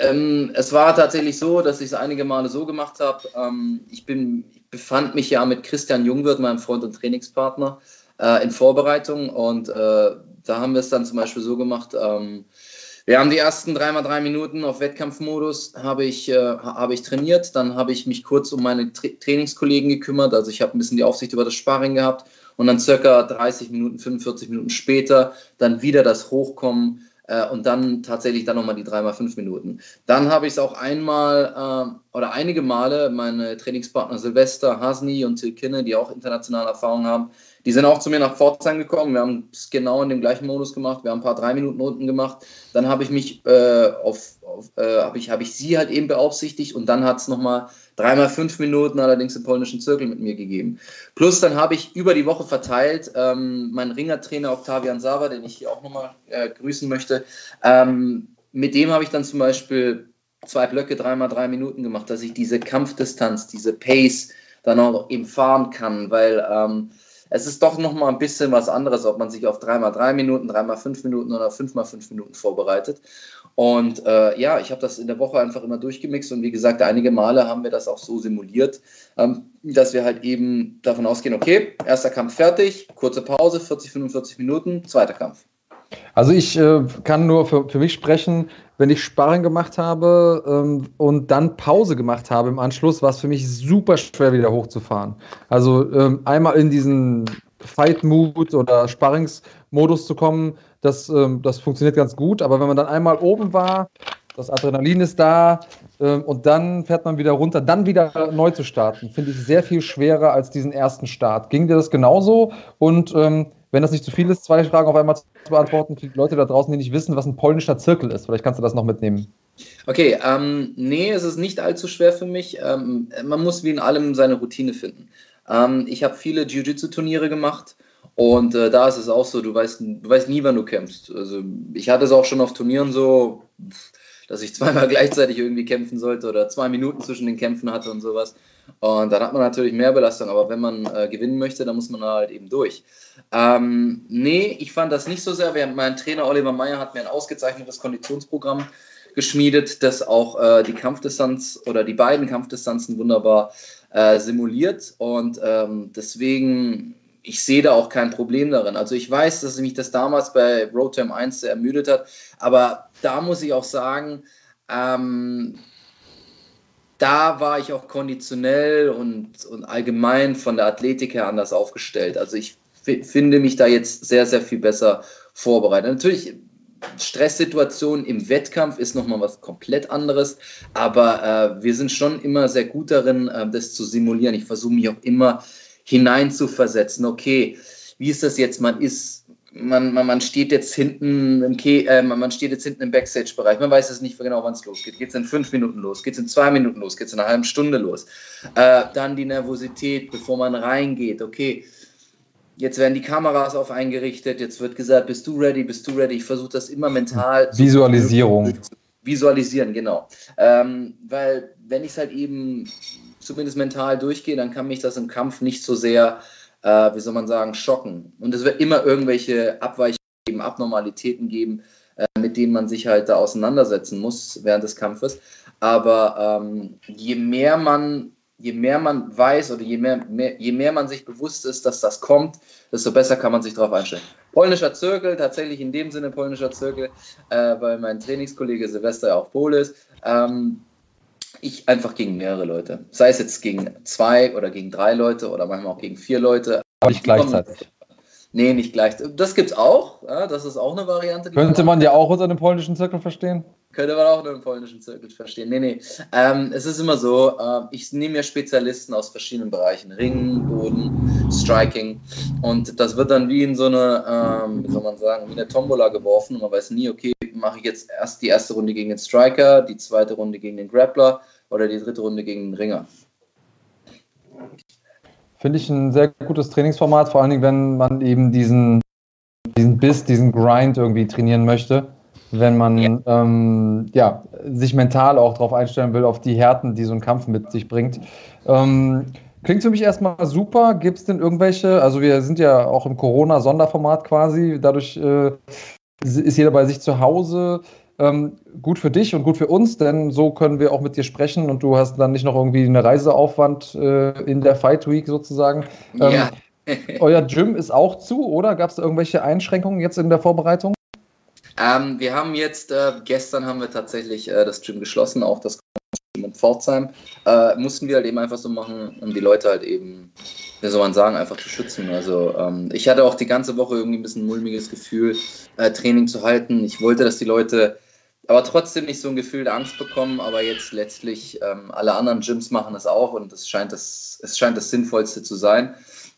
Ähm, es war tatsächlich so, dass ich es einige Male so gemacht habe. Ähm, ich, ich befand mich ja mit Christian Jungwirth, meinem Freund und Trainingspartner, äh, in Vorbereitung und äh, da haben wir es dann zum Beispiel so gemacht. Ähm, wir haben die ersten dreimal drei Minuten auf Wettkampfmodus habe ich, äh, habe ich trainiert. Dann habe ich mich kurz um meine Tra Trainingskollegen gekümmert. Also ich habe ein bisschen die Aufsicht über das Sparring gehabt und dann circa 30 Minuten, 45 Minuten später dann wieder das Hochkommen äh, und dann tatsächlich dann nochmal die dreimal fünf Minuten. Dann habe ich es auch einmal äh, oder einige Male meine Trainingspartner Silvester, Hasni und Till Kinne, die auch internationale Erfahrung haben, die sind auch zu mir nach Pforzheim gekommen. Wir haben es genau in dem gleichen Modus gemacht. Wir haben ein paar drei Minuten unten gemacht. Dann habe ich mich äh, auf, auf äh, habe ich, hab ich sie halt eben beaufsichtigt und dann hat es nochmal dreimal fünf Minuten allerdings im polnischen Zirkel mit mir gegeben. Plus dann habe ich über die Woche verteilt ähm, meinen Ringertrainer Octavian Sava, den ich hier auch nochmal äh, grüßen möchte. Ähm, mit dem habe ich dann zum Beispiel zwei Blöcke dreimal drei Minuten gemacht, dass ich diese Kampfdistanz, diese Pace dann auch eben fahren kann, weil ähm, es ist doch noch mal ein bisschen was anderes, ob man sich auf 3x3 Minuten, 3x5 Minuten oder 5x5 Minuten vorbereitet. Und äh, ja, ich habe das in der Woche einfach immer durchgemixt und wie gesagt, einige Male haben wir das auch so simuliert, ähm, dass wir halt eben davon ausgehen, okay, erster Kampf fertig, kurze Pause, 40, 45 Minuten, zweiter Kampf. Also ich äh, kann nur für, für mich sprechen, wenn ich Sparring gemacht habe ähm, und dann Pause gemacht habe im Anschluss, war es für mich super schwer wieder hochzufahren. Also ähm, einmal in diesen Fight-Mood oder Sparringsmodus zu kommen, das, ähm, das funktioniert ganz gut. Aber wenn man dann einmal oben war, das Adrenalin ist da ähm, und dann fährt man wieder runter, dann wieder neu zu starten, finde ich sehr viel schwerer als diesen ersten Start. Ging dir das genauso? Und ähm, wenn das nicht zu viel ist, zwei Fragen auf einmal zu beantworten für die Leute da draußen, die nicht wissen, was ein polnischer Zirkel ist. Vielleicht kannst du das noch mitnehmen. Okay, ähm, nee, es ist nicht allzu schwer für mich. Ähm, man muss wie in allem seine Routine finden. Ähm, ich habe viele Jiu-Jitsu-Turniere gemacht und äh, da ist es auch so, du weißt, du weißt nie, wann du kämpfst. Also ich hatte es auch schon auf Turnieren so, dass ich zweimal gleichzeitig irgendwie kämpfen sollte oder zwei Minuten zwischen den Kämpfen hatte und sowas. Und dann hat man natürlich mehr Belastung, aber wenn man äh, gewinnen möchte, dann muss man halt eben durch. Ähm, nee, ich fand das nicht so sehr. Mein Trainer Oliver Meyer hat mir ein ausgezeichnetes Konditionsprogramm geschmiedet, das auch äh, die Kampfdistanz oder die beiden Kampfdistanzen wunderbar äh, simuliert. Und ähm, deswegen, ich sehe da auch kein Problem darin. Also ich weiß, dass mich das damals bei Road Term 1 sehr ermüdet hat, aber da muss ich auch sagen, ähm, da war ich auch konditionell und, und allgemein von der Athletik her anders aufgestellt. Also ich finde mich da jetzt sehr, sehr viel besser vorbereitet. Natürlich, Stresssituation im Wettkampf ist nochmal was komplett anderes, aber äh, wir sind schon immer sehr gut darin, äh, das zu simulieren. Ich versuche mich auch immer hineinzuversetzen. Okay, wie ist das jetzt? Man ist man, man, man steht jetzt hinten im Ke äh, man steht jetzt hinten im Backstage-Bereich. Man weiß es nicht genau, wann es losgeht. Geht es in fünf Minuten los? Geht es in zwei Minuten los? Geht es in einer halben Stunde los? Äh, dann die Nervosität, bevor man reingeht. Okay, jetzt werden die Kameras auf eingerichtet. Jetzt wird gesagt, bist du ready? Bist du ready? Ich versuche das immer mental. Visualisierung. Zu visualisieren, genau. Ähm, weil wenn ich es halt eben zumindest mental durchgehe, dann kann mich das im Kampf nicht so sehr äh, wie soll man sagen, schocken. Und es wird immer irgendwelche Abweichungen geben, Abnormalitäten geben, äh, mit denen man sich halt da auseinandersetzen muss während des Kampfes. Aber ähm, je mehr man je mehr man weiß oder je mehr, mehr, je mehr man sich bewusst ist, dass das kommt, desto besser kann man sich darauf einstellen. Polnischer Zirkel, tatsächlich in dem Sinne polnischer Zirkel, äh, weil mein Trainingskollege Silvester ja auch Pole ist. Ähm, ich einfach gegen mehrere Leute. Sei es jetzt gegen zwei oder gegen drei Leute oder manchmal auch gegen vier Leute. Aber nicht gleichzeitig. Nee, nicht gleichzeitig. Das gibt es auch. Ja, das ist auch eine Variante. Könnte man ja auch unter einem polnischen Zirkel verstehen? Könnte man auch unter einem polnischen Zirkel verstehen. Nee, nee. Ähm, es ist immer so, äh, ich nehme ja Spezialisten aus verschiedenen Bereichen. Ringen, Boden, Striking. Und das wird dann wie in so eine, ähm, wie soll man sagen, wie eine Tombola geworfen. Und man weiß nie, okay, mache ich jetzt erst die erste Runde gegen den Striker, die zweite Runde gegen den Grappler oder die dritte Runde gegen den Ringer. Finde ich ein sehr gutes Trainingsformat, vor allen Dingen, wenn man eben diesen, diesen Biss, diesen Grind irgendwie trainieren möchte. Wenn man ja. Ähm, ja sich mental auch darauf einstellen will, auf die Härten, die so ein Kampf mit sich bringt. Ähm, Klingt für mich erstmal super. Gibt es denn irgendwelche, also wir sind ja auch im Corona-Sonderformat quasi, dadurch äh, ist jeder bei sich zu Hause. Ähm, gut für dich und gut für uns, denn so können wir auch mit dir sprechen und du hast dann nicht noch irgendwie einen Reiseaufwand äh, in der Fight Week sozusagen. Ähm, ja. euer Gym ist auch zu, oder? Gab es irgendwelche Einschränkungen jetzt in der Vorbereitung? Ähm, wir haben jetzt, äh, gestern haben wir tatsächlich äh, das Gym geschlossen, auch das Gym in Pforzheim. Äh, mussten wir halt eben einfach so machen, um die Leute halt eben wie soll man sagen, einfach zu schützen. Also ähm, ich hatte auch die ganze Woche irgendwie ein bisschen ein mulmiges Gefühl, äh, Training zu halten. Ich wollte, dass die Leute aber trotzdem nicht so ein Gefühl der Angst bekommen, aber jetzt letztlich ähm, alle anderen Gyms machen es auch und es scheint das, es scheint das Sinnvollste zu sein.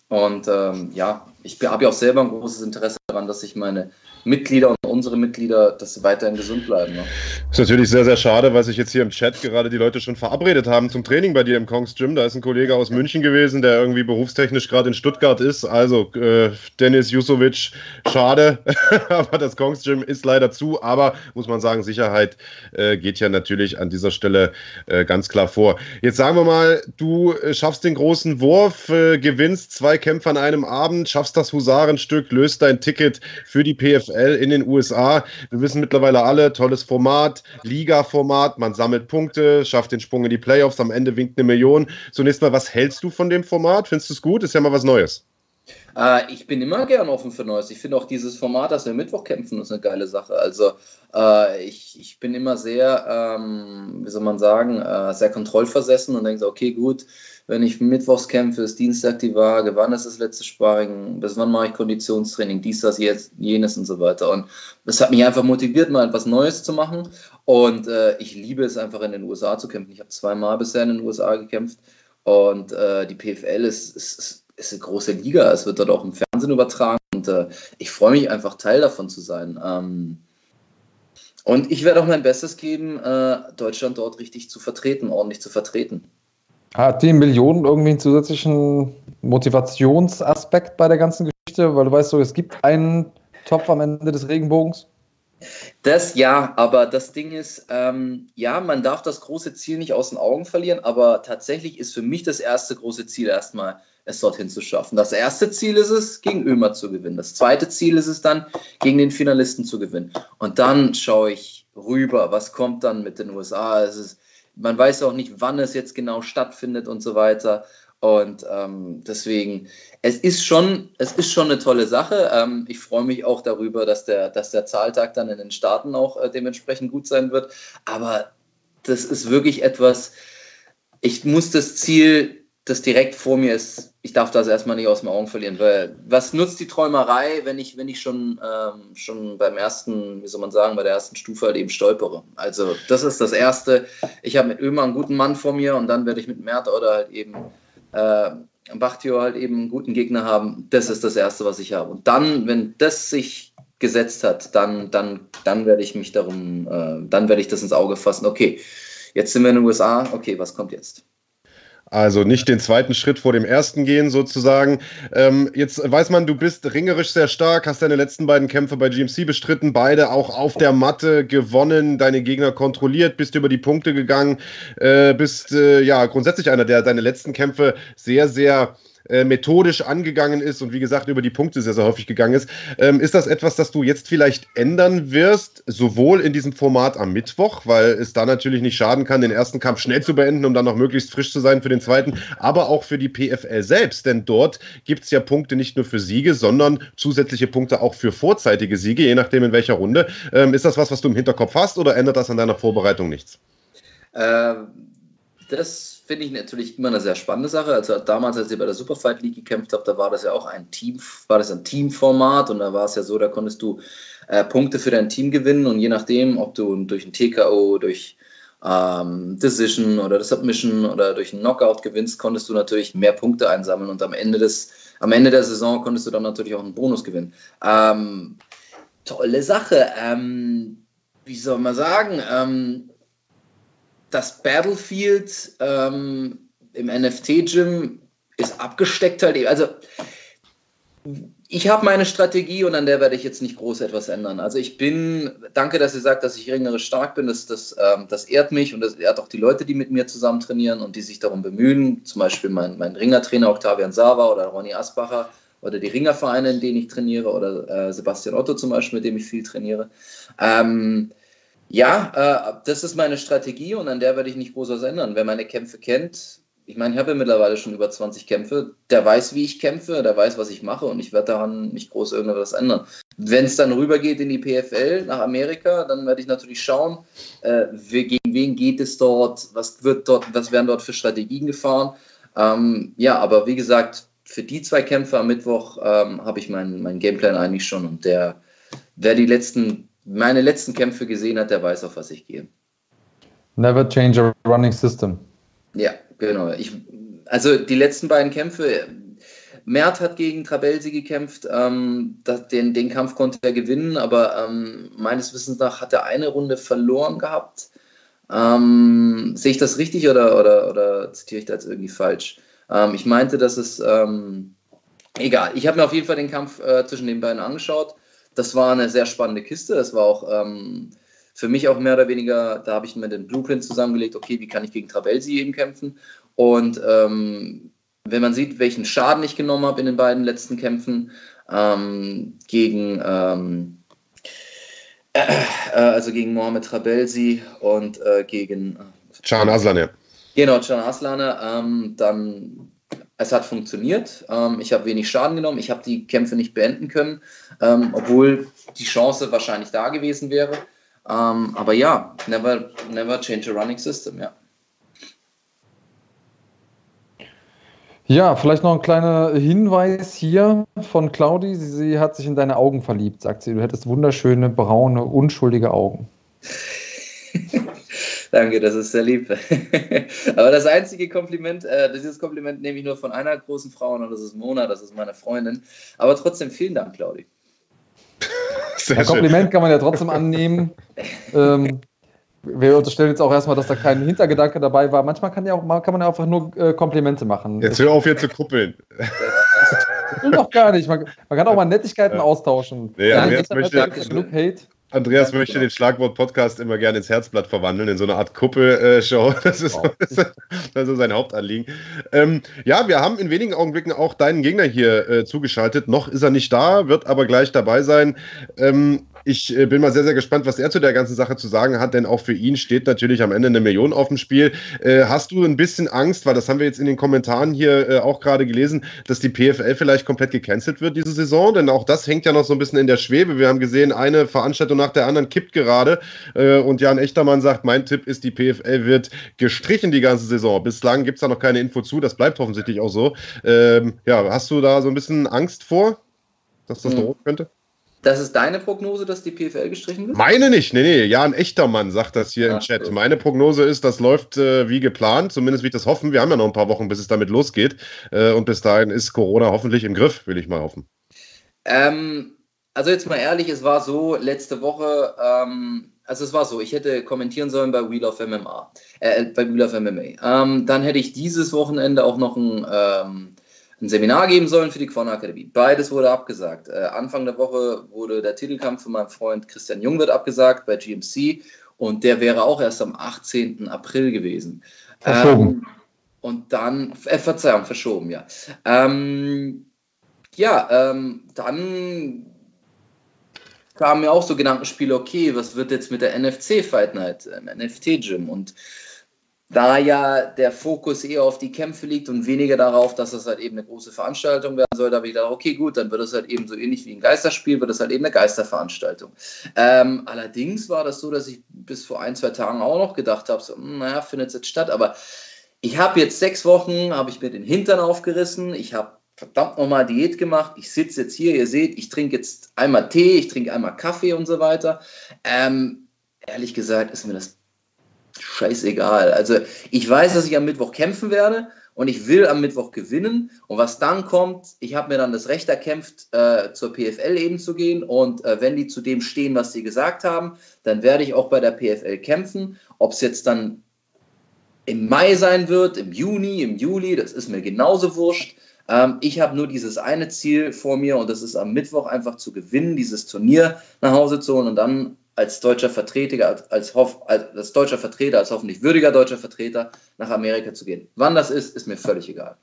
Und ähm, ja, ich habe ja auch selber ein großes Interesse daran, dass ich meine Mitglieder und unsere Mitglieder, dass sie weiterhin gesund bleiben. Ne? Ist natürlich sehr, sehr schade, weil sich jetzt hier im Chat gerade die Leute schon verabredet haben zum Training bei dir im Kongs Gym. Da ist ein Kollege aus München gewesen, der irgendwie berufstechnisch gerade in Stuttgart ist. Also äh, Dennis Jusovic, schade, aber das Kongs Gym ist leider zu. Aber muss man sagen, Sicherheit äh, geht ja natürlich an dieser Stelle äh, ganz klar vor. Jetzt sagen wir mal, du äh, schaffst den großen Wurf, äh, gewinnst zwei Kämpfe an einem Abend, schaffst das Husarenstück, löst dein Ticket für die PFL in den USA. USA. Wir wissen mittlerweile alle, tolles Format, Liga-Format, man sammelt Punkte, schafft den Sprung in die Playoffs, am Ende winkt eine Million. Zunächst mal, was hältst du von dem Format? Findest du es gut? Ist ja mal was Neues. Äh, ich bin immer gern offen für Neues. Ich finde auch dieses Format, dass wir Mittwoch kämpfen, ist eine geile Sache. Also äh, ich, ich bin immer sehr, ähm, wie soll man sagen, äh, sehr kontrollversessen und denke so, okay, gut, wenn ich mittwochs kämpfe, ist Dienstag die Waage, wann ist das letzte Sparring, bis wann mache ich Konditionstraining, dies, das, jetzt, jenes und so weiter. Und das hat mich einfach motiviert, mal etwas Neues zu machen. Und äh, ich liebe es einfach in den USA zu kämpfen. Ich habe zweimal bisher in den USA gekämpft. Und äh, die PFL ist, ist, ist, eine große Liga. Es wird dort auch im Fernsehen übertragen. Und äh, ich freue mich einfach, Teil davon zu sein. Ähm, und ich werde auch mein Bestes geben, äh, Deutschland dort richtig zu vertreten, ordentlich zu vertreten. Hat die Million irgendwie einen zusätzlichen Motivationsaspekt bei der ganzen Geschichte? Weil du weißt so, es gibt einen Topf am Ende des Regenbogens. Das ja, aber das Ding ist, ähm, ja, man darf das große Ziel nicht aus den Augen verlieren, aber tatsächlich ist für mich das erste große Ziel erstmal, es dorthin zu schaffen. Das erste Ziel ist es, gegen Ömer zu gewinnen. Das zweite Ziel ist es dann, gegen den Finalisten zu gewinnen. Und dann schaue ich rüber, was kommt dann mit den USA. Es ist, man weiß auch nicht, wann es jetzt genau stattfindet und so weiter. Und ähm, deswegen, es ist schon, es ist schon eine tolle Sache. Ähm, ich freue mich auch darüber, dass der, dass der Zahltag dann in den Staaten auch äh, dementsprechend gut sein wird. Aber das ist wirklich etwas, ich muss das Ziel, das direkt vor mir ist, ich darf das erstmal nicht aus den Augen verlieren, weil was nutzt die Träumerei, wenn ich, wenn ich schon, ähm, schon beim ersten, wie soll man sagen, bei der ersten Stufe halt eben stolpere. Also das ist das Erste. Ich habe mit Ömer einen guten Mann vor mir und dann werde ich mit Mert oder halt eben äh, Bachtio halt eben einen guten Gegner haben. Das ist das Erste, was ich habe. Und dann, wenn das sich gesetzt hat, dann, dann, dann werde ich mich darum, äh, dann werde ich das ins Auge fassen. Okay, jetzt sind wir in den USA. Okay, was kommt jetzt? Also nicht den zweiten Schritt vor dem ersten gehen, sozusagen. Ähm, jetzt weiß man, du bist ringerisch sehr stark, hast deine letzten beiden Kämpfe bei GMC bestritten, beide auch auf der Matte gewonnen, deine Gegner kontrolliert, bist über die Punkte gegangen, äh, bist äh, ja grundsätzlich einer, der deine letzten Kämpfe sehr, sehr äh, methodisch angegangen ist und wie gesagt über die Punkte sehr, sehr häufig gegangen ist. Ähm, ist das etwas, das du jetzt vielleicht ändern wirst, sowohl in diesem Format am Mittwoch, weil es da natürlich nicht schaden kann, den ersten Kampf schnell zu beenden, um dann noch möglichst frisch zu sein für den zweiten, aber auch für die PFL selbst, denn dort gibt es ja Punkte nicht nur für Siege, sondern zusätzliche Punkte auch für vorzeitige Siege, je nachdem in welcher Runde. Ähm, ist das was, was du im Hinterkopf hast oder ändert das an deiner Vorbereitung nichts? Ähm, das finde ich natürlich immer eine sehr spannende Sache. Also damals, als ich bei der Superfight League gekämpft habe, da war das ja auch ein Team, war das ein Teamformat und da war es ja so, da konntest du äh, Punkte für dein Team gewinnen und je nachdem, ob du durch ein TKO, durch ähm, Decision oder Submission oder durch einen Knockout gewinnst, konntest du natürlich mehr Punkte einsammeln und am Ende des, am Ende der Saison konntest du dann natürlich auch einen Bonus gewinnen. Ähm, tolle Sache. Ähm, wie soll man sagen? Das Battlefield ähm, im NFT-Gym ist abgesteckt halt. Also ich habe meine Strategie und an der werde ich jetzt nicht groß etwas ändern. Also ich bin, danke, dass ihr sagt, dass ich ringerisch stark bin, das, das, ähm, das ehrt mich und das ehrt auch die Leute, die mit mir zusammen trainieren und die sich darum bemühen. Zum Beispiel mein, mein Ringertrainer Octavian Sava oder Ronny Asbacher oder die Ringervereine, in denen ich trainiere oder äh, Sebastian Otto zum Beispiel, mit dem ich viel trainiere. Ähm, ja, äh, das ist meine Strategie und an der werde ich nicht groß was ändern. Wer meine Kämpfe kennt, ich meine, ich habe ja mittlerweile schon über 20 Kämpfe, der weiß, wie ich kämpfe, der weiß, was ich mache und ich werde daran nicht groß irgendwas ändern. Wenn es dann rübergeht in die PFL nach Amerika, dann werde ich natürlich schauen, äh, gegen wen geht es dort, was wird dort, was werden dort für Strategien gefahren. Ähm, ja, aber wie gesagt, für die zwei Kämpfe am Mittwoch ähm, habe ich meinen mein Gameplan eigentlich schon und der, wer die letzten meine letzten Kämpfe gesehen hat, der weiß, auf was ich gehe. Never change a running system. Ja, genau. Ich, also die letzten beiden Kämpfe, Mert hat gegen Trabelsi gekämpft, ähm, das, den, den Kampf konnte er gewinnen, aber ähm, meines Wissens nach hat er eine Runde verloren gehabt. Ähm, sehe ich das richtig oder, oder, oder zitiere ich das irgendwie falsch? Ähm, ich meinte, dass es ähm, egal. Ich habe mir auf jeden Fall den Kampf äh, zwischen den beiden angeschaut das war eine sehr spannende Kiste. Das war auch ähm, für mich auch mehr oder weniger, da habe ich mir den Blueprint zusammengelegt, okay, wie kann ich gegen Trabelsi eben kämpfen? Und ähm, wenn man sieht, welchen Schaden ich genommen habe in den beiden letzten Kämpfen ähm, gegen ähm, äh, äh, also gegen Mohamed Trabelsi und äh, gegen äh, Can Aslan, ja. Genau, Can Aslan, ähm, dann es hat funktioniert. Ähm, ich habe wenig Schaden genommen. Ich habe die Kämpfe nicht beenden können, ähm, obwohl die Chance wahrscheinlich da gewesen wäre. Ähm, aber ja, never, never change a running system, ja. Ja, vielleicht noch ein kleiner Hinweis hier von Claudi. Sie, sie hat sich in deine Augen verliebt, sagt sie. Du hättest wunderschöne, braune, unschuldige Augen. Danke, das ist sehr lieb. Aber das einzige Kompliment, äh, dieses Kompliment nehme ich nur von einer großen Frau und das ist Mona, das ist meine Freundin. Aber trotzdem vielen Dank, Claudi. Ein Kompliment kann man ja trotzdem annehmen. ähm, wir unterstellen jetzt auch erstmal, dass da kein Hintergedanke dabei war. Manchmal kann, ja auch, kann man ja einfach nur äh, Komplimente machen. Jetzt hör auf, hier zu kuppeln. Das will doch gar nicht. Man, man, kann auch mal Nettigkeiten ja. austauschen. Nee, ja, jetzt möchte, genug Hate. Andreas möchte den Schlagwort-Podcast immer gerne ins Herzblatt verwandeln, in so eine Art Kuppelshow. Das ist, das ist sein Hauptanliegen. Ähm, ja, wir haben in wenigen Augenblicken auch deinen Gegner hier äh, zugeschaltet. Noch ist er nicht da, wird aber gleich dabei sein. Ähm, ich äh, bin mal sehr, sehr gespannt, was er zu der ganzen Sache zu sagen hat, denn auch für ihn steht natürlich am Ende eine Million auf dem Spiel. Äh, hast du ein bisschen Angst, weil das haben wir jetzt in den Kommentaren hier äh, auch gerade gelesen, dass die PFL vielleicht komplett gecancelt wird diese Saison? Denn auch das hängt ja noch so ein bisschen in der Schwebe. Wir haben gesehen, eine Veranstaltung nach der anderen kippt gerade äh, und Jan Echtermann sagt, mein Tipp ist, die PFL wird gestrichen die ganze Saison. Bislang gibt es da noch keine Info zu, das bleibt offensichtlich auch so. Ähm, ja, hast du da so ein bisschen Angst vor, dass das hm. drohen könnte? Das ist deine Prognose, dass die PFL gestrichen wird? Meine nicht, nee, nee. Jan Echtermann sagt das hier Ach, im Chat. So. Meine Prognose ist, das läuft äh, wie geplant, zumindest wie ich das hoffen. Wir haben ja noch ein paar Wochen, bis es damit losgeht. Äh, und bis dahin ist Corona hoffentlich im Griff, will ich mal hoffen. Ähm, also jetzt mal ehrlich, es war so, letzte Woche, ähm, also es war so, ich hätte kommentieren sollen bei Wheel of MMA, äh, bei Wheel of MMA. Ähm, dann hätte ich dieses Wochenende auch noch ein ähm, ein Seminar geben sollen für die Corner Akademie. Beides wurde abgesagt. Äh, Anfang der Woche wurde der Titelkampf von meinem Freund Christian Jungwirth abgesagt bei GMC und der wäre auch erst am 18. April gewesen. Verschoben. Ähm, und dann, äh, Verzeihung, verschoben, ja. Ähm, ja, ähm, dann kamen mir auch so Gedankenspiele, okay, was wird jetzt mit der NFC Fight Night, im NFT Gym? Und da ja der Fokus eher auf die Kämpfe liegt und weniger darauf, dass es halt eben eine große Veranstaltung werden soll, da habe ich gedacht, okay, gut, dann wird es halt eben so ähnlich wie ein Geisterspiel, wird es halt eben eine Geisterveranstaltung. Ähm, allerdings war das so, dass ich bis vor ein, zwei Tagen auch noch gedacht habe, so, hm, naja, findet es jetzt statt, aber ich habe jetzt sechs Wochen, habe ich mir den Hintern aufgerissen, ich habe verdammt nochmal Diät gemacht, ich sitze jetzt hier, ihr seht, ich trinke jetzt einmal Tee, ich trinke einmal Kaffee und so weiter. Ähm, ehrlich gesagt ist mir das scheißegal. Also ich weiß, dass ich am Mittwoch kämpfen werde und ich will am Mittwoch gewinnen. Und was dann kommt, ich habe mir dann das Recht erkämpft, äh, zur PFL eben zu gehen. Und äh, wenn die zu dem stehen, was sie gesagt haben, dann werde ich auch bei der PFL kämpfen. Ob es jetzt dann im Mai sein wird, im Juni, im Juli, das ist mir genauso wurscht. Ähm, ich habe nur dieses eine Ziel vor mir und das ist am Mittwoch einfach zu gewinnen, dieses Turnier nach Hause zu holen und dann als deutscher Vertreter, als, als, als, deutscher Vertreter, als hoffentlich würdiger deutscher Vertreter nach Amerika zu gehen. Wann das ist, ist mir völlig egal.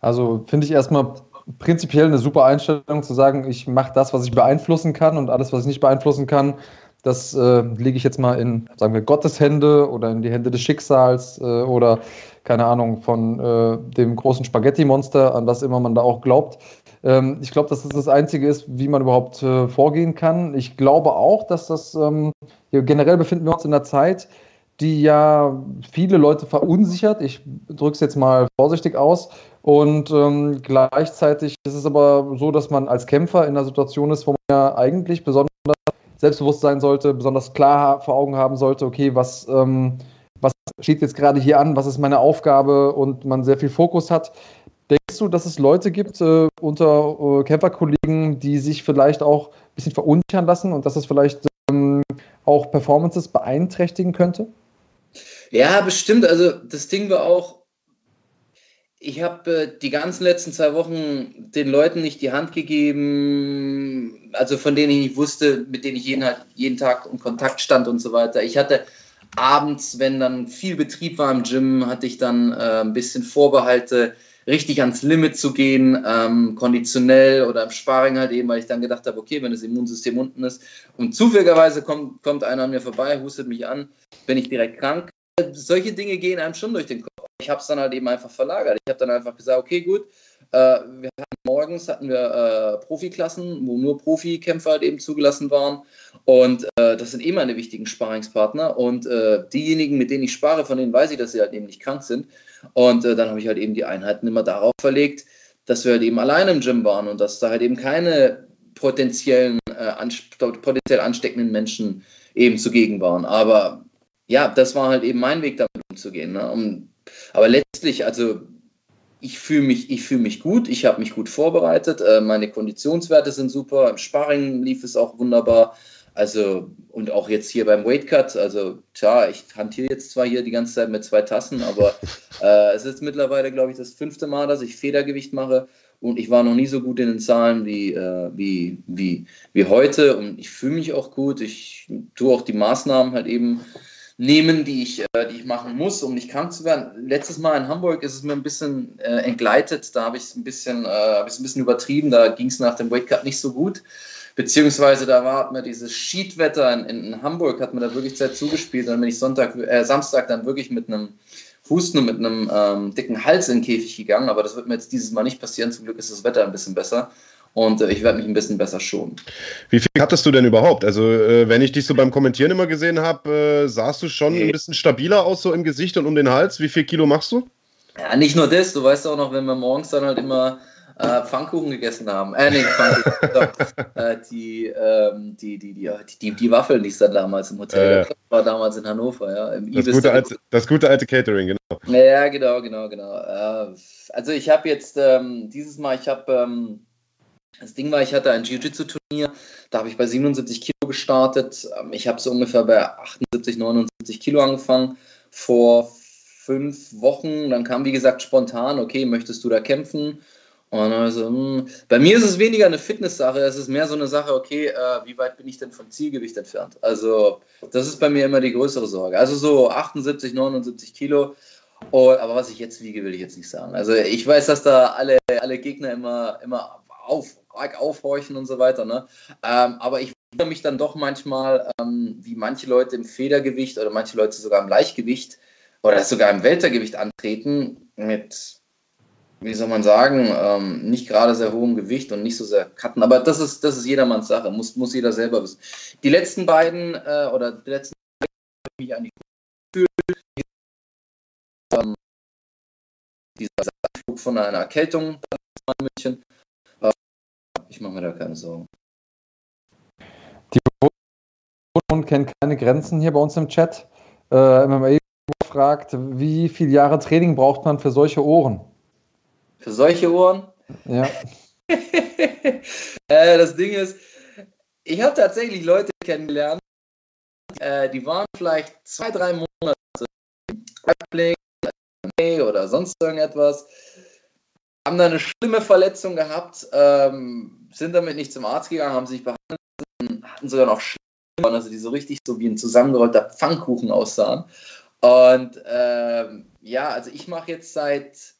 Also finde ich erstmal prinzipiell eine super Einstellung zu sagen, ich mache das, was ich beeinflussen kann und alles, was ich nicht beeinflussen kann, das äh, lege ich jetzt mal in, sagen wir, Gottes Hände oder in die Hände des Schicksals äh, oder keine Ahnung, von äh, dem großen Spaghetti-Monster, an das immer man da auch glaubt. Ähm, ich glaube, dass das das Einzige ist, wie man überhaupt äh, vorgehen kann. Ich glaube auch, dass das, ähm, generell befinden wir uns in einer Zeit, die ja viele Leute verunsichert. Ich drücke es jetzt mal vorsichtig aus. Und ähm, gleichzeitig ist es aber so, dass man als Kämpfer in einer Situation ist, wo man ja eigentlich besonders selbstbewusst sein sollte, besonders klar vor Augen haben sollte, okay, was, ähm, was steht jetzt gerade hier an, was ist meine Aufgabe und man sehr viel Fokus hat. Denkst du, dass es Leute gibt äh, unter äh, Kämpferkollegen, die sich vielleicht auch ein bisschen verunsichern lassen und dass es vielleicht ähm, auch Performances beeinträchtigen könnte? Ja, bestimmt. Also das Ding war auch, ich habe äh, die ganzen letzten zwei Wochen den Leuten nicht die Hand gegeben, also von denen ich nicht wusste, mit denen ich jeden, jeden Tag in Kontakt stand und so weiter. Ich hatte abends, wenn dann viel Betrieb war im Gym, hatte ich dann äh, ein bisschen Vorbehalte, richtig ans Limit zu gehen, ähm, konditionell oder im Sparring halt eben, weil ich dann gedacht habe, okay, wenn das Immunsystem unten ist und zufälligerweise kommt, kommt einer an mir vorbei, hustet mich an, bin ich direkt krank. Solche Dinge gehen einem schon durch den Kopf. Ich habe es dann halt eben einfach verlagert. Ich habe dann einfach gesagt, okay, gut, äh, wir hatten morgens hatten wir äh, Profiklassen, wo nur Profikämpfer halt eben zugelassen waren. Und äh, das sind eh meine wichtigen Sparingspartner. Und äh, diejenigen, mit denen ich spare, von denen weiß ich, dass sie halt eben nicht krank sind. Und äh, dann habe ich halt eben die Einheiten immer darauf verlegt, dass wir halt eben alleine im Gym waren und dass da halt eben keine potenziellen, äh, ans potenziell ansteckenden Menschen eben zugegen waren. Aber ja, das war halt eben mein Weg, damit umzugehen. Ne? Um, aber letztlich, also ich fühle mich, fühl mich gut, ich habe mich gut vorbereitet, äh, meine Konditionswerte sind super, im Sparring lief es auch wunderbar. Also, und auch jetzt hier beim Weight Cut, also tja, ich hantiere jetzt zwar hier die ganze Zeit mit zwei Tassen, aber äh, es ist mittlerweile, glaube ich, das fünfte Mal, dass ich Federgewicht mache. Und ich war noch nie so gut in den Zahlen wie, äh, wie, wie, wie heute. Und ich fühle mich auch gut. Ich tue auch die Maßnahmen halt eben nehmen, die ich, äh, die ich machen muss, um nicht krank zu werden. Letztes Mal in Hamburg ist es mir ein bisschen äh, entgleitet. Da habe ich es ein bisschen, äh, ein bisschen übertrieben. Da ging es nach dem Weight Cut nicht so gut Beziehungsweise da war, hat mir dieses Schiedwetter in, in, Hamburg, hat mir da wirklich Zeit zugespielt. Dann bin ich Sonntag, äh, Samstag dann wirklich mit einem Husten und mit einem ähm, dicken Hals in den Käfig gegangen. Aber das wird mir jetzt dieses Mal nicht passieren. Zum Glück ist das Wetter ein bisschen besser. Und äh, ich werde mich ein bisschen besser schonen. Wie viel hattest du denn überhaupt? Also, äh, wenn ich dich so beim Kommentieren immer gesehen habe, äh, sahst du schon ein bisschen stabiler aus, so im Gesicht und um den Hals. Wie viel Kilo machst du? Ja, nicht nur das. Du weißt auch noch, wenn wir morgens dann halt immer äh, Pfannkuchen gegessen haben. Äh, nee, Pfannkuchen. äh, die, ähm, die, die, die, die, die Waffeln, die es da damals im Hotel Äh. war, damals in Hannover, ja. Im Das Ibis gute, alte, das gute alte Catering, genau. Ja, genau, genau, genau. Äh, also ich habe jetzt ähm, dieses Mal, ich habe, ähm, das Ding war, ich hatte ein Jiu-Jitsu-Turnier, da habe ich bei 77 Kilo gestartet. Ähm, ich habe so ungefähr bei 78, 79 Kilo angefangen vor fünf Wochen. Dann kam, wie gesagt, spontan, okay, möchtest du da kämpfen? Und also, bei mir ist es weniger eine Fitnesssache, es ist mehr so eine Sache, okay, äh, wie weit bin ich denn vom Zielgewicht entfernt? Also, das ist bei mir immer die größere Sorge. Also so 78, 79 Kilo. Oh, aber was ich jetzt wiege, will ich jetzt nicht sagen. Also ich weiß, dass da alle, alle Gegner immer, immer auf, arg aufhorchen und so weiter. Ne? Ähm, aber ich wundere mich dann doch manchmal, ähm, wie manche Leute im Federgewicht oder manche Leute sogar im Leichtgewicht oder sogar im Weltergewicht antreten mit, wie soll man sagen, ähm, nicht gerade sehr hohem Gewicht und nicht so sehr cutten. Aber das ist, das ist jedermanns Sache, muss, muss jeder selber wissen. Die letzten beiden äh, oder die letzten ich mich eigentlich gefühlt. Ähm, dieser Anflug von einer Erkältung in München. Äh, ich mache mir da keine Sorgen. und kennt keine Grenzen hier bei uns im Chat. Äh, MMA fragt, wie viele Jahre Training braucht man für solche Ohren? Für solche Ohren Ja. äh, das Ding ist, ich habe tatsächlich Leute kennengelernt, äh, die waren vielleicht zwei, drei Monate Grappling oder sonst irgendetwas, haben da eine schlimme Verletzung gehabt, ähm, sind damit nicht zum Arzt gegangen, haben sich behandelt, hatten sogar noch Schlimme, also die so richtig so wie ein zusammengerollter Pfannkuchen aussahen. Und ähm, ja, also ich mache jetzt seit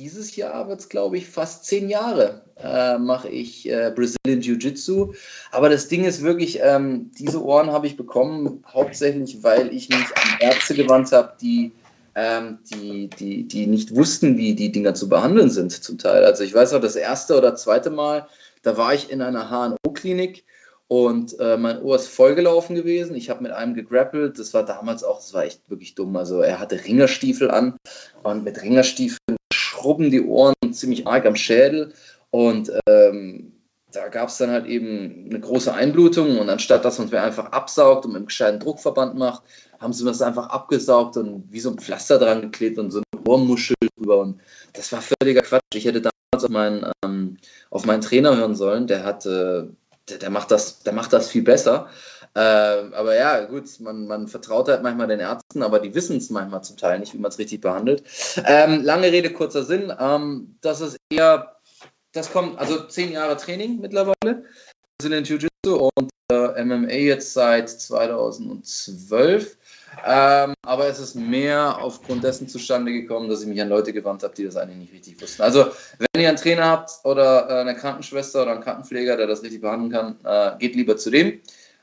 dieses Jahr wird es, glaube ich, fast zehn Jahre äh, mache ich äh, Brazilian Jiu-Jitsu. Aber das Ding ist wirklich, ähm, diese Ohren habe ich bekommen, hauptsächlich, weil ich mich an Ärzte gewandt habe, die, ähm, die, die, die nicht wussten, wie die Dinger zu behandeln sind zum Teil. Also ich weiß noch, das erste oder zweite Mal, da war ich in einer HNO-Klinik und äh, mein Ohr ist vollgelaufen gewesen. Ich habe mit einem gegrappelt. Das war damals auch, das war echt wirklich dumm. Also er hatte Ringerstiefel an und mit Ringerstiefeln schrubben die Ohren ziemlich arg am Schädel. Und ähm, da gab es dann halt eben eine große Einblutung. Und anstatt dass man es mir einfach absaugt und mit einem gescheiten Druckverband macht, haben sie mir das einfach abgesaugt und wie so ein Pflaster dran geklebt und so eine Ohrmuschel drüber. Und das war völliger Quatsch. Ich hätte damals auf meinen, ähm, auf meinen Trainer hören sollen. Der hat, äh, der, der, macht das, der macht das viel besser. Ähm, aber ja, gut, man, man vertraut halt manchmal den Ärzten, aber die wissen es manchmal zum Teil nicht, wie man es richtig behandelt. Ähm, lange Rede, kurzer Sinn. Ähm, das ist eher, das kommt, also zehn Jahre Training mittlerweile. sind in Jiu-Jitsu und äh, MMA jetzt seit 2012. Ähm, aber es ist mehr aufgrund dessen zustande gekommen, dass ich mich an Leute gewandt habe, die das eigentlich nicht richtig wussten. Also, wenn ihr einen Trainer habt oder äh, eine Krankenschwester oder einen Krankenpfleger, der das richtig behandeln kann, äh, geht lieber zu dem.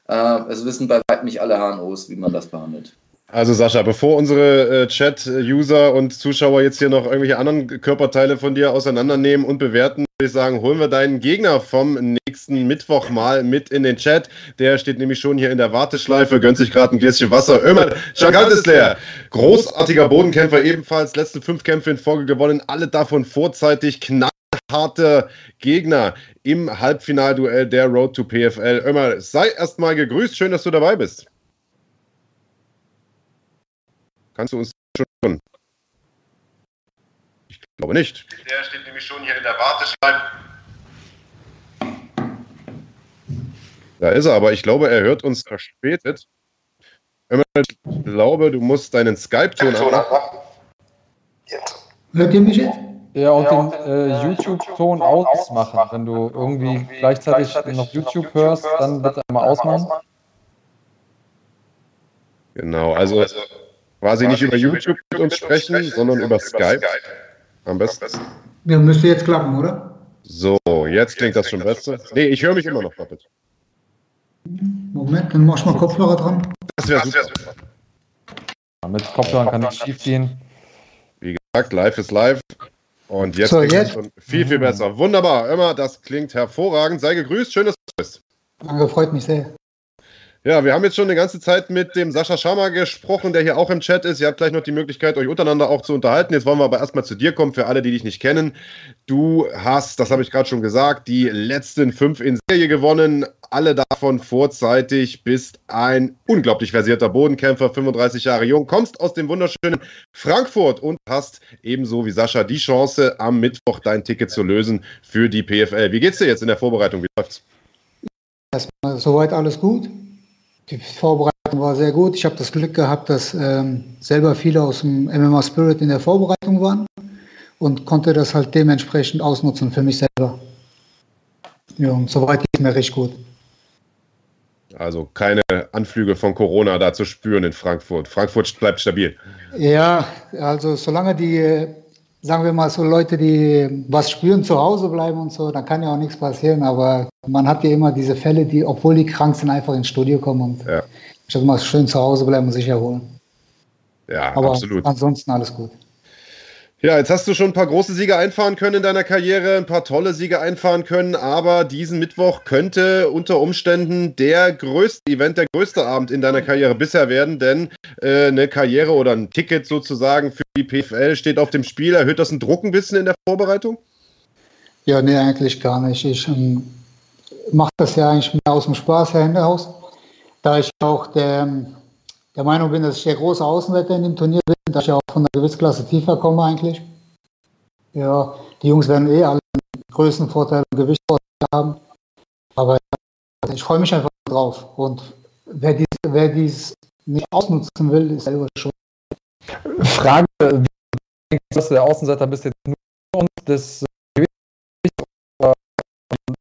Äh, es wissen bei weitem nicht alle HNOs, wie man das behandelt. Also Sascha, bevor unsere äh, Chat-User und Zuschauer jetzt hier noch irgendwelche anderen Körperteile von dir auseinandernehmen und bewerten, würde ich sagen, holen wir deinen Gegner vom nächsten Mittwoch mal mit in den Chat. Der steht nämlich schon hier in der Warteschleife, gönnt sich gerade ein Gläschen Wasser. Ömer Chagall ist leer. Großartiger Bodenkämpfer, ebenfalls letzten fünf Kämpfe in Folge gewonnen, alle davon vorzeitig knallharte Gegner im Halbfinalduell der Road to PFL. Ömer, sei erstmal gegrüßt, schön, dass du dabei bist. Kannst du uns schon? Ich glaube nicht. Der steht nämlich schon hier in der Warteschleife. Da ist er, aber ich glaube, er hört uns verspätet. Ich glaube, du musst deinen Skype-Ton anmachen. Hört ihr mich jetzt? Ja, und den äh, YouTube-Ton ausmachen. Wenn du irgendwie gleichzeitig noch YouTube hörst, dann bitte einmal ausmachen. Genau, also quasi nicht über YouTube mit uns sprechen, sondern über Skype. Am besten. Ja, müsste jetzt klappen, oder? So, jetzt klingt das schon besser. Nee, ich höre mich immer noch doppelt. Moment, dann mach ich mal Kopfhörer dran. Das wäre super. Mit Kopfhörern kann nichts schief gehen. Wie gesagt, live ist live. Und jetzt So, klingt jetzt? schon viel, viel besser. Wunderbar. Immer, das klingt hervorragend. Sei gegrüßt. Schön, dass du bist. Danke, freut mich sehr. Ja, wir haben jetzt schon eine ganze Zeit mit dem Sascha Schama gesprochen, der hier auch im Chat ist. Ihr habt gleich noch die Möglichkeit, euch untereinander auch zu unterhalten. Jetzt wollen wir aber erstmal zu dir kommen, für alle, die dich nicht kennen. Du hast, das habe ich gerade schon gesagt, die letzten fünf in Serie gewonnen. Alle davon vorzeitig, bist ein unglaublich versierter Bodenkämpfer, 35 Jahre jung, kommst aus dem wunderschönen Frankfurt und hast ebenso wie Sascha die Chance, am Mittwoch dein Ticket zu lösen für die PFL. Wie geht's dir jetzt in der Vorbereitung? Wie läuft's? Erstmal soweit alles gut. Die Vorbereitung war sehr gut. Ich habe das Glück gehabt, dass ähm, selber viele aus dem MMA Spirit in der Vorbereitung waren und konnte das halt dementsprechend ausnutzen für mich selber. Ja, und soweit geht es mir recht gut. Also keine Anflüge von Corona da zu spüren in Frankfurt. Frankfurt bleibt stabil. Ja, also solange die, äh, sagen wir mal so Leute, die was spüren, zu Hause bleiben und so, dann kann ja auch nichts passieren. Aber man hat ja immer diese Fälle, die, obwohl die krank sind, einfach ins Studio kommen und Ja. statt mal schön zu Hause bleiben und sich erholen. Ja, Aber absolut. ansonsten alles gut. Ja, jetzt hast du schon ein paar große Siege einfahren können in deiner Karriere, ein paar tolle Siege einfahren können, aber diesen Mittwoch könnte unter Umständen der größte Event, der größte Abend in deiner Karriere bisher werden, denn äh, eine Karriere oder ein Ticket sozusagen für die PFL steht auf dem Spiel. Erhöht das einen Druck ein bisschen in der Vorbereitung? Ja, nee, eigentlich gar nicht. Ich ähm, mache das ja eigentlich mehr aus dem Spaß heraus, da ich auch der, der Meinung bin, dass ich der große Außenseiter in dem Turnier bin, da ich auch von der Gewichtsklasse tiefer komme eigentlich. Ja, die Jungs werden eh alle einen Größenvorteil und Gewichtsvorteil haben, aber ich freue mich einfach drauf. Und wer dies, wer dies nicht ausnutzen will, ist selber schon. Frage, wie denkst, dass du der Außenseiter bist jetzt nur und oder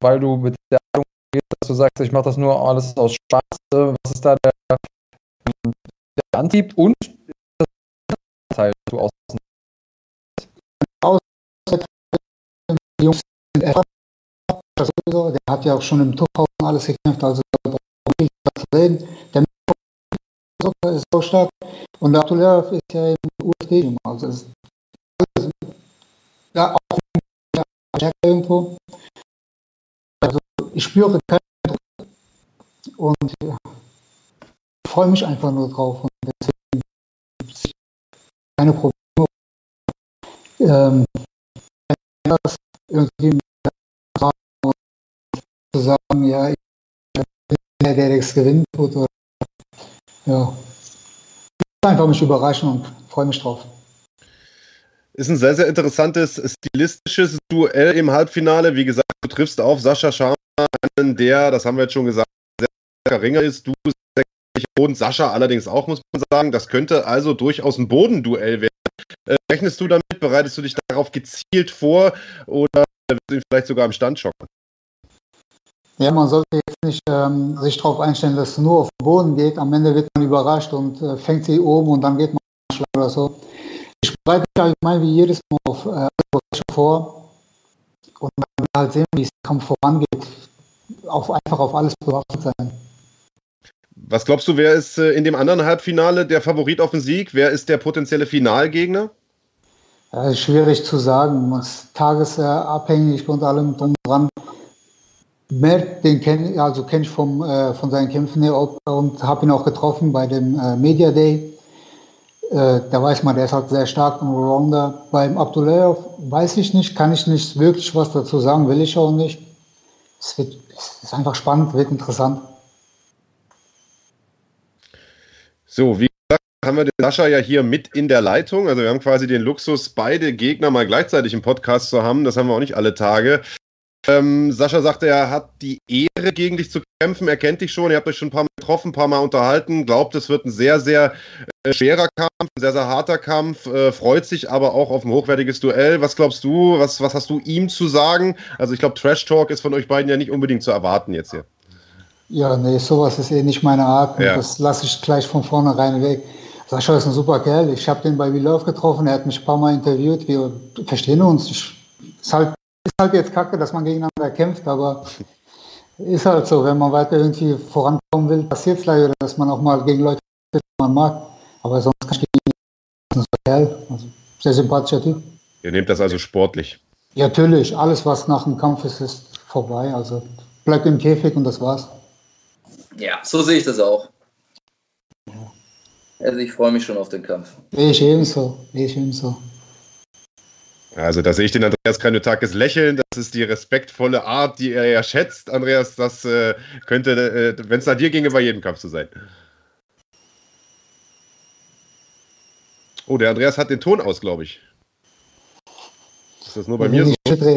weil du mit der Haltung gehst, dass du sagst, ich mache das nur alles aus Spaß. Was ist da der, Antrieb und das Teil, du außen der hat ja auch schon im Tuchhaus alles gekämpft, also da braucht man nicht zu reden. Der ist so stark und der Abdullah ist ja im UFC, also ist alles, ja, auch irgendwo. Also ich spüre keinen Druck und ja, freue mich einfach nur drauf und keine Probleme. Ähm, das irgendwie zu sagen, ja, der, der das gewinnen tut. Oder, ja. Einfach mich überraschen und freue mich drauf. Ist ein sehr, sehr interessantes stilistisches Duell im Halbfinale. Wie gesagt, du triffst auf Sascha Schama, einen, der, das haben wir jetzt schon gesagt, sehr starker Ringer ist. Du bist Boden, Sascha allerdings auch, muss man sagen. Das könnte also durchaus ein Bodenduell werden. Äh, rechnest du damit? Bereitest du dich darauf gezielt vor oder wirst du ihn vielleicht sogar am Stand schocken? Ja, man sollte jetzt nicht ähm, sich darauf einstellen, dass es nur auf den Boden geht. Am Ende wird man überrascht und äh, fängt sie oben und dann geht man Schlag oder so. Ich bereite mich allgemein wie jedes Mal auf äh, vor und will halt sehen, wie es Kampf vorangeht. Auf, einfach auf alles bewaffnet sein. Was glaubst du, wer ist äh, in dem anderen Halbfinale der Favorit auf den Sieg? Wer ist der potenzielle Finalgegner? Ja, schwierig zu sagen. Ist tagesabhängig und allem drum dran. Mert, den kenne ich, also kenn ich vom, äh, von seinen Kämpfen her und habe ihn auch getroffen bei dem äh, Media Day. Äh, da weiß man, der ist halt sehr stark im Rounder. Beim Abdullayev weiß ich nicht, kann ich nicht wirklich was dazu sagen, will ich auch nicht. Es, wird, es ist einfach spannend, wird interessant. So, wie gesagt, haben wir den Sascha ja hier mit in der Leitung. Also wir haben quasi den Luxus, beide Gegner mal gleichzeitig im Podcast zu haben. Das haben wir auch nicht alle Tage. Ähm, Sascha sagte, er hat die Ehre, gegen dich zu kämpfen. Er kennt dich schon, ihr habt euch schon ein paar Mal getroffen, ein paar Mal unterhalten. Glaubt, es wird ein sehr, sehr äh, schwerer Kampf, ein sehr, sehr harter Kampf. Äh, freut sich aber auch auf ein hochwertiges Duell. Was glaubst du? Was, was hast du ihm zu sagen? Also ich glaube, Trash Talk ist von euch beiden ja nicht unbedingt zu erwarten jetzt hier. Ja, nee, sowas ist eh nicht meine Art. Ja. Das lasse ich gleich von vornherein weg. Sascha ist ein super Kerl. Ich habe den bei We Love getroffen. Er hat mich ein paar Mal interviewt. Wir verstehen uns. Ich, ist halt ist halt jetzt kacke, dass man gegeneinander kämpft, aber ist halt so, wenn man weiter irgendwie vorankommen will, passiert vielleicht, oder dass man auch mal gegen Leute, die man mag. Aber sonst kann ich gegen Kerl, also sehr sympathischer Typ. Ihr nehmt das also sportlich. Ja, natürlich, alles, was nach dem Kampf ist, ist vorbei. Also bleibt im Käfig und das war's. Ja, so sehe ich das auch. Also ich freue mich schon auf den Kampf. Ich ebenso, ich ebenso. Also da sehe ich den Andreas Kranutakis lächeln. Das ist die respektvolle Art, die er ja schätzt. Andreas, das äh, könnte, äh, wenn es nach dir ginge, bei jedem Kampf zu sein. Oh, der Andreas hat den Ton aus, glaube ich. Ist das nur bei mir so?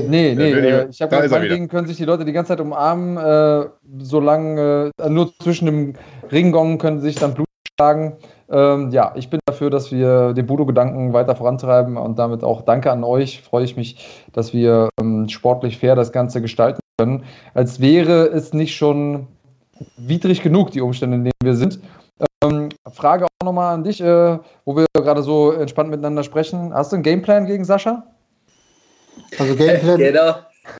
Nee, nee, äh, ich habe gesagt, meinetwegen können sich die Leute die ganze Zeit umarmen, äh, solange äh, nur zwischen dem Ringgong können sich dann Blut schlagen. Ähm, ja, ich bin dafür, dass wir den Budo-Gedanken weiter vorantreiben und damit auch danke an euch. Freue ich mich, dass wir ähm, sportlich fair das Ganze gestalten können. Als wäre es nicht schon widrig genug, die Umstände, in denen wir sind. Ähm, Frage auch nochmal an dich, äh, wo wir gerade so entspannt miteinander sprechen. Hast du einen Gameplan gegen Sascha? Also Gameplan. genau.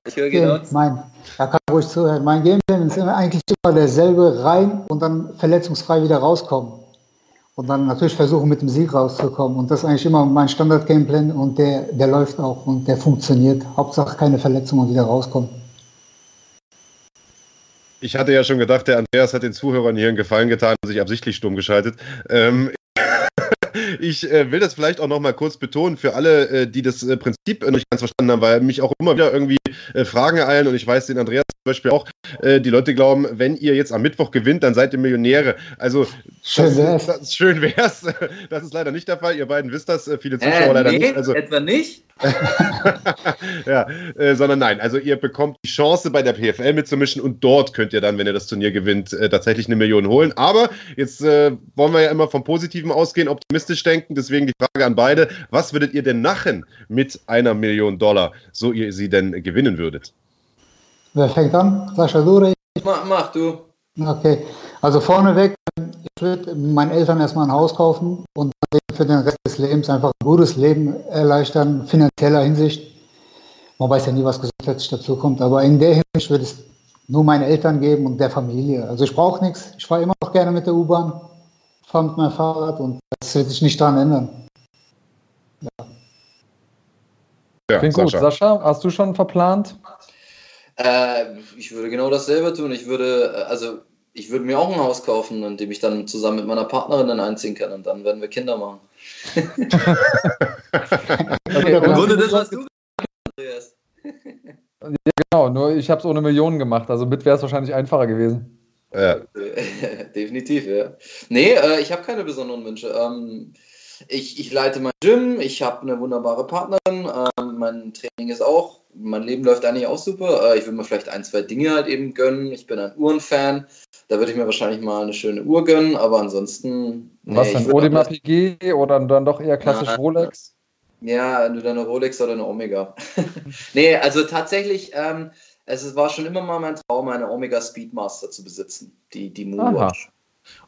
Ich höre genau. Mein, da kann ruhig zuhören. Mein Gameplan ist immer eigentlich immer derselbe rein und dann verletzungsfrei wieder rauskommen und dann natürlich versuchen, mit dem Sieg rauszukommen. Und das ist eigentlich immer mein Standard-Gameplan und der, der läuft auch und der funktioniert. Hauptsache keine Verletzungen und wieder rauskommen. Ich hatte ja schon gedacht, der Andreas hat den Zuhörern hier einen Gefallen getan und sich absichtlich stumm geschaltet. Ähm, ich äh, will das vielleicht auch noch mal kurz betonen für alle, äh, die das äh, Prinzip nicht ganz verstanden haben, weil mich auch immer wieder irgendwie äh, Fragen ereilen und ich weiß den Andreas zum Beispiel auch, äh, die Leute glauben, wenn ihr jetzt am Mittwoch gewinnt, dann seid ihr Millionäre. Also schön wär's. Das, das, schön wär's. Das ist leider nicht der Fall. Ihr beiden wisst das, äh, viele Zuschauer leider nee, nicht. Also, etwa nicht? ja, sondern nein. Also ihr bekommt die Chance bei der PFL mitzumischen und dort könnt ihr dann, wenn ihr das Turnier gewinnt, tatsächlich eine Million holen. Aber jetzt wollen wir ja immer vom Positiven ausgehen, optimistisch denken. Deswegen die Frage an beide: Was würdet ihr denn machen mit einer Million Dollar, so ihr sie denn gewinnen würdet? Wer fängt an? Sascha, du Mach, mach du. Okay, also vorneweg, ich würde meinen Eltern erstmal ein Haus kaufen und für den Rest des Lebens einfach ein gutes Leben erleichtern, finanzieller Hinsicht. Man weiß ja nie, was gesetzlich dazu kommt, aber in der Hinsicht würde es nur meinen Eltern geben und der Familie. Also ich brauche nichts. Ich fahre immer noch gerne mit der U-Bahn, fahre mit meinem Fahrrad und das wird sich nicht daran ändern. Ja. Ja, Klingt Sascha. gut. Sascha, hast du schon verplant? Äh, ich würde genau dasselbe tun. Ich würde, äh, also ich würde mir auch ein Haus kaufen, in dem ich dann zusammen mit meiner Partnerin dann einziehen kann und dann werden wir Kinder machen. okay, Im Grunde das, was du Andreas. ja, genau, nur ich habe es ohne Millionen gemacht, also mit wäre es wahrscheinlich einfacher gewesen. Ja. Definitiv, ja. Nee, äh, ich habe keine besonderen Wünsche. Ähm, ich, ich leite mein Gym, ich habe eine wunderbare Partnerin, ähm, mein Training ist auch, mein Leben läuft eigentlich auch super. Äh, ich würde mir vielleicht ein, zwei Dinge halt eben gönnen. Ich bin ein Uhrenfan, da würde ich mir wahrscheinlich mal eine schöne Uhr gönnen, aber ansonsten. Nee, Was dann, Audemars PG oder dann doch eher klassisch ja, Rolex? Ja, entweder eine Rolex oder eine Omega. nee, also tatsächlich, ähm, es war schon immer mal mein Traum, eine Omega Speedmaster zu besitzen, die, die Moonwatch.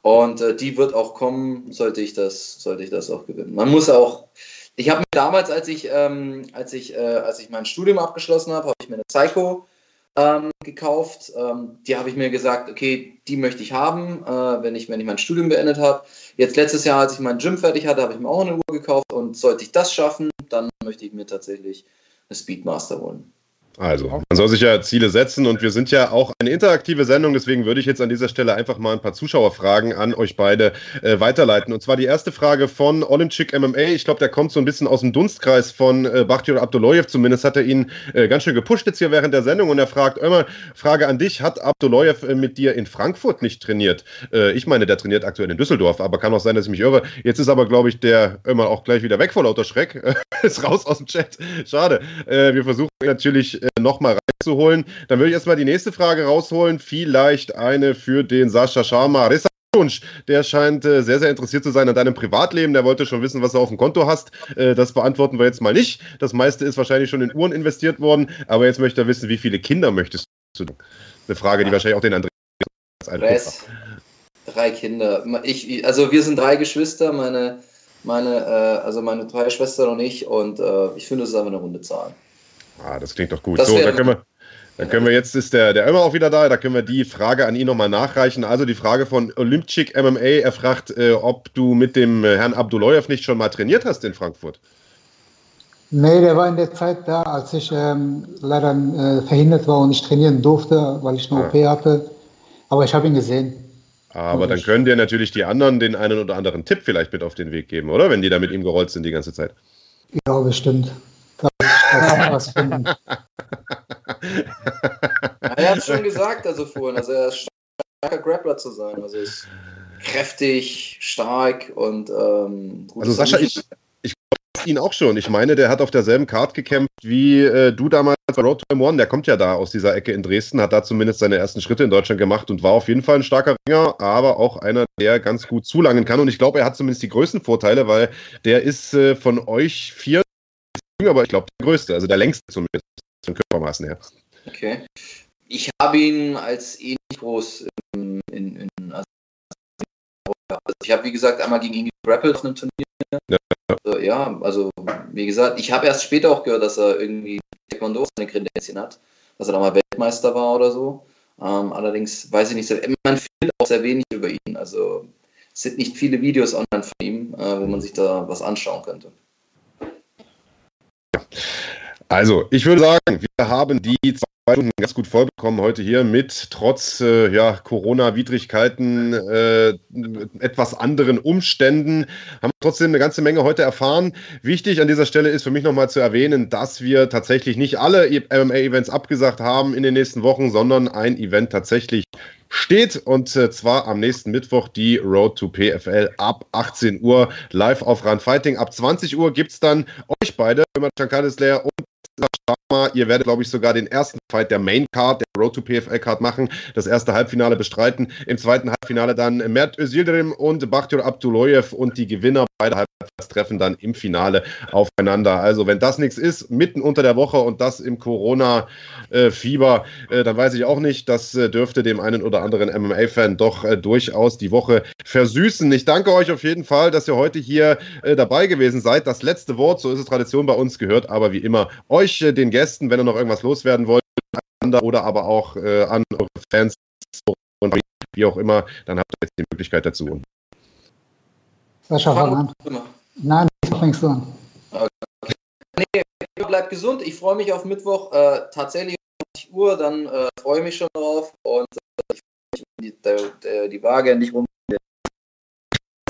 Und äh, die wird auch kommen, sollte ich das, sollte ich das auch gewinnen. Man muss auch, ich habe mir damals, als ich, ähm, als ich, äh, als ich mein Studium abgeschlossen habe, habe ich mir eine Psycho ähm, gekauft. Ähm, die habe ich mir gesagt, okay, die möchte ich haben, äh, wenn, ich, wenn ich mein Studium beendet habe. Jetzt letztes Jahr, als ich mein Gym fertig hatte, habe ich mir auch eine Uhr gekauft und sollte ich das schaffen, dann möchte ich mir tatsächlich eine Speedmaster holen. Also, man soll sich ja Ziele setzen und wir sind ja auch eine interaktive Sendung, deswegen würde ich jetzt an dieser Stelle einfach mal ein paar Zuschauerfragen an euch beide äh, weiterleiten. Und zwar die erste Frage von Olimchik MMA. Ich glaube, der kommt so ein bisschen aus dem Dunstkreis von äh, Bakhtiar Abdullayev. Zumindest hat er ihn äh, ganz schön gepusht jetzt hier während der Sendung und er fragt, immer Frage an dich, hat Abdullayev äh, mit dir in Frankfurt nicht trainiert? Äh, ich meine, der trainiert aktuell in Düsseldorf, aber kann auch sein, dass ich mich irre. Jetzt ist aber, glaube ich, der immer auch gleich wieder weg vor lauter Schreck. ist raus aus dem Chat. Schade. Äh, wir versuchen natürlich nochmal reinzuholen. Dann würde ich erstmal die nächste Frage rausholen. Vielleicht eine für den Sascha Sharma. Der scheint äh, sehr, sehr interessiert zu sein an deinem Privatleben. Der wollte schon wissen, was du auf dem Konto hast. Äh, das beantworten wir jetzt mal nicht. Das meiste ist wahrscheinlich schon in Uhren investiert worden. Aber jetzt möchte er wissen, wie viele Kinder möchtest du? Eine Frage, die wahrscheinlich auch den Andreas Drei Kinder. Ich, also wir sind drei Geschwister. Meine, meine, äh, also meine drei Schwestern und ich. Und äh, ich finde, es ist einfach eine runde Zahl. Ah, das klingt doch gut. Das so, dann können wir. Dann können wir jetzt, ist der, der immer auch wieder da, da können wir die Frage an ihn nochmal nachreichen. Also die Frage von Olympchik MMA, er fragt, äh, ob du mit dem äh, Herrn Abduloyev nicht schon mal trainiert hast in Frankfurt. Nee, der war in der Zeit da, als ich ähm, leider äh, verhindert war und nicht trainieren durfte, weil ich eine ah. OP hatte. Aber ich habe ihn gesehen. Aber dann können dir natürlich die anderen den einen oder anderen Tipp vielleicht mit auf den Weg geben, oder? Wenn die da mit ihm gerollt sind die ganze Zeit. Ja, bestimmt. Was finden. er hat schon gesagt, also vorhin, also er ist starker Grappler zu sein. Also ist kräftig, stark und ähm, gut. Also Sascha, ich, ich ihn auch schon. Ich meine, der hat auf derselben Card gekämpft wie äh, du damals bei Road to M1. Der kommt ja da aus dieser Ecke in Dresden, hat da zumindest seine ersten Schritte in Deutschland gemacht und war auf jeden Fall ein starker Ringer, aber auch einer, der ganz gut zulangen kann. Und ich glaube, er hat zumindest die größten Vorteile, weil der ist äh, von euch vier, aber ich glaube der größte, also der längste zumindest von Körpermaßen her. Okay. Ich habe ihn als ähnlich groß in, in, in also ich habe wie gesagt einmal gegen ihn gegrappelt auf einem Turnier. Ja. Also, ja, also wie gesagt, ich habe erst später auch gehört, dass er irgendwie Taekwondo seine Kredenzien hat, dass er da mal Weltmeister war oder so. Ähm, allerdings weiß ich nicht, man findet auch sehr wenig über ihn. Also es sind nicht viele Videos online von ihm, äh, wo man sich da was anschauen könnte. Also, ich würde sagen, wir haben die zwei Stunden ganz gut vollbekommen heute hier mit trotz äh, ja, Corona-Widrigkeiten, äh, etwas anderen Umständen. Haben trotzdem eine ganze Menge heute erfahren. Wichtig an dieser Stelle ist für mich nochmal zu erwähnen, dass wir tatsächlich nicht alle MMA-Events abgesagt haben in den nächsten Wochen, sondern ein Event tatsächlich steht und äh, zwar am nächsten Mittwoch die Road to PFL ab 18 Uhr live auf Run Fighting. Ab 20 Uhr gibt es dann euch beide, Chantal Slayer und Ihr werdet, glaube ich, sogar den ersten Fight der Main Card, der Road to PFL Card machen, das erste Halbfinale bestreiten. Im zweiten Halbfinale dann Mert Özildirim und Bakhtir Abduloyev und die Gewinner beider Halbfinals treffen dann im Finale aufeinander. Also, wenn das nichts ist, mitten unter der Woche und das im Corona-Fieber, äh, dann weiß ich auch nicht. Das äh, dürfte dem einen oder anderen MMA-Fan doch äh, durchaus die Woche versüßen. Ich danke euch auf jeden Fall, dass ihr heute hier dabei gewesen seid. Das letzte Wort, so ist es Tradition bei uns, gehört aber wie immer euch, den Gästen, wenn ihr noch irgendwas loswerden wollt, oder aber auch an eure Fans und wie auch immer, dann habt ihr jetzt die Möglichkeit dazu. Sascha, fang an. Nein, ich fängst du an. Okay. Nee, bleibt gesund. Ich freue mich auf Mittwoch. Äh, tatsächlich um 20 Uhr, dann äh, freue ich mich schon drauf. Und äh, ich freue mich, die, die, die Waage nicht rum.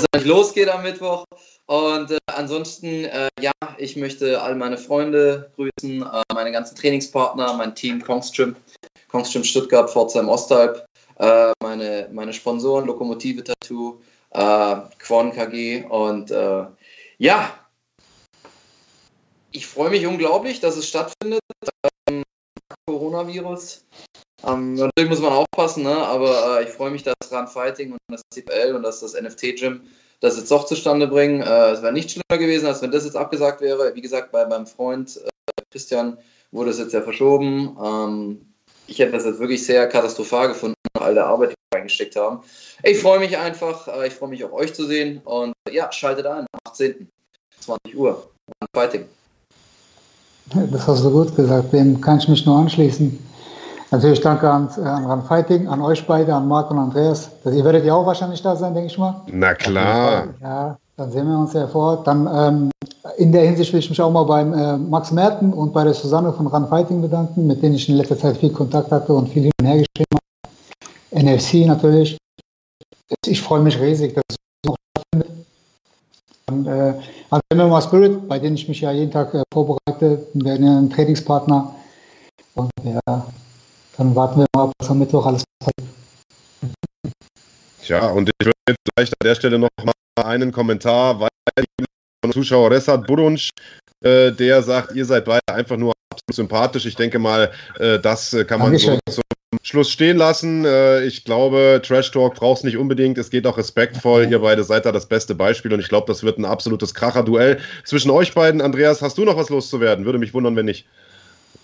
Dass es losgeht am Mittwoch. Und äh, ansonsten, äh, ja, ich möchte all meine Freunde grüßen, äh, meine ganzen Trainingspartner, mein Team Kongstream, Kongstream Stuttgart, Pforzheim Ostalb, meine, meine Sponsoren, Lokomotive Tattoo, äh, Quon KG. Und äh, ja, ich freue mich unglaublich, dass es stattfindet. Ähm, Coronavirus. Ähm, natürlich muss man aufpassen, ne? aber äh, ich freue mich, dass Run Fighting und das CPL und dass das NFT-Gym das jetzt doch zustande bringen. Äh, es wäre nicht schlimmer gewesen, als wenn das jetzt abgesagt wäre. Wie gesagt, bei meinem Freund äh, Christian wurde es jetzt ja verschoben. Ähm, ich hätte das jetzt wirklich sehr katastrophal gefunden, all der Arbeit, die wir reingesteckt haben. Ich freue mich einfach, äh, ich freue mich auch euch zu sehen und ja, schaltet ein, am 18. 20 Uhr. Fighting. Das hast du gut gesagt, dem kann ich mich nur anschließen. Natürlich danke an, äh, an Run Fighting, an euch beide, an Marc und Andreas. Ihr werdet ja auch wahrscheinlich da sein, denke ich mal. Na klar. Ja, dann sehen wir uns ja vor. Dann ähm, in der Hinsicht will ich mich auch mal beim äh, Max Merten und bei der Susanne von Run Fighting bedanken, mit denen ich in letzter Zeit viel Kontakt hatte und viel hin und her geschrieben habe. NFC natürlich ich freue mich riesig, dass es noch stattfindet. Und, äh, also MMA Spirit, bei denen ich mich ja jeden Tag äh, vorbereite, werden ja ein Trainingspartner. Und ja, dann warten wir mal, was am Mittwoch alles passiert. Tja, und ich würde jetzt vielleicht an der Stelle noch mal einen Kommentar weitergeben von Zuschauer Ressat Burunsch, äh, der sagt, ihr seid beide einfach nur absolut sympathisch. Ich denke mal, äh, das äh, kann man so, so Schluss stehen lassen. Äh, ich glaube, Trash Talk brauchst nicht unbedingt. Es geht auch respektvoll. Ihr beide seid da das beste Beispiel und ich glaube, das wird ein absolutes Kracher-Duell zwischen euch beiden. Andreas, hast du noch was loszuwerden? Würde mich wundern, wenn nicht.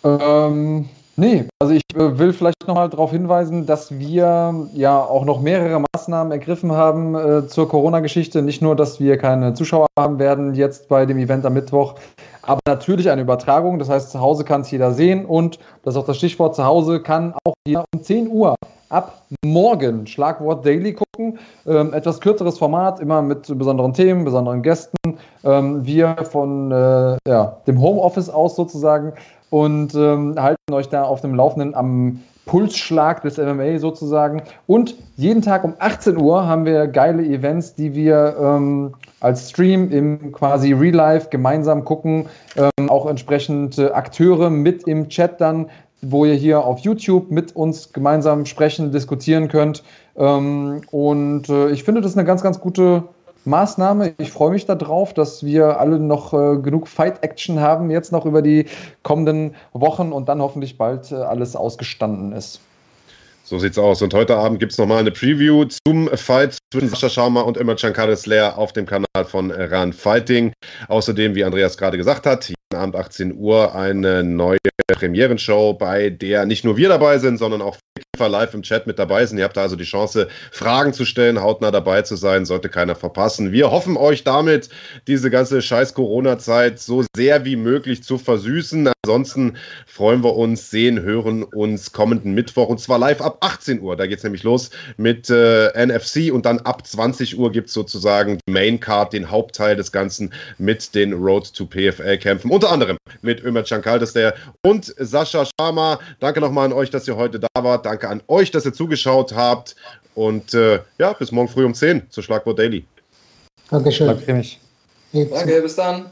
Ähm, Nee, also ich äh, will vielleicht nochmal darauf hinweisen, dass wir ja auch noch mehrere Maßnahmen ergriffen haben äh, zur Corona-Geschichte. Nicht nur, dass wir keine Zuschauer haben werden jetzt bei dem Event am Mittwoch, aber natürlich eine Übertragung. Das heißt, zu Hause kann es jeder sehen und das ist auch das Stichwort, zu Hause kann auch jeder um 10 Uhr ab morgen Schlagwort Daily gucken. Ähm, etwas kürzeres Format, immer mit besonderen Themen, besonderen Gästen. Ähm, wir von äh, ja, dem Homeoffice aus sozusagen und ähm, halten euch da auf dem Laufenden am Pulsschlag des MMA sozusagen. Und jeden Tag um 18 Uhr haben wir geile Events, die wir ähm, als Stream im quasi Real Life gemeinsam gucken. Ähm, auch entsprechend äh, Akteure mit im Chat dann, wo ihr hier auf YouTube mit uns gemeinsam sprechen, diskutieren könnt. Ähm, und äh, ich finde, das eine ganz, ganz gute Maßnahme. Ich freue mich darauf, dass wir alle noch äh, genug Fight-Action haben, jetzt noch über die kommenden Wochen und dann hoffentlich bald äh, alles ausgestanden ist. So sieht's aus. Und heute Abend gibt es nochmal eine Preview zum Fight zwischen Sascha Schauma und Emma Chankar Slayer auf dem Kanal von Ran Fighting. Außerdem, wie Andreas gerade gesagt hat, jeden Abend 18 Uhr eine neue Premierenshow, bei der nicht nur wir dabei sind, sondern auch live im Chat mit dabei sind. Ihr habt da also die Chance, Fragen zu stellen, hautnah dabei zu sein, sollte keiner verpassen. Wir hoffen euch damit, diese ganze scheiß Corona-Zeit so sehr wie möglich zu versüßen. Ansonsten freuen wir uns, sehen, hören uns kommenden Mittwoch und zwar live ab 18 Uhr. Da geht es nämlich los mit äh, NFC und dann ab 20 Uhr gibt es sozusagen die Main Card, den Hauptteil des Ganzen mit den Road to PFL-Kämpfen. Unter anderem mit Ömer Chankal, der und Sascha Sharma. Danke nochmal an euch, dass ihr heute da wart. Danke an euch, dass ihr zugeschaut habt. Und äh, ja, bis morgen früh um 10 zur Schlagwort Daily. Dankeschön. Danke, Danke, bis dann.